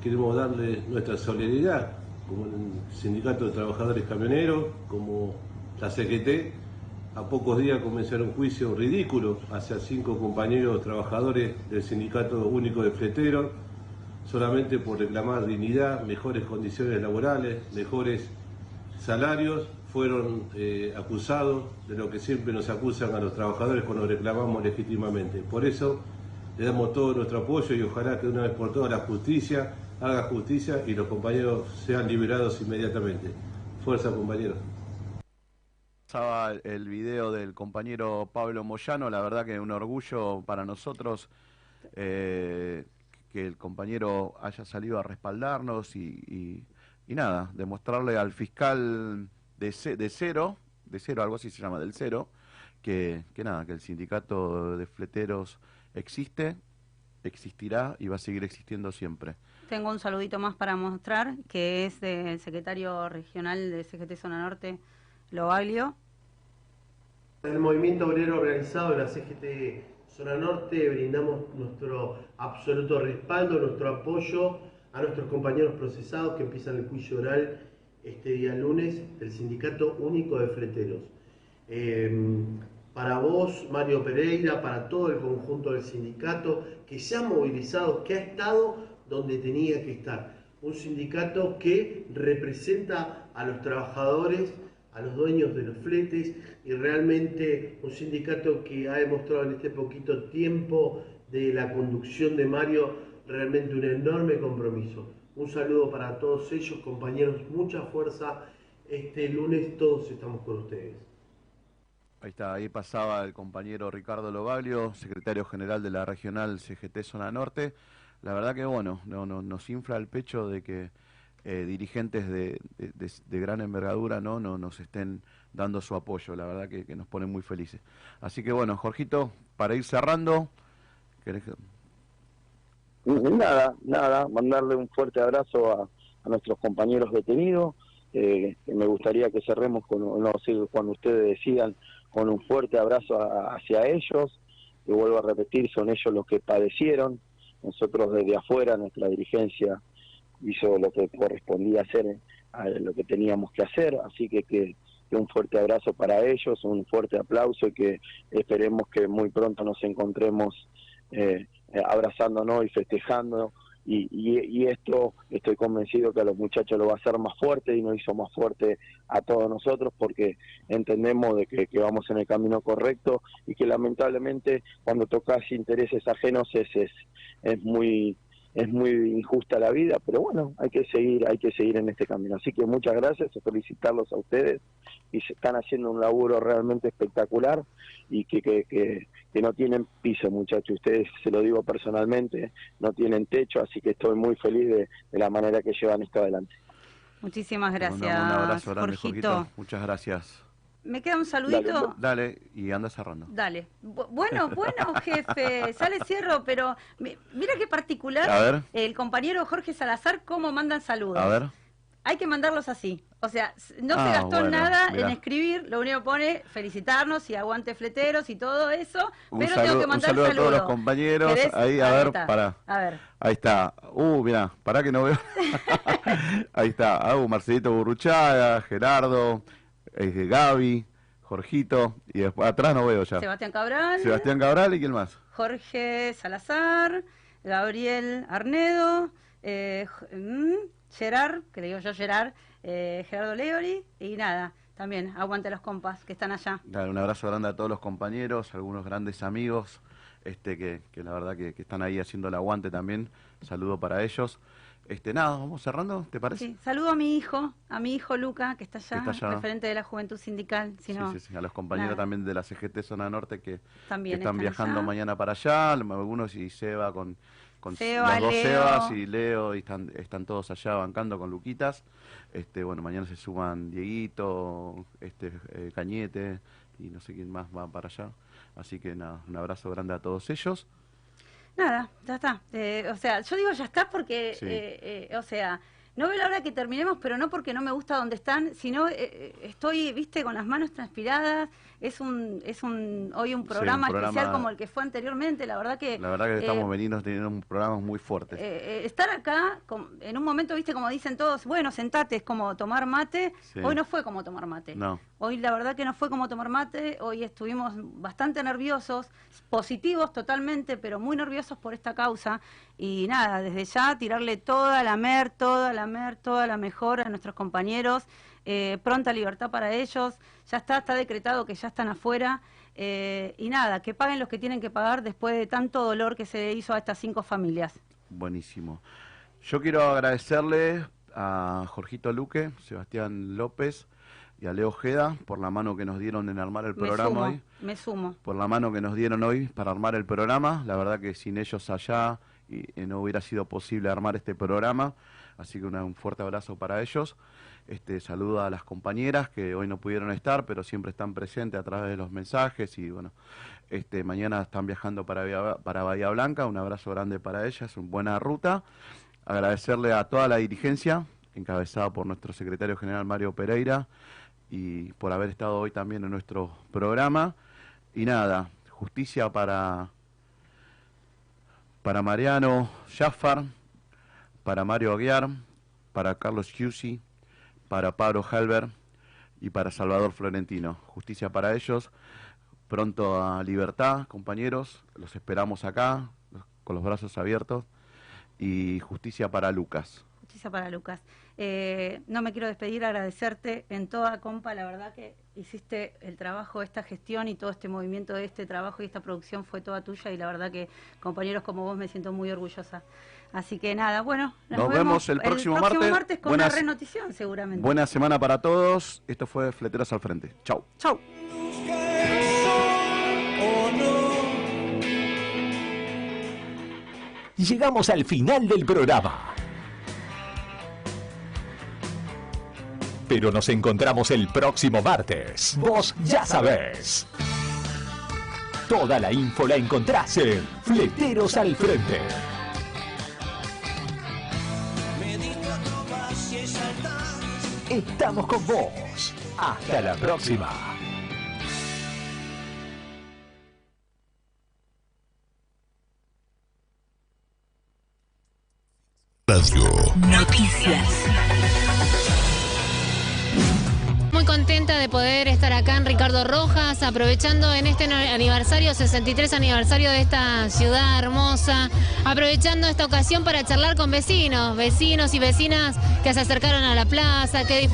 queremos darle nuestra solidaridad como el Sindicato de Trabajadores Camioneros, como la CGT. A pocos días comenzará un juicio ridículo hacia cinco compañeros trabajadores del Sindicato Único de Fleteros, solamente por reclamar dignidad, mejores condiciones laborales, mejores salarios, fueron eh, acusados de lo que siempre nos acusan a los trabajadores cuando reclamamos legítimamente. Por eso le damos todo nuestro apoyo y ojalá que una vez por todas la justicia haga justicia y los compañeros sean liberados inmediatamente. Fuerza compañeros. Pasaba el- video del compañero Pablo Moyano, la verdad que un orgullo para nosotros eh, que el compañero haya salido a respaldarnos y, y- y nada, demostrarle al fiscal de, ce- de cero, de cero, algo así se llama, del cero, que, que nada, que el sindicato de fleteros existe, existirá y va a seguir existiendo siempre. Tengo un saludito más para mostrar, que es del secretario regional de CGT Zona Norte, Lobaglio. El movimiento obrero organizado de la CGT Zona Norte brindamos nuestro absoluto respaldo, nuestro apoyo a nuestros compañeros procesados que empiezan el juicio oral este día lunes del Sindicato Único de Fleteros. Eh, para vos, Mario Pereira, para todo el conjunto del sindicato que se ha movilizado, que ha estado donde tenía que estar. Un sindicato que representa a los trabajadores, a los dueños de los fletes y realmente un sindicato que ha demostrado en este poquito tiempo de la conducción de Mario realmente un enorme compromiso. Un saludo para todos ellos, compañeros, mucha fuerza. Este lunes todos estamos con ustedes. Ahí está, ahí pasaba el compañero Ricardo Lobaglio, secretario general de la regional CGT Zona Norte. La verdad que bueno, no, no- nos infla el pecho de que eh, dirigentes de, de- gran envergadura no, no nos estén dando su apoyo. La verdad que, que nos pone muy felices. Así que bueno, Jorgito, para ir cerrando, ¿querés que- Nada, nada, mandarle un fuerte abrazo a, nuestros compañeros detenidos. eh, me gustaría que cerremos con, no sé, cuando ustedes decidan, con un fuerte abrazo a- hacia ellos. Que vuelvo a repetir, son ellos los que padecieron. Nosotros desde afuera, nuestra dirigencia hizo lo que correspondía hacer, a lo que teníamos que hacer. Así que, que, que un fuerte abrazo para ellos, un fuerte aplauso y que esperemos que muy pronto nos encontremos eh, eh, abrazándonos y festejando. Y, y, y esto estoy convencido que a los muchachos lo va a hacer más fuerte y nos hizo más fuerte a todos nosotros porque entendemos de que, que vamos en el camino correcto y que lamentablemente cuando tocas intereses ajenos es, es, es muy es muy injusta la vida, pero bueno, hay que seguir, hay que seguir en este camino. Así que muchas gracias, felicitarlos a ustedes y se están haciendo un laburo realmente espectacular y que, que, que, que no tienen piso, muchachos. Ustedes, se lo digo personalmente, no tienen techo, así que estoy muy feliz de, de la manera que llevan esto adelante. Muchísimas gracias, mandamos un abrazo grande, Jorgito. Jorgito. Muchas gracias. Me queda un saludito. Dale, y anda cerrando. Dale. Bu- Bueno, bueno, jefe. Sale cierro, pero mi- mira qué particular A ver. el compañero Jorge Salazar cómo mandan saludos. A ver. Hay que mandarlos así. O sea, no se Ah, gastó bueno, nada mirá. en escribir, lo único que pone felicitarnos y aguante fleteros y todo eso, Un pero saludo, tengo que un mandar saludo a todos los compañeros. ¿Querés? Ahí, a ver, está. para. A ver. Ahí está. Uh, mira, pará que no veo. Ahí está. Uh, Marcelito Burruchaga, Gerardo, eh, Gaby, Jorgito. Y después atrás no veo ya. Sebastián Cabral, Sebastián Cabral y quién más. Jorge Salazar, Gabriel Arnedo, eh, mm, Gerard, que le digo yo Gerard, eh, Gerardo Leori, y nada, también aguante los compas que están allá. Dale, un abrazo grande a todos los compañeros, algunos grandes amigos, este que, que la verdad que, que están ahí haciendo el aguante también. Saludo para ellos. Este, nada, vamos cerrando, ¿te parece? Sí, saludo a mi hijo, a mi hijo Luca, que está allá, está allá. referente de la Juventud Sindical. Si Sí, no, sí, sí, a los compañeros nada. también de la CGT Zona Norte que, También que están, están viajando allá. mañana para allá, algunos y Seba con, con Seba, los dos Leo. Sebas y Leo y están, están todos allá bancando con Luquitas. Este, bueno, mañana se suman Dieguito, este, eh, Cañete y no sé quién más va para allá. Así que nada, un abrazo grande a todos ellos. Nada, ya está. Eh, o sea, yo digo ya está porque, Sí. eh, eh, o sea, no veo la hora que terminemos, pero no porque no me gusta donde están, sino eh, eh, estoy, viste, con las manos transpiradas. Es un, es un, hoy un Sí, programa, especial como el que fue anteriormente. La verdad que La verdad que eh, estamos veniendo teniendo un programas muy fuertes. eh, eh, estar acá, en un momento, viste, como dicen todos, bueno, sentate, es como tomar mate. Sí. Hoy no fue como tomar mate. No. Hoy la verdad que no fue como tomar mate, hoy estuvimos bastante nerviosos, positivos totalmente, pero muy nerviosos por esta causa. Y nada, desde ya tirarle toda la mer, toda la mer, toda la mejor a nuestros compañeros. Eh, pronta libertad para ellos, ya está, está decretado que ya están afuera. eh, y nada, que paguen los que tienen que pagar después de tanto dolor que se hizo a estas cinco familias. Buenísimo. Yo quiero agradecerle a Jorgito Luque, Sebastián López y a Leo Ojeda por la mano que nos dieron en armar el Me programa sumo, hoy. me sumo. Por la mano que nos dieron hoy para armar el programa. La verdad que sin ellos allá y, y no hubiera sido posible armar este programa. Así que una- un fuerte abrazo para ellos. Este, saludo a las compañeras que hoy no pudieron estar, pero siempre están presentes a través de los mensajes y bueno, este, mañana están viajando para, para Bahía Blanca. Un abrazo grande para ellas, una buena ruta. Agradecerle a toda la dirigencia, encabezada por nuestro secretario general Mario Pereira, y por haber estado hoy también en nuestro programa. Y nada, justicia para, para Mariano Jaffar, para Mario Aguiar, para Carlos Chiusi, para Pablo Halber y para Salvador Florentino. Justicia para ellos. Pronto a libertad, compañeros. Los esperamos acá, con los brazos abiertos. Y justicia para Lucas. Justicia para Lucas. Eh, no me quiero despedir, agradecerte en toda compa, la verdad que hiciste el trabajo, esta gestión y todo este movimiento de este trabajo y esta producción fue toda tuya y la verdad que compañeros como vos me siento muy orgullosa. Así que nada, bueno, Nos vemos el próximo martes. con Buenas- una renotición seguramente. Buena semana para todos. Esto fue Fleteros al Frente. Chau. Chau. Llegamos al final del programa. Pero nos encontramos el próximo martes. Vos ya sabés. Toda la info la encontrás en Fleteros al Frente. Estamos con vos. Hasta la próxima. Radio. Noticias. Muy contenta de poder Ricardo Rojas, aprovechando en este aniversario, 63 aniversario de esta ciudad hermosa, aprovechando esta ocasión para charlar con vecinos, vecinos y vecinas que se acercaron a la plaza, que disfrutaron.